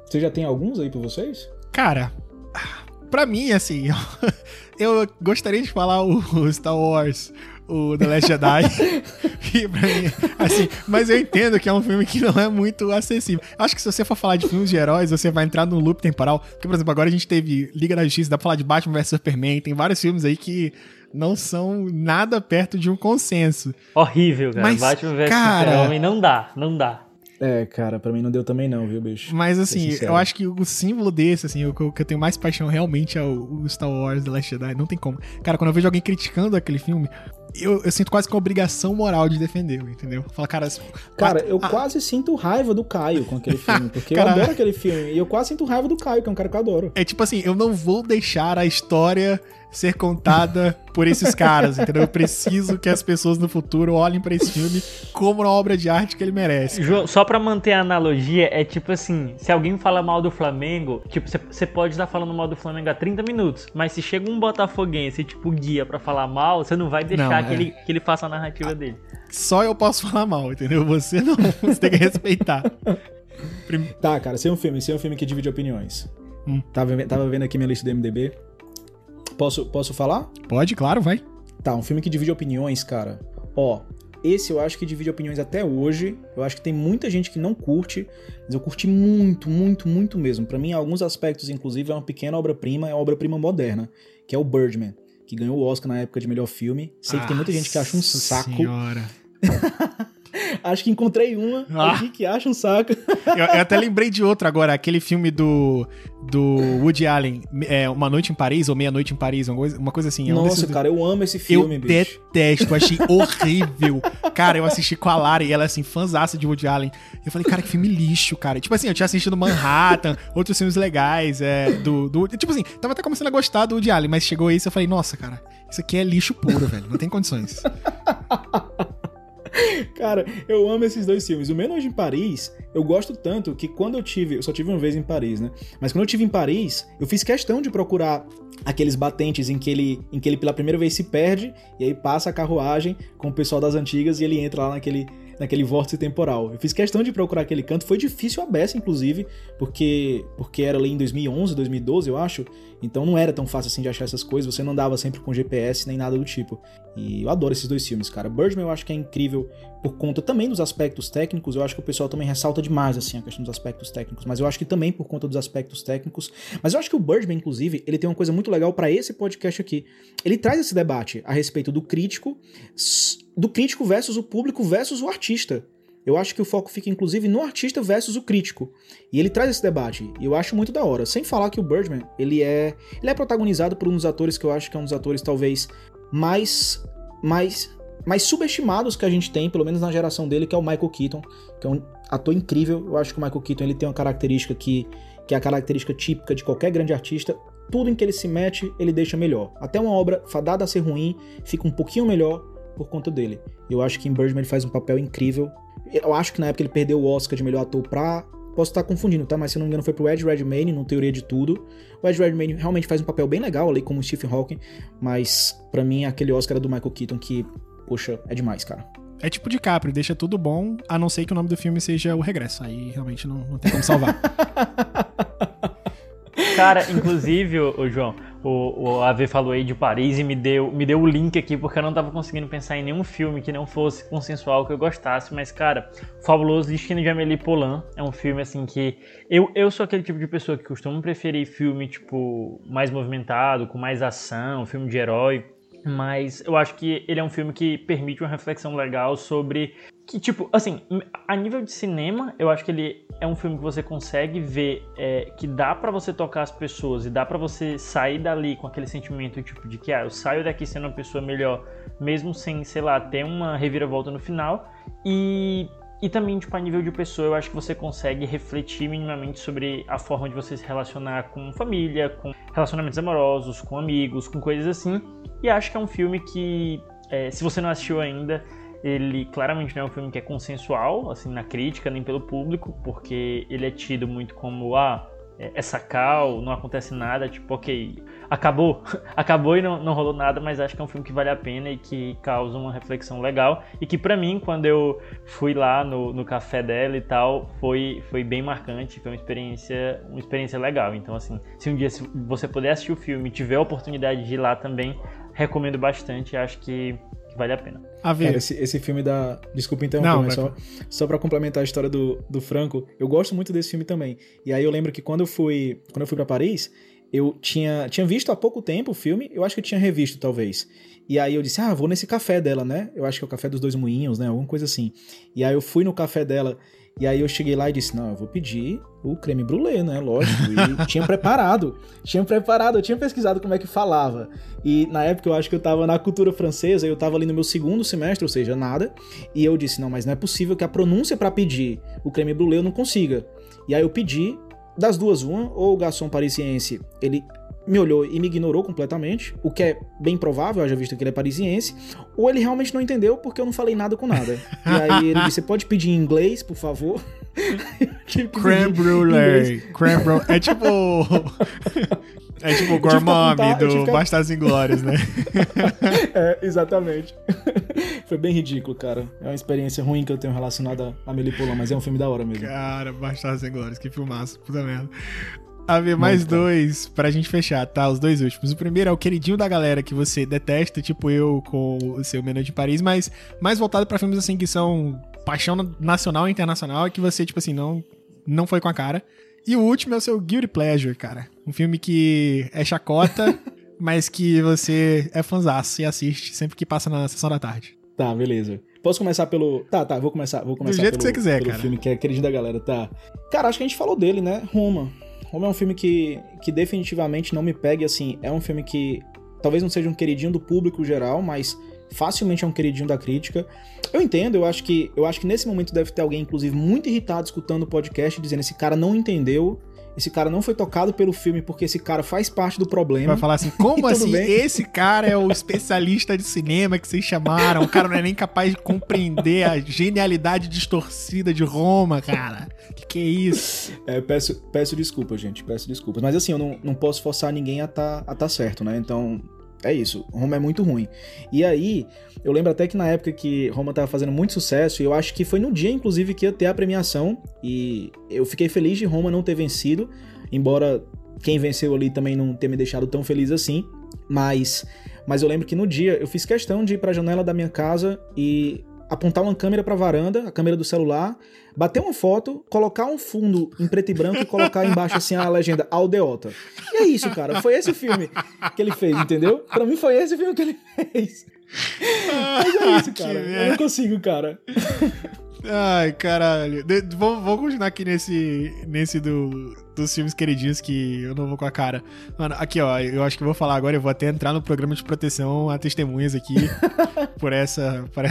Speaker 3: Você já tem alguns aí pra vocês?
Speaker 1: Cara, pra mim, assim, eu, gostaria de falar o, Star Wars, o The Last Jedi. e pra mim, assim, mas eu entendo que é um filme que não é muito acessível. Acho que se você for falar de filmes de heróis, você vai entrar num loop temporal. Porque, por exemplo, agora a gente teve Liga da Justiça, dá pra falar de Batman vs Superman, tem vários filmes aí que não são nada perto de um consenso.
Speaker 2: Horrível, cara.
Speaker 1: Mas,
Speaker 2: Batman vs Super-Homem não dá, não dá.
Speaker 3: É, cara, pra mim não deu também não, viu, bicho?
Speaker 1: Mas assim, eu acho que o símbolo desse, assim, o que eu, que eu tenho mais paixão realmente é o, o Star Wars The Last Jedi. Não tem como. Cara, quando eu vejo alguém criticando aquele filme, eu, eu sinto quase que uma obrigação moral de defender, entendeu? Fala, cara, assim,
Speaker 3: Cara, eu
Speaker 1: ah,
Speaker 3: quase sinto raiva do Caio com aquele filme, porque
Speaker 1: Cara-
Speaker 3: eu adoro aquele filme. E eu quase sinto raiva do Caio, que é um cara que eu adoro.
Speaker 1: É tipo assim, eu não vou deixar a história ser contada por esses caras, entendeu? Eu preciso que as pessoas no futuro olhem pra esse filme como uma obra de arte que ele merece.
Speaker 2: João, só pra manter a analogia, é tipo assim, se alguém fala mal do Flamengo, tipo, você pode estar falando mal do Flamengo há 30 minutos, mas se chega um botafoguense, tipo, guia pra falar mal, você não vai deixar
Speaker 1: Não,
Speaker 2: que,
Speaker 1: é.
Speaker 2: ele, que ele faça a narrativa dele.
Speaker 1: Só eu posso falar mal, entendeu? Você não, você tem que respeitar.
Speaker 3: Tá, cara, sem um filme, sem um filme que divide opiniões.
Speaker 1: Hum.
Speaker 3: Tava, tava vendo aqui minha lista do MDB. Posso, posso falar?
Speaker 1: Pode, claro, vai.
Speaker 3: Tá, um filme que divide opiniões, cara. Ó, esse eu acho que divide opiniões até hoje. Eu acho que tem muita gente que não curte, mas eu curti muito, muito, muito mesmo. Pra mim, em alguns aspectos, inclusive, é uma pequena obra-prima, é uma obra-prima moderna, que é o Birdman, que ganhou o Oscar na época de melhor filme. Sei que tem muita gente que acha um saco.
Speaker 1: Senhora.
Speaker 3: Acho que encontrei uma
Speaker 1: Ah.
Speaker 3: que acha um saco.
Speaker 1: Eu, eu até lembrei de outro agora, aquele filme do, do Woody Allen, é, Uma Noite em Paris, ou Meia Noite em Paris, uma coisa, uma coisa assim. É um
Speaker 3: Nossa, cara, eu amo esse
Speaker 1: Eu
Speaker 3: filme, bicho.
Speaker 1: detesto, achei horrível. Cara, eu assisti com a Lara e ela, assim, fãzaça de Woody Allen. Eu falei, cara, que filme lixo, cara. Tipo assim, eu tinha assistido Manhattan, outros filmes legais, é, do, do... Tipo assim, tava até começando a gostar do Woody Allen, mas chegou isso e eu falei, nossa, cara, isso aqui é lixo puro, velho. Não tem condições.
Speaker 3: Cara, eu amo esses dois filmes. O Noite em Paris, eu gosto tanto que quando eu tive. Eu só tive uma vez em Paris, né? Mas quando eu tive em Paris, eu fiz questão de procurar aqueles batentes em que ele, em que ele pela primeira vez se perde e aí passa a carruagem com o pessoal das antigas e ele entra lá naquele, naquele vórtice temporal. Eu fiz questão de procurar aquele canto. Foi difícil a beça, inclusive, porque, porque era ali em 2011, 2012, eu acho. Então não era tão fácil assim de achar essas coisas. Você não andava sempre com GPS nem nada do tipo. E eu adoro esses dois filmes, cara. Birdman eu acho que é incrível por conta também dos aspectos técnicos. Eu acho que o pessoal também ressalta demais assim a questão dos aspectos técnicos, mas eu acho que também por conta dos aspectos técnicos. Mas eu acho que o Birdman, inclusive, ele tem uma coisa muito legal pra esse podcast aqui. Ele traz esse debate a respeito do crítico, do crítico versus o público versus o artista. Eu acho que o foco fica, inclusive, no artista versus o crítico. E ele traz esse debate. E eu acho muito da hora. Sem falar que o Birdman, ele é. Ele é protagonizado por um dos atores que eu acho que é um dos atores, talvez, mais. mais. mais subestimados que a gente tem, pelo menos na geração dele, que é o Michael Keaton, que é um ator incrível. Eu acho que o Michael Keaton ele tem uma característica que, que é a característica típica de qualquer grande artista. Tudo em que ele se mete, ele deixa melhor. Até uma obra fadada a ser ruim, fica um pouquinho melhor por conta dele. Eu acho que em Birdman ele faz um papel incrível. Eu acho que na época ele perdeu o Oscar de melhor ator pra. Posso estar confundindo, tá? Mas se eu não me engano foi pro Ed Redmayne, no Teoria de Tudo. O Ed Redmayne realmente faz um papel bem legal ali como Stephen Hawking, mas pra mim aquele Oscar era do Michael Keaton que, poxa, é demais, cara.
Speaker 1: É tipo DiCaprio, deixa tudo bom, a não ser que o nome do filme seja O Regresso. Aí realmente não, não tem como salvar.
Speaker 2: Cara, inclusive, ô, João, o, o AV falou aí de Paris e me deu, me deu o link aqui porque eu não tava conseguindo pensar em nenhum filme que não fosse consensual que eu gostasse, mas cara, Fabuloso Destino de Amélie Poulain é um filme assim que eu, eu sou aquele tipo de pessoa que costuma preferir filme tipo mais movimentado, com mais ação, filme de herói, mas eu acho que ele é um filme que permite uma reflexão legal sobre que, tipo, assim, a nível de cinema, eu acho que ele é um filme que você consegue ver é, que dá pra você tocar as pessoas e dá pra você sair dali com aquele sentimento, tipo, de que, ah, eu saio daqui sendo uma pessoa melhor, mesmo sem, sei lá, ter uma reviravolta no final. E, e também, tipo, a nível de pessoa, eu acho que você consegue refletir minimamente sobre a forma de você se relacionar com família, com relacionamentos amorosos, com amigos, com coisas assim. E acho que é um filme que, é, se você não assistiu ainda, ele claramente não é um filme que é consensual, assim, na crítica, nem pelo público, porque ele é tido muito como, ah, é é sacal, não acontece nada, tipo, ok, acabou, acabou e não, não rolou nada, mas acho que é um filme que vale a pena e que causa uma reflexão legal, e que pra mim, quando eu fui lá no, no café dela e tal, foi, foi bem marcante, foi uma experiência, uma experiência legal, então assim, se um dia você puder assistir o filme e tiver a oportunidade de ir lá também, recomendo bastante, acho que vale a pena.
Speaker 3: A ver. Cara, esse, esse filme da. Desculpa interromper, Não, mas só, só pra complementar a história do, do Franco, eu gosto muito desse filme também. E aí eu lembro que quando eu fui. Quando eu fui para Paris, eu tinha, tinha visto há pouco tempo o filme, eu acho que eu tinha revisto, talvez. E aí eu disse, ah, vou nesse café dela, né? Eu acho que é o café dos dois moinhos, né? Alguma coisa assim. E aí eu fui no café dela e aí eu cheguei lá e disse: Não, eu vou pedir o creme brulee, né? Lógico. E tinha preparado. Tinha preparado, eu tinha pesquisado como é que falava. E na época eu acho que eu tava na cultura francesa, eu tava ali no meu segundo semestre, ou seja, nada. E eu disse: Não, mas não é possível que a pronúncia para pedir o creme brulee eu não consiga. E aí eu pedi, das duas, uma, ou o garçom parisiense, ele me olhou e me ignorou completamente, o que é bem provável, haja visto que ele é parisiense, ou ele realmente não entendeu porque eu não falei nada com nada. e aí ele disse: Você pode pedir em inglês, por favor?
Speaker 1: Creme brulee. Creme brulee. É tipo. É tipo o Gormami do ficar... Bastardos Inglórios, né?
Speaker 3: é, exatamente. Foi bem ridículo, cara. É uma experiência ruim que eu tenho relacionada a Melipolã, mas é um filme da hora mesmo.
Speaker 1: Cara, Bastardos Inglórios, que filmaço, puta merda haver mais Muito dois pra gente fechar, tá? Os dois últimos. O primeiro é o queridinho da galera que você detesta, tipo eu com o seu Menino de Paris, mas mais voltado para filmes assim que são paixão nacional e internacional e que você, tipo assim, não, não foi com a cara. E o último é o seu Guilty Pleasure, cara. Um filme que é chacota, mas que você é fãzaço e assiste sempre que passa na sessão da tarde.
Speaker 3: Tá, beleza. Posso começar pelo. Tá, tá, vou começar. Vou começar
Speaker 1: Do jeito
Speaker 3: pelo,
Speaker 1: que você quiser,
Speaker 3: pelo
Speaker 1: cara.
Speaker 3: filme que é queridinho da galera, tá. Cara, acho que a gente falou dele, né? Roma. Roma é um filme que, que definitivamente não me pegue, assim, é um filme que talvez não seja um queridinho do público geral, mas facilmente é um queridinho da crítica. Eu entendo, eu acho que eu acho que nesse momento deve ter alguém, inclusive, muito irritado escutando o podcast, dizendo esse cara não entendeu esse cara não foi tocado pelo filme porque esse cara faz parte do problema.
Speaker 1: Vai falar assim, como assim? Bem? Esse cara é o especialista de cinema que vocês chamaram. O cara não é nem capaz de compreender a genialidade distorcida de Roma, cara. Que que é isso?
Speaker 3: É, peço, peço desculpas, gente. Peço desculpas. Mas assim, eu não, não posso forçar ninguém a tá, a tá certo, né? Então, é isso. Roma é muito ruim. E aí, eu lembro até que na época que Roma tava fazendo muito sucesso, e eu acho que foi no dia, inclusive, que ia ter a premiação. E eu fiquei feliz de Roma não ter vencido, embora quem venceu ali também não tenha me deixado tão feliz assim. Mas, mas eu lembro que no dia eu fiz questão de ir pra janela da minha casa e apontar uma câmera pra varanda, a câmera do celular, bater uma foto, colocar um fundo em preto e branco e colocar embaixo assim a legenda Aldeota. E é isso, cara. Foi esse filme que ele fez, entendeu? Pra mim foi esse filme que ele fez. Mas é isso, cara. Eu não consigo, cara.
Speaker 1: Ai, caralho. vamos, vamos continuar aqui nesse, nesse do, dos filmes queridinhos que eu não vou com a cara. Mano, aqui, ó, eu acho que eu vou falar agora, eu vou até entrar no programa de proteção a testemunhas aqui por essa, por,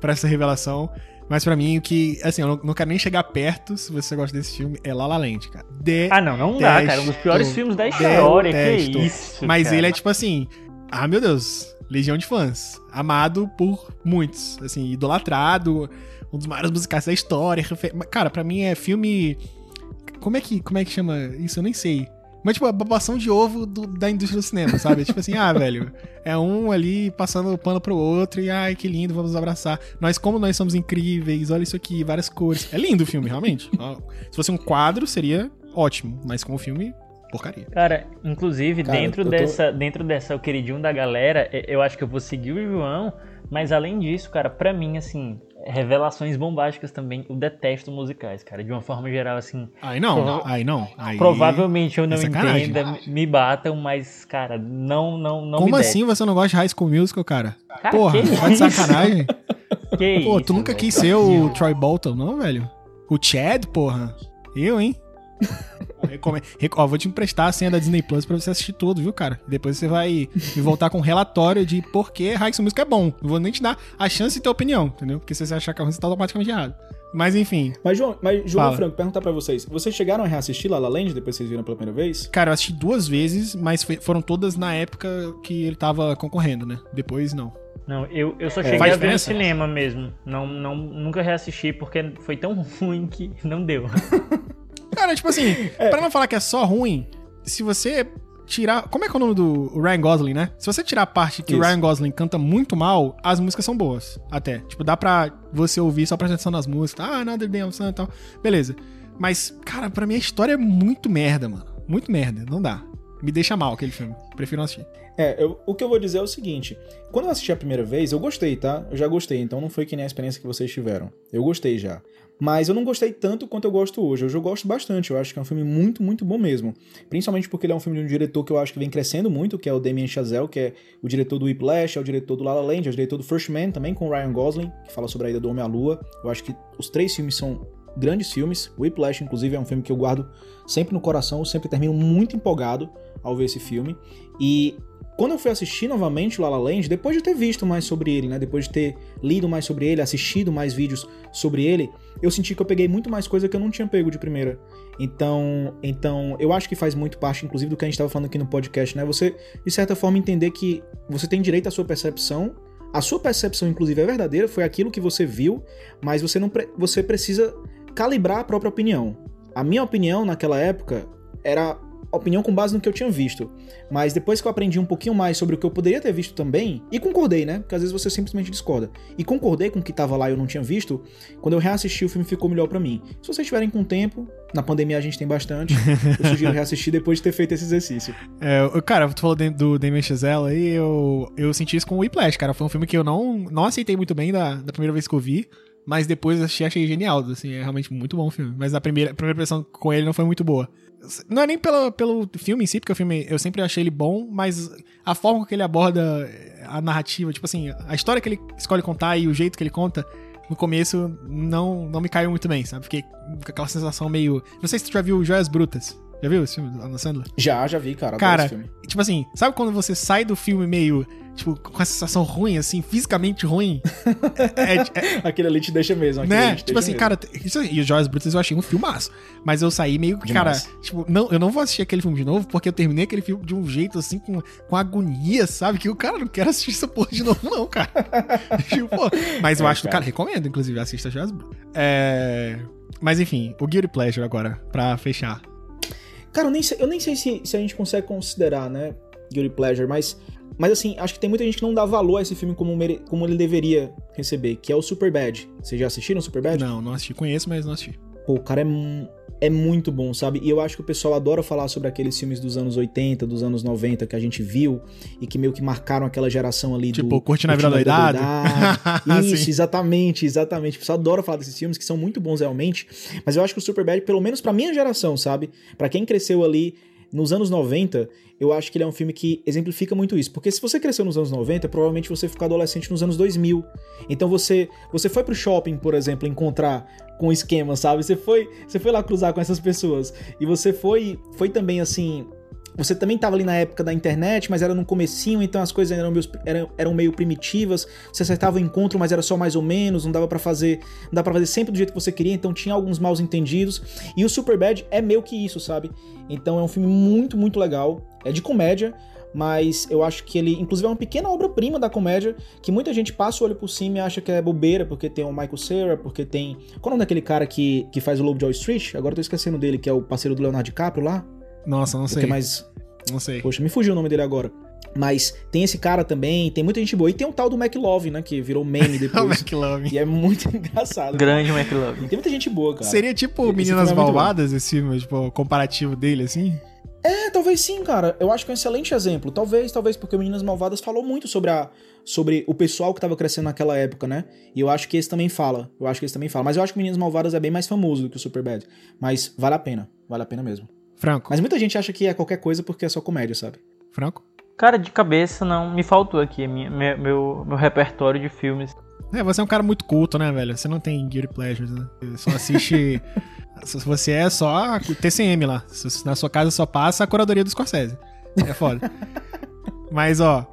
Speaker 1: por essa revelação. Mas pra mim, o que. Assim, eu não, não, quero nem chegar perto se você gosta desse filme. É La La Land, cara.
Speaker 2: ah, não, não dá, cara. Um dos piores filmes da história. Que isso.
Speaker 1: Mas
Speaker 2: cara.
Speaker 1: ele é tipo assim. Ah, meu Deus. Legião de fãs. Amado por muitos. Assim, idolatrado. Um dos maiores musicais da história. Cara, pra mim é filme. Como é que, como é que chama isso? Eu nem sei. Mas, tipo, a babação de ovo do, da indústria do cinema, sabe? tipo assim, ah, velho, é um ali passando o pano pro outro e, ai, que lindo, vamos abraçar. Nós, como nós somos incríveis, olha isso aqui, várias cores. É lindo o filme, realmente. Se fosse um quadro, seria ótimo, mas com o filme, porcaria.
Speaker 2: Cara, inclusive, Cara, dentro, tô... dessa, dentro dessa, o queridinho da galera, eu acho que eu vou seguir o João, mas além disso, cara, pra mim, assim, revelações bombásticas também. Eu detesto musicais, cara. De uma forma geral, assim.
Speaker 1: Aí não, prova aí não. Aí...
Speaker 2: Provavelmente eu não é entenda, me batam, mas, cara, não, não, não
Speaker 1: Como assim você não gosta de High School Musical, cara? cara Porra, tá de sacanagem. que Pô, isso, tu nunca quis ser o Troy Bolton, não, velho? O Chad, porra. Eu, hein? Ó, vou te emprestar a senha da Disney Plus pra você assistir tudo, viu, cara? Depois você vai me voltar com um relatório de por que High School Musical é bom. Não vou nem te dar a chance de ter opinião, entendeu? Porque se você achar que é ruim, você tá automaticamente errado. Mas enfim.
Speaker 3: Mas, João, mas, João Franco, perguntar pra vocês. Vocês chegaram a reassistir La La Land depois que vocês viram pela primeira vez?
Speaker 1: Cara, eu assisti duas vezes, mas foi, foram todas na época que ele tava concorrendo, né? Depois, não.
Speaker 2: Não, eu, eu só é, cheguei a ver no cinema mesmo. Não, não, nunca reassisti porque foi tão ruim que não deu.
Speaker 1: Cara, tipo assim, é. pra não falar que é só ruim, se você tirar. Como é que é o nome do Ryan Gosling, né? Se você tirar a parte que Isso. o Ryan Gosling canta muito mal, as músicas são boas. Até. Tipo, dá pra você ouvir só prestando atenção nas músicas. Ah, of Sun e tal. Beleza. Mas, cara, pra mim a história é muito merda, mano. Muito merda. Não dá. Me deixa mal aquele filme. Prefiro não assistir.
Speaker 3: É, eu, o que eu vou dizer é o seguinte: quando eu assisti a primeira vez, eu gostei, tá? Eu já gostei, então não foi que nem a experiência que vocês tiveram. Eu gostei já. Mas eu não gostei tanto quanto eu gosto hoje. Hoje eu gosto bastante. Eu acho que é um filme muito, muito bom mesmo. Principalmente porque ele é um filme de um diretor que eu acho que vem crescendo muito, que é o Damien Chazelle, que é o diretor do Whiplash, é o diretor do La La Land, é o diretor do First Man, também com o Ryan Gosling, que fala sobre a ida do Homem à Lua. Eu acho que os três filmes são grandes filmes. Whiplash, inclusive, é um filme que eu guardo sempre no coração. Eu sempre termino muito empolgado ao ver esse filme. E quando eu fui assistir novamente o La La Land, depois de ter visto mais sobre ele, né, depois de ter lido mais sobre ele, assistido mais vídeos sobre ele, eu senti que eu peguei muito mais coisa que eu não tinha pego de primeira. Então, então eu acho que faz muito parte, inclusive, do que a gente estava falando aqui no podcast, né? Você, de certa forma, entender que você tem direito à sua percepção. A sua percepção, inclusive, é verdadeira, foi aquilo que você viu, mas você não você precisa calibrar a própria opinião. A minha opinião naquela época era opinião com base no que eu tinha visto. Mas depois que eu aprendi um pouquinho mais sobre o que eu poderia ter visto também, e concordei, né? Porque às vezes você simplesmente discorda. E concordei com o que tava lá e eu não tinha visto, quando eu reassisti o filme ficou melhor para mim. Se vocês tiverem com tempo, na pandemia a gente tem bastante, eu sugiro reassistir depois de ter feito esse exercício.
Speaker 1: É, cara, tu falou do Damien Chazelle aí, eu, eu senti isso com o Whiplash, cara. Foi um filme que eu não, não aceitei muito bem da, da primeira vez que eu vi. Mas depois achei, achei genial, assim, é realmente muito bom o filme. Mas a primeira, a primeira impressão com ele não foi muito boa. Não é nem pelo, pelo filme em si, porque o filme eu sempre achei ele bom, mas a forma que ele aborda a narrativa, tipo assim, a história que ele escolhe contar e o jeito que ele conta, no começo não, não me caiu muito bem, sabe? Fiquei com aquela sensação meio. Não sei se tu já viu Joias Brutas. Já viu esse filme Adam Sandler?
Speaker 3: Já, já vi, cara.
Speaker 1: Cara, tipo assim, sabe quando você sai do filme meio tipo, com essa sensação ruim, assim, fisicamente ruim.
Speaker 3: é, é, aquele ali te deixa mesmo.
Speaker 1: Né? Tipo assim, mesmo. cara, isso, e os Joias Brutas eu achei um filmaço. Mas eu saí meio que, cara, tipo, não, eu não vou assistir aquele filme de novo, porque eu terminei aquele filme de um jeito, assim, com, com agonia, sabe? Que o cara não quer assistir essa porra de novo, não, cara. tipo, pô. Mas eu é, acho, cara. cara, recomendo, inclusive, assista Joias Brutas. É... Mas enfim, o Guilty Pleasure agora, pra fechar.
Speaker 3: Cara, eu nem sei, eu nem sei se, se a gente consegue considerar, né, Guilty Pleasure, mas mas assim, acho que tem muita gente que não dá valor a esse filme como, mere... como ele deveria receber, que é o Superbad. Vocês já assistiram o Superbad?
Speaker 1: Não, não assisti. Conheço, mas não assisti.
Speaker 3: Pô, o cara é, é muito bom, sabe? E eu acho que o pessoal adora falar sobre aqueles filmes dos anos 80, dos anos 90 que a gente viu e que meio que marcaram aquela geração ali
Speaker 1: tipo, do... Tipo, Curte na Vida Doidado?
Speaker 3: Isso, exatamente, exatamente. O pessoal adora falar desses filmes que são muito bons realmente, mas eu acho que o Superbad, pelo menos pra minha geração, sabe? Para quem cresceu ali nos anos 90, eu acho que ele é um filme que exemplifica muito isso. Porque se você cresceu nos anos 90, provavelmente você ficou adolescente nos anos 2000. Então você você foi pro shopping, por exemplo, encontrar com esquema, sabe? Você foi, você foi lá cruzar com essas pessoas. E você foi foi também assim, você também estava ali na época da internet, mas era no comecinho, então as coisas eram meio, eram, eram meio primitivas. Você acertava o encontro, mas era só mais ou menos, não dava para fazer, não dava para fazer sempre do jeito que você queria, então tinha alguns maus entendidos. E o Superbad é meio que isso, sabe? Então é um filme muito, muito legal. É de comédia, mas eu acho que ele, inclusive, é uma pequena obra-prima da comédia que muita gente passa o olho por cima e acha que é bobeira, porque tem o Michael Cera, porque tem. Qual é o nome daquele cara que, que faz o Lobo de Wall Street? Agora eu tô esquecendo dele, que é o parceiro do Leonardo DiCaprio lá.
Speaker 1: Nossa, não sei.
Speaker 3: mais.
Speaker 1: Não sei.
Speaker 3: Poxa, me fugiu o nome dele agora. Mas tem esse cara também, tem muita gente boa. E tem o tal do McLove, né? Que virou meme depois. o
Speaker 1: McLove.
Speaker 3: E é muito engraçado.
Speaker 2: Grande cara. McLove.
Speaker 3: E tem muita gente boa, cara.
Speaker 1: Seria tipo esse Meninas é Malvadas, esse filme, tipo, comparativo dele, assim?
Speaker 3: É, talvez sim, cara. Eu acho que é um excelente exemplo. Talvez, talvez, porque o Meninas Malvadas falou muito sobre, a, sobre o pessoal que tava crescendo naquela época, né? E eu acho que esse também fala. Eu acho que esse também fala. Mas eu acho que Meninas Malvadas é bem mais famoso do que o Superbad. Mas vale a pena. Vale a pena mesmo.
Speaker 1: Franco.
Speaker 3: Mas muita gente acha que é qualquer coisa porque é só comédia, sabe?
Speaker 1: Franco?
Speaker 2: Cara, de cabeça não. Me faltou aqui minha, meu, meu, meu repertório de filmes.
Speaker 1: É, você é um cara muito culto, né, velho? Você não tem Guilty Pleasures, né? Você só assiste. você é só TCM lá. Na sua casa só passa a curadoria do Scorsese. É foda. Mas, ó,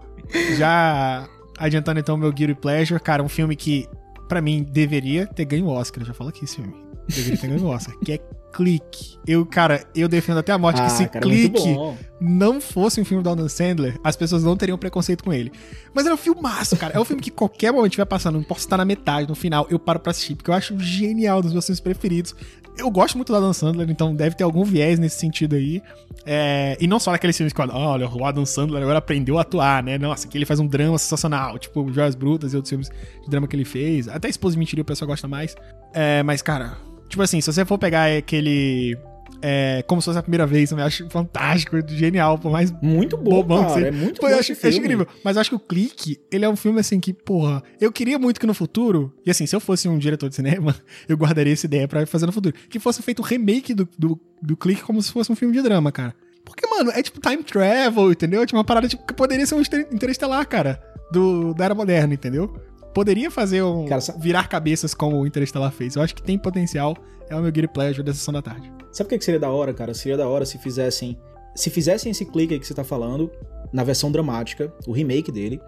Speaker 1: já adiantando então meu Guilty Pleasure, cara, um filme que, para mim, deveria ter ganho o Oscar. Eu já falo aqui esse filme. Deveria ter ganho o Oscar. Que é clique. Eu, cara, eu defendo até a morte ah, que se cara, clique não fosse um filme do Adam Sandler, as pessoas não teriam preconceito com ele. Mas é um filmaço, cara. É um filme que qualquer momento estiver passando, não posso estar na metade, no final, eu paro pra assistir, porque eu acho genial, dos meus filmes preferidos. Eu gosto muito do Adam Sandler, então deve ter algum viés nesse sentido aí. É, e não só naqueles filmes que, olha, o Adam Sandler agora aprendeu a atuar, né? Nossa, aqui ele faz um drama sensacional, tipo Joias Brutas e outros filmes de drama que ele fez. Até Esposa de Mentira o pessoal gosta mais. É, mas, cara, Tipo assim, se você for pegar aquele É, como se fosse a primeira vez, eu acho fantástico, genial, por mais
Speaker 3: muito bom, bom cara, é muito
Speaker 1: Pô, bom eu acho, acho incrível. Mas eu acho que o Clique, ele é um filme assim que, porra, eu queria muito que no futuro, e assim, se eu fosse um diretor de cinema, eu guardaria essa ideia para fazer no futuro, que fosse feito um remake do, do, do Clique como se fosse um filme de drama, cara. Porque, mano, é tipo time travel, entendeu? Tipo uma parada tipo, que poderia ser um interestelar, cara, do, da era moderna, entendeu? Poderia fazer um. Cara, virar cabeças como o Interestelar fez. Eu acho que tem potencial. É o meu Guilty Pleasure da sessão da tarde.
Speaker 3: Sabe o que seria da hora, cara? Seria da hora se fizessem. Se fizessem esse clique aí que você tá falando, na versão dramática, o remake dele,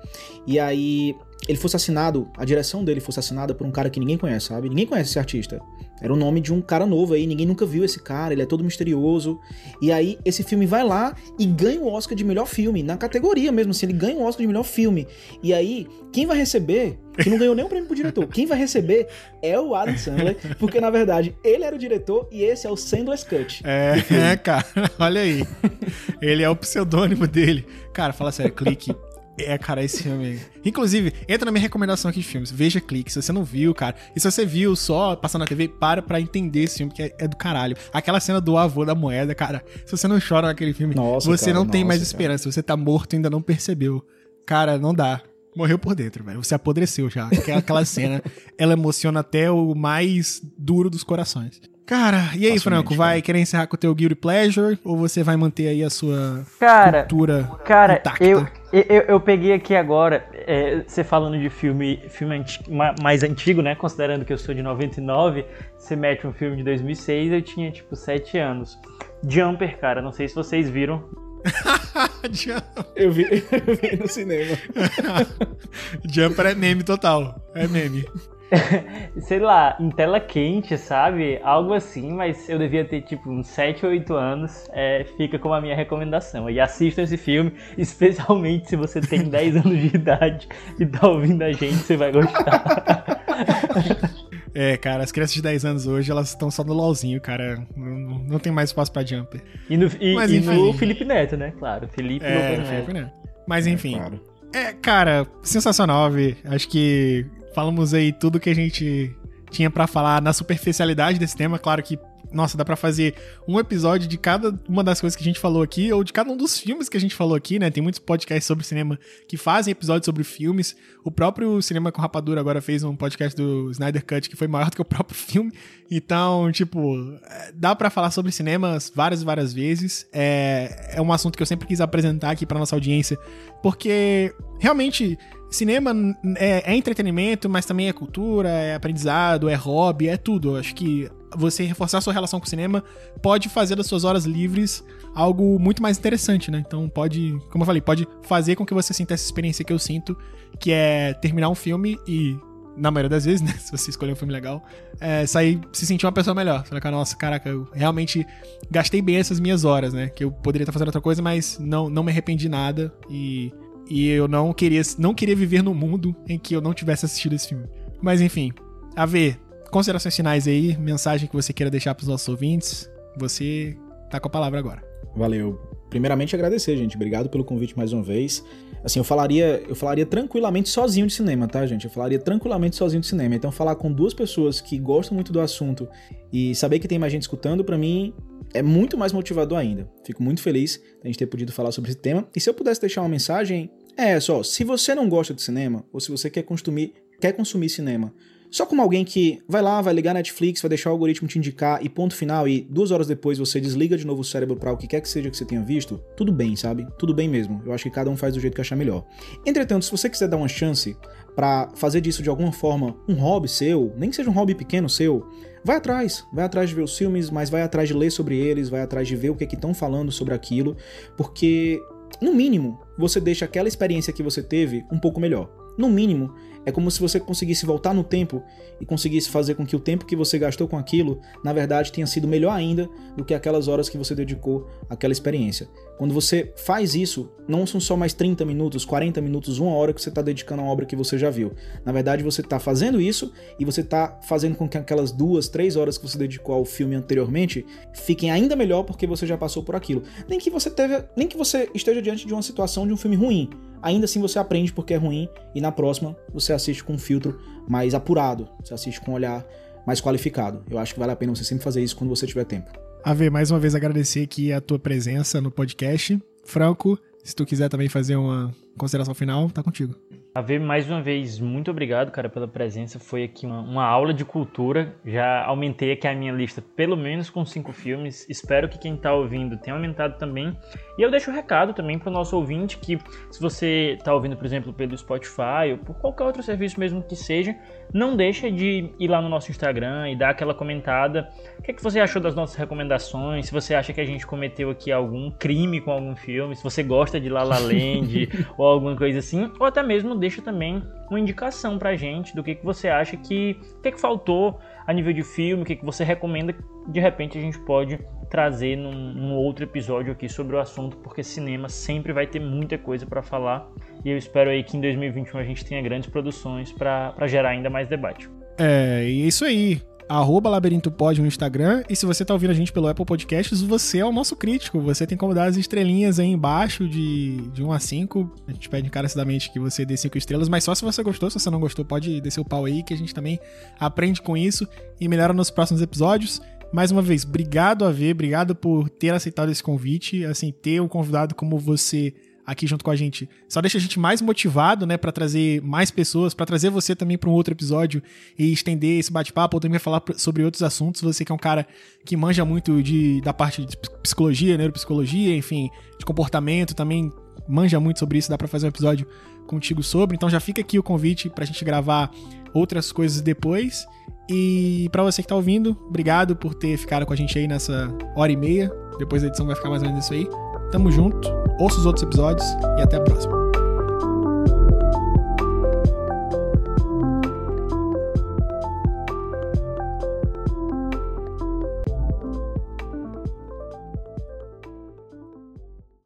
Speaker 3: e aí ele fosse assinado, a direção dele fosse assinada por um cara que ninguém conhece, sabe? Ninguém conhece esse artista. Era o nome de um cara novo aí, ninguém nunca viu esse cara, ele é todo misterioso. E aí esse filme vai lá e ganha o Oscar de melhor filme, na categoria mesmo, assim, ele ganha o Oscar de melhor filme. E aí, quem vai receber, que não ganhou nem o prêmio pro diretor, quem vai receber é o Adam Sandler, porque na verdade ele era o diretor e esse é o Sandler's Cut.
Speaker 1: É, é cara, olha aí. Ele é o pseudônimo dele. Cara, fala sério, clique é, cara, esse filme. Inclusive, entra na minha recomendação aqui de filmes. Veja clique. Se você não viu, cara. E se você viu só passando na TV, para pra entender esse filme, que é, é do caralho. Aquela cena do avô da moeda, cara. Se você não chora naquele filme, nossa, você cara, não tem mais esperança. Cara. Você tá morto e ainda não percebeu. Cara, não dá. Morreu por dentro, velho. Você apodreceu já. Aquela cena, ela emociona até o mais duro dos corações. Cara, e aí, Franco, vai cara. querer encerrar com o teu Guilty Pleasure ou você vai manter aí a sua
Speaker 2: cara,
Speaker 1: cultura
Speaker 2: cara, intacta? Eu, eu, eu peguei aqui agora, é, você falando de filme, filme antigo, mais antigo, né? Considerando que eu sou de 99, você mete um filme de 2006, eu tinha tipo 7 anos. Jumper, cara, não sei se vocês viram.
Speaker 3: eu, vi, eu vi no cinema.
Speaker 1: Jumper é meme total. É meme.
Speaker 2: sei lá, em tela quente, sabe? Algo assim, mas eu devia ter tipo uns 7 ou 8 anos. É, fica como a minha recomendação. E assistam esse filme, especialmente se você tem 10 anos de idade e tá ouvindo a gente, você vai gostar.
Speaker 1: É, cara, as crianças de 10 anos hoje, elas estão só no LOLzinho, cara. Não, não tem mais espaço pra jumper.
Speaker 2: E no, e, Mas, e no Felipe Neto, né? Claro, Felipe
Speaker 1: é, Felipe Neto. Mas enfim. É, claro. é, cara, sensacional, ver. Acho que falamos aí tudo que a gente tinha para falar na superficialidade desse tema. Claro que, nossa, dá para fazer um episódio de cada uma das coisas que a gente falou aqui, ou de cada um dos filmes que a gente falou aqui, né? Tem muitos podcasts sobre cinema que fazem episódios sobre filmes. O próprio Cinema com Rapadura agora fez um podcast do Snyder Cut que foi maior do que o próprio filme. Então, tipo, dá para falar sobre cinemas várias e várias vezes. É, é um assunto que eu sempre quis apresentar aqui para nossa audiência, porque realmente cinema é, é, entretenimento, mas também é cultura, é aprendizado, é hobby, é tudo. Acho que você reforçar sua relação com o cinema pode fazer das suas horas livres algo muito mais interessante, né? Então pode, como eu falei, pode fazer com que você sinta essa experiência que eu sinto, que é terminar um filme e na maioria das vezes, né? Se você escolher um filme legal, é, sair se sentir uma pessoa melhor. Você fala, nossa, caraca, eu realmente gastei bem essas minhas horas, né? Que eu poderia estar fazendo outra coisa, mas não, não me arrependi nada e e eu não queria, não queria viver no mundo em que eu não tivesse assistido esse filme. Mas enfim, a ver, considerações finais aí, mensagem que você queira deixar para os nossos ouvintes. Você tá com a palavra agora.
Speaker 3: Valeu. Primeiramente agradecer, gente. Obrigado pelo convite mais uma vez. Assim, eu falaria, eu falaria tranquilamente sozinho de cinema, tá, gente? Eu falaria tranquilamente sozinho de cinema. Então falar com duas pessoas que gostam muito do assunto e saber que tem mais gente escutando, para mim é muito mais motivador ainda. Fico muito feliz a gente ter podido falar sobre esse tema. E se eu pudesse deixar uma mensagem, é só, se você não gosta de cinema, ou se você quer consumir, quer consumir cinema, só como alguém que vai lá, vai ligar Netflix, vai deixar o algoritmo te indicar e ponto final, e duas horas depois você desliga de novo o cérebro para o que quer que seja que você tenha visto, tudo bem, sabe? Tudo bem mesmo. Eu acho que cada um faz do jeito que achar melhor. Entretanto, se você quiser dar uma chance para fazer disso de alguma forma um hobby seu, nem que seja um hobby pequeno seu, vai atrás, vai atrás de ver os filmes, mas vai atrás de ler sobre eles, vai atrás de ver o que é que estão falando sobre aquilo, porque no mínimo, você deixa aquela experiência que você teve um pouco melhor. No mínimo, é como se você conseguisse voltar no tempo e conseguisse fazer com que o tempo que você gastou com aquilo, na verdade, tenha sido melhor ainda do que aquelas horas que você dedicou àquela experiência. Quando você faz isso, não são só mais 30 minutos, 40 minutos, uma hora que você está dedicando a uma obra que você já viu. Na verdade, você está fazendo isso e você está fazendo com que aquelas duas, três horas que você dedicou ao filme anteriormente fiquem ainda melhor porque você já passou por aquilo. Nem que você teve, nem que você esteja diante de uma situação de um filme ruim, ainda assim você aprende porque é ruim e na próxima você assiste com um filtro mais apurado, você assiste com um olhar mais qualificado. Eu acho que vale a pena você sempre fazer isso quando você tiver tempo.
Speaker 1: Ave, mais uma vez agradecer aqui a tua presença no podcast. Franco, se tu quiser também fazer uma consideração final, tá contigo.
Speaker 2: Ave, mais uma vez, muito obrigado, cara, pela presença. Foi aqui uma, uma, aula de cultura. Já aumentei aqui a minha lista, pelo menos com cinco filmes. Espero que quem tá ouvindo tenha aumentado também. E eu deixo o um recado também para o nosso ouvinte que, se você tá ouvindo, por exemplo, pelo Spotify ou por qualquer outro serviço mesmo que seja, não deixa de ir lá no nosso Instagram e dar aquela comentada. O que, é que você achou das nossas recomendações? Se você acha que a gente cometeu aqui algum crime com algum filme, se você gosta de La La Land ou alguma coisa assim, ou até mesmo deixa também uma indicação pra gente do que, que você acha que, que, que faltou a nível de filme, o que, que você recomenda, de repente a gente pode trazer num, num, outro episódio aqui sobre o assunto, porque cinema sempre vai ter muita coisa para falar e eu espero aí que em 2021 a gente tenha grandes produções para gerar ainda mais debate.
Speaker 1: É, e é isso aí. Arroba Labirinto Pod no Instagram. E se você tá ouvindo a gente pelo Apple Podcasts, você é o nosso crítico. Você tem como dar as estrelinhas aí embaixo de, de 1 a 5. A gente pede encarecidamente que você dê 5 estrelas, mas só se você gostou. Se você não gostou, pode descer o pau aí, que a gente também aprende com isso e melhora nos próximos episódios. Mais uma vez, obrigado a ver, obrigado por ter aceitado esse convite. Assim, ter um convidado como você aqui junto com a gente. Só deixa a gente mais motivado, né, para trazer mais pessoas, para trazer você também para um outro episódio e estender esse bate-papo, ou também falar sobre outros assuntos. Você que é um cara que manja muito de, da parte de psicologia, neuropsicologia, enfim, de comportamento, também manja muito sobre isso, dá para fazer um episódio contigo sobre. Então já fica aqui o convite pra gente gravar outras coisas depois. E para você que tá ouvindo, obrigado por ter ficado com a gente aí nessa hora e meia. Depois da edição vai ficar mais ou menos isso aí. Tamo junto, ouça os outros episódios e até a próxima.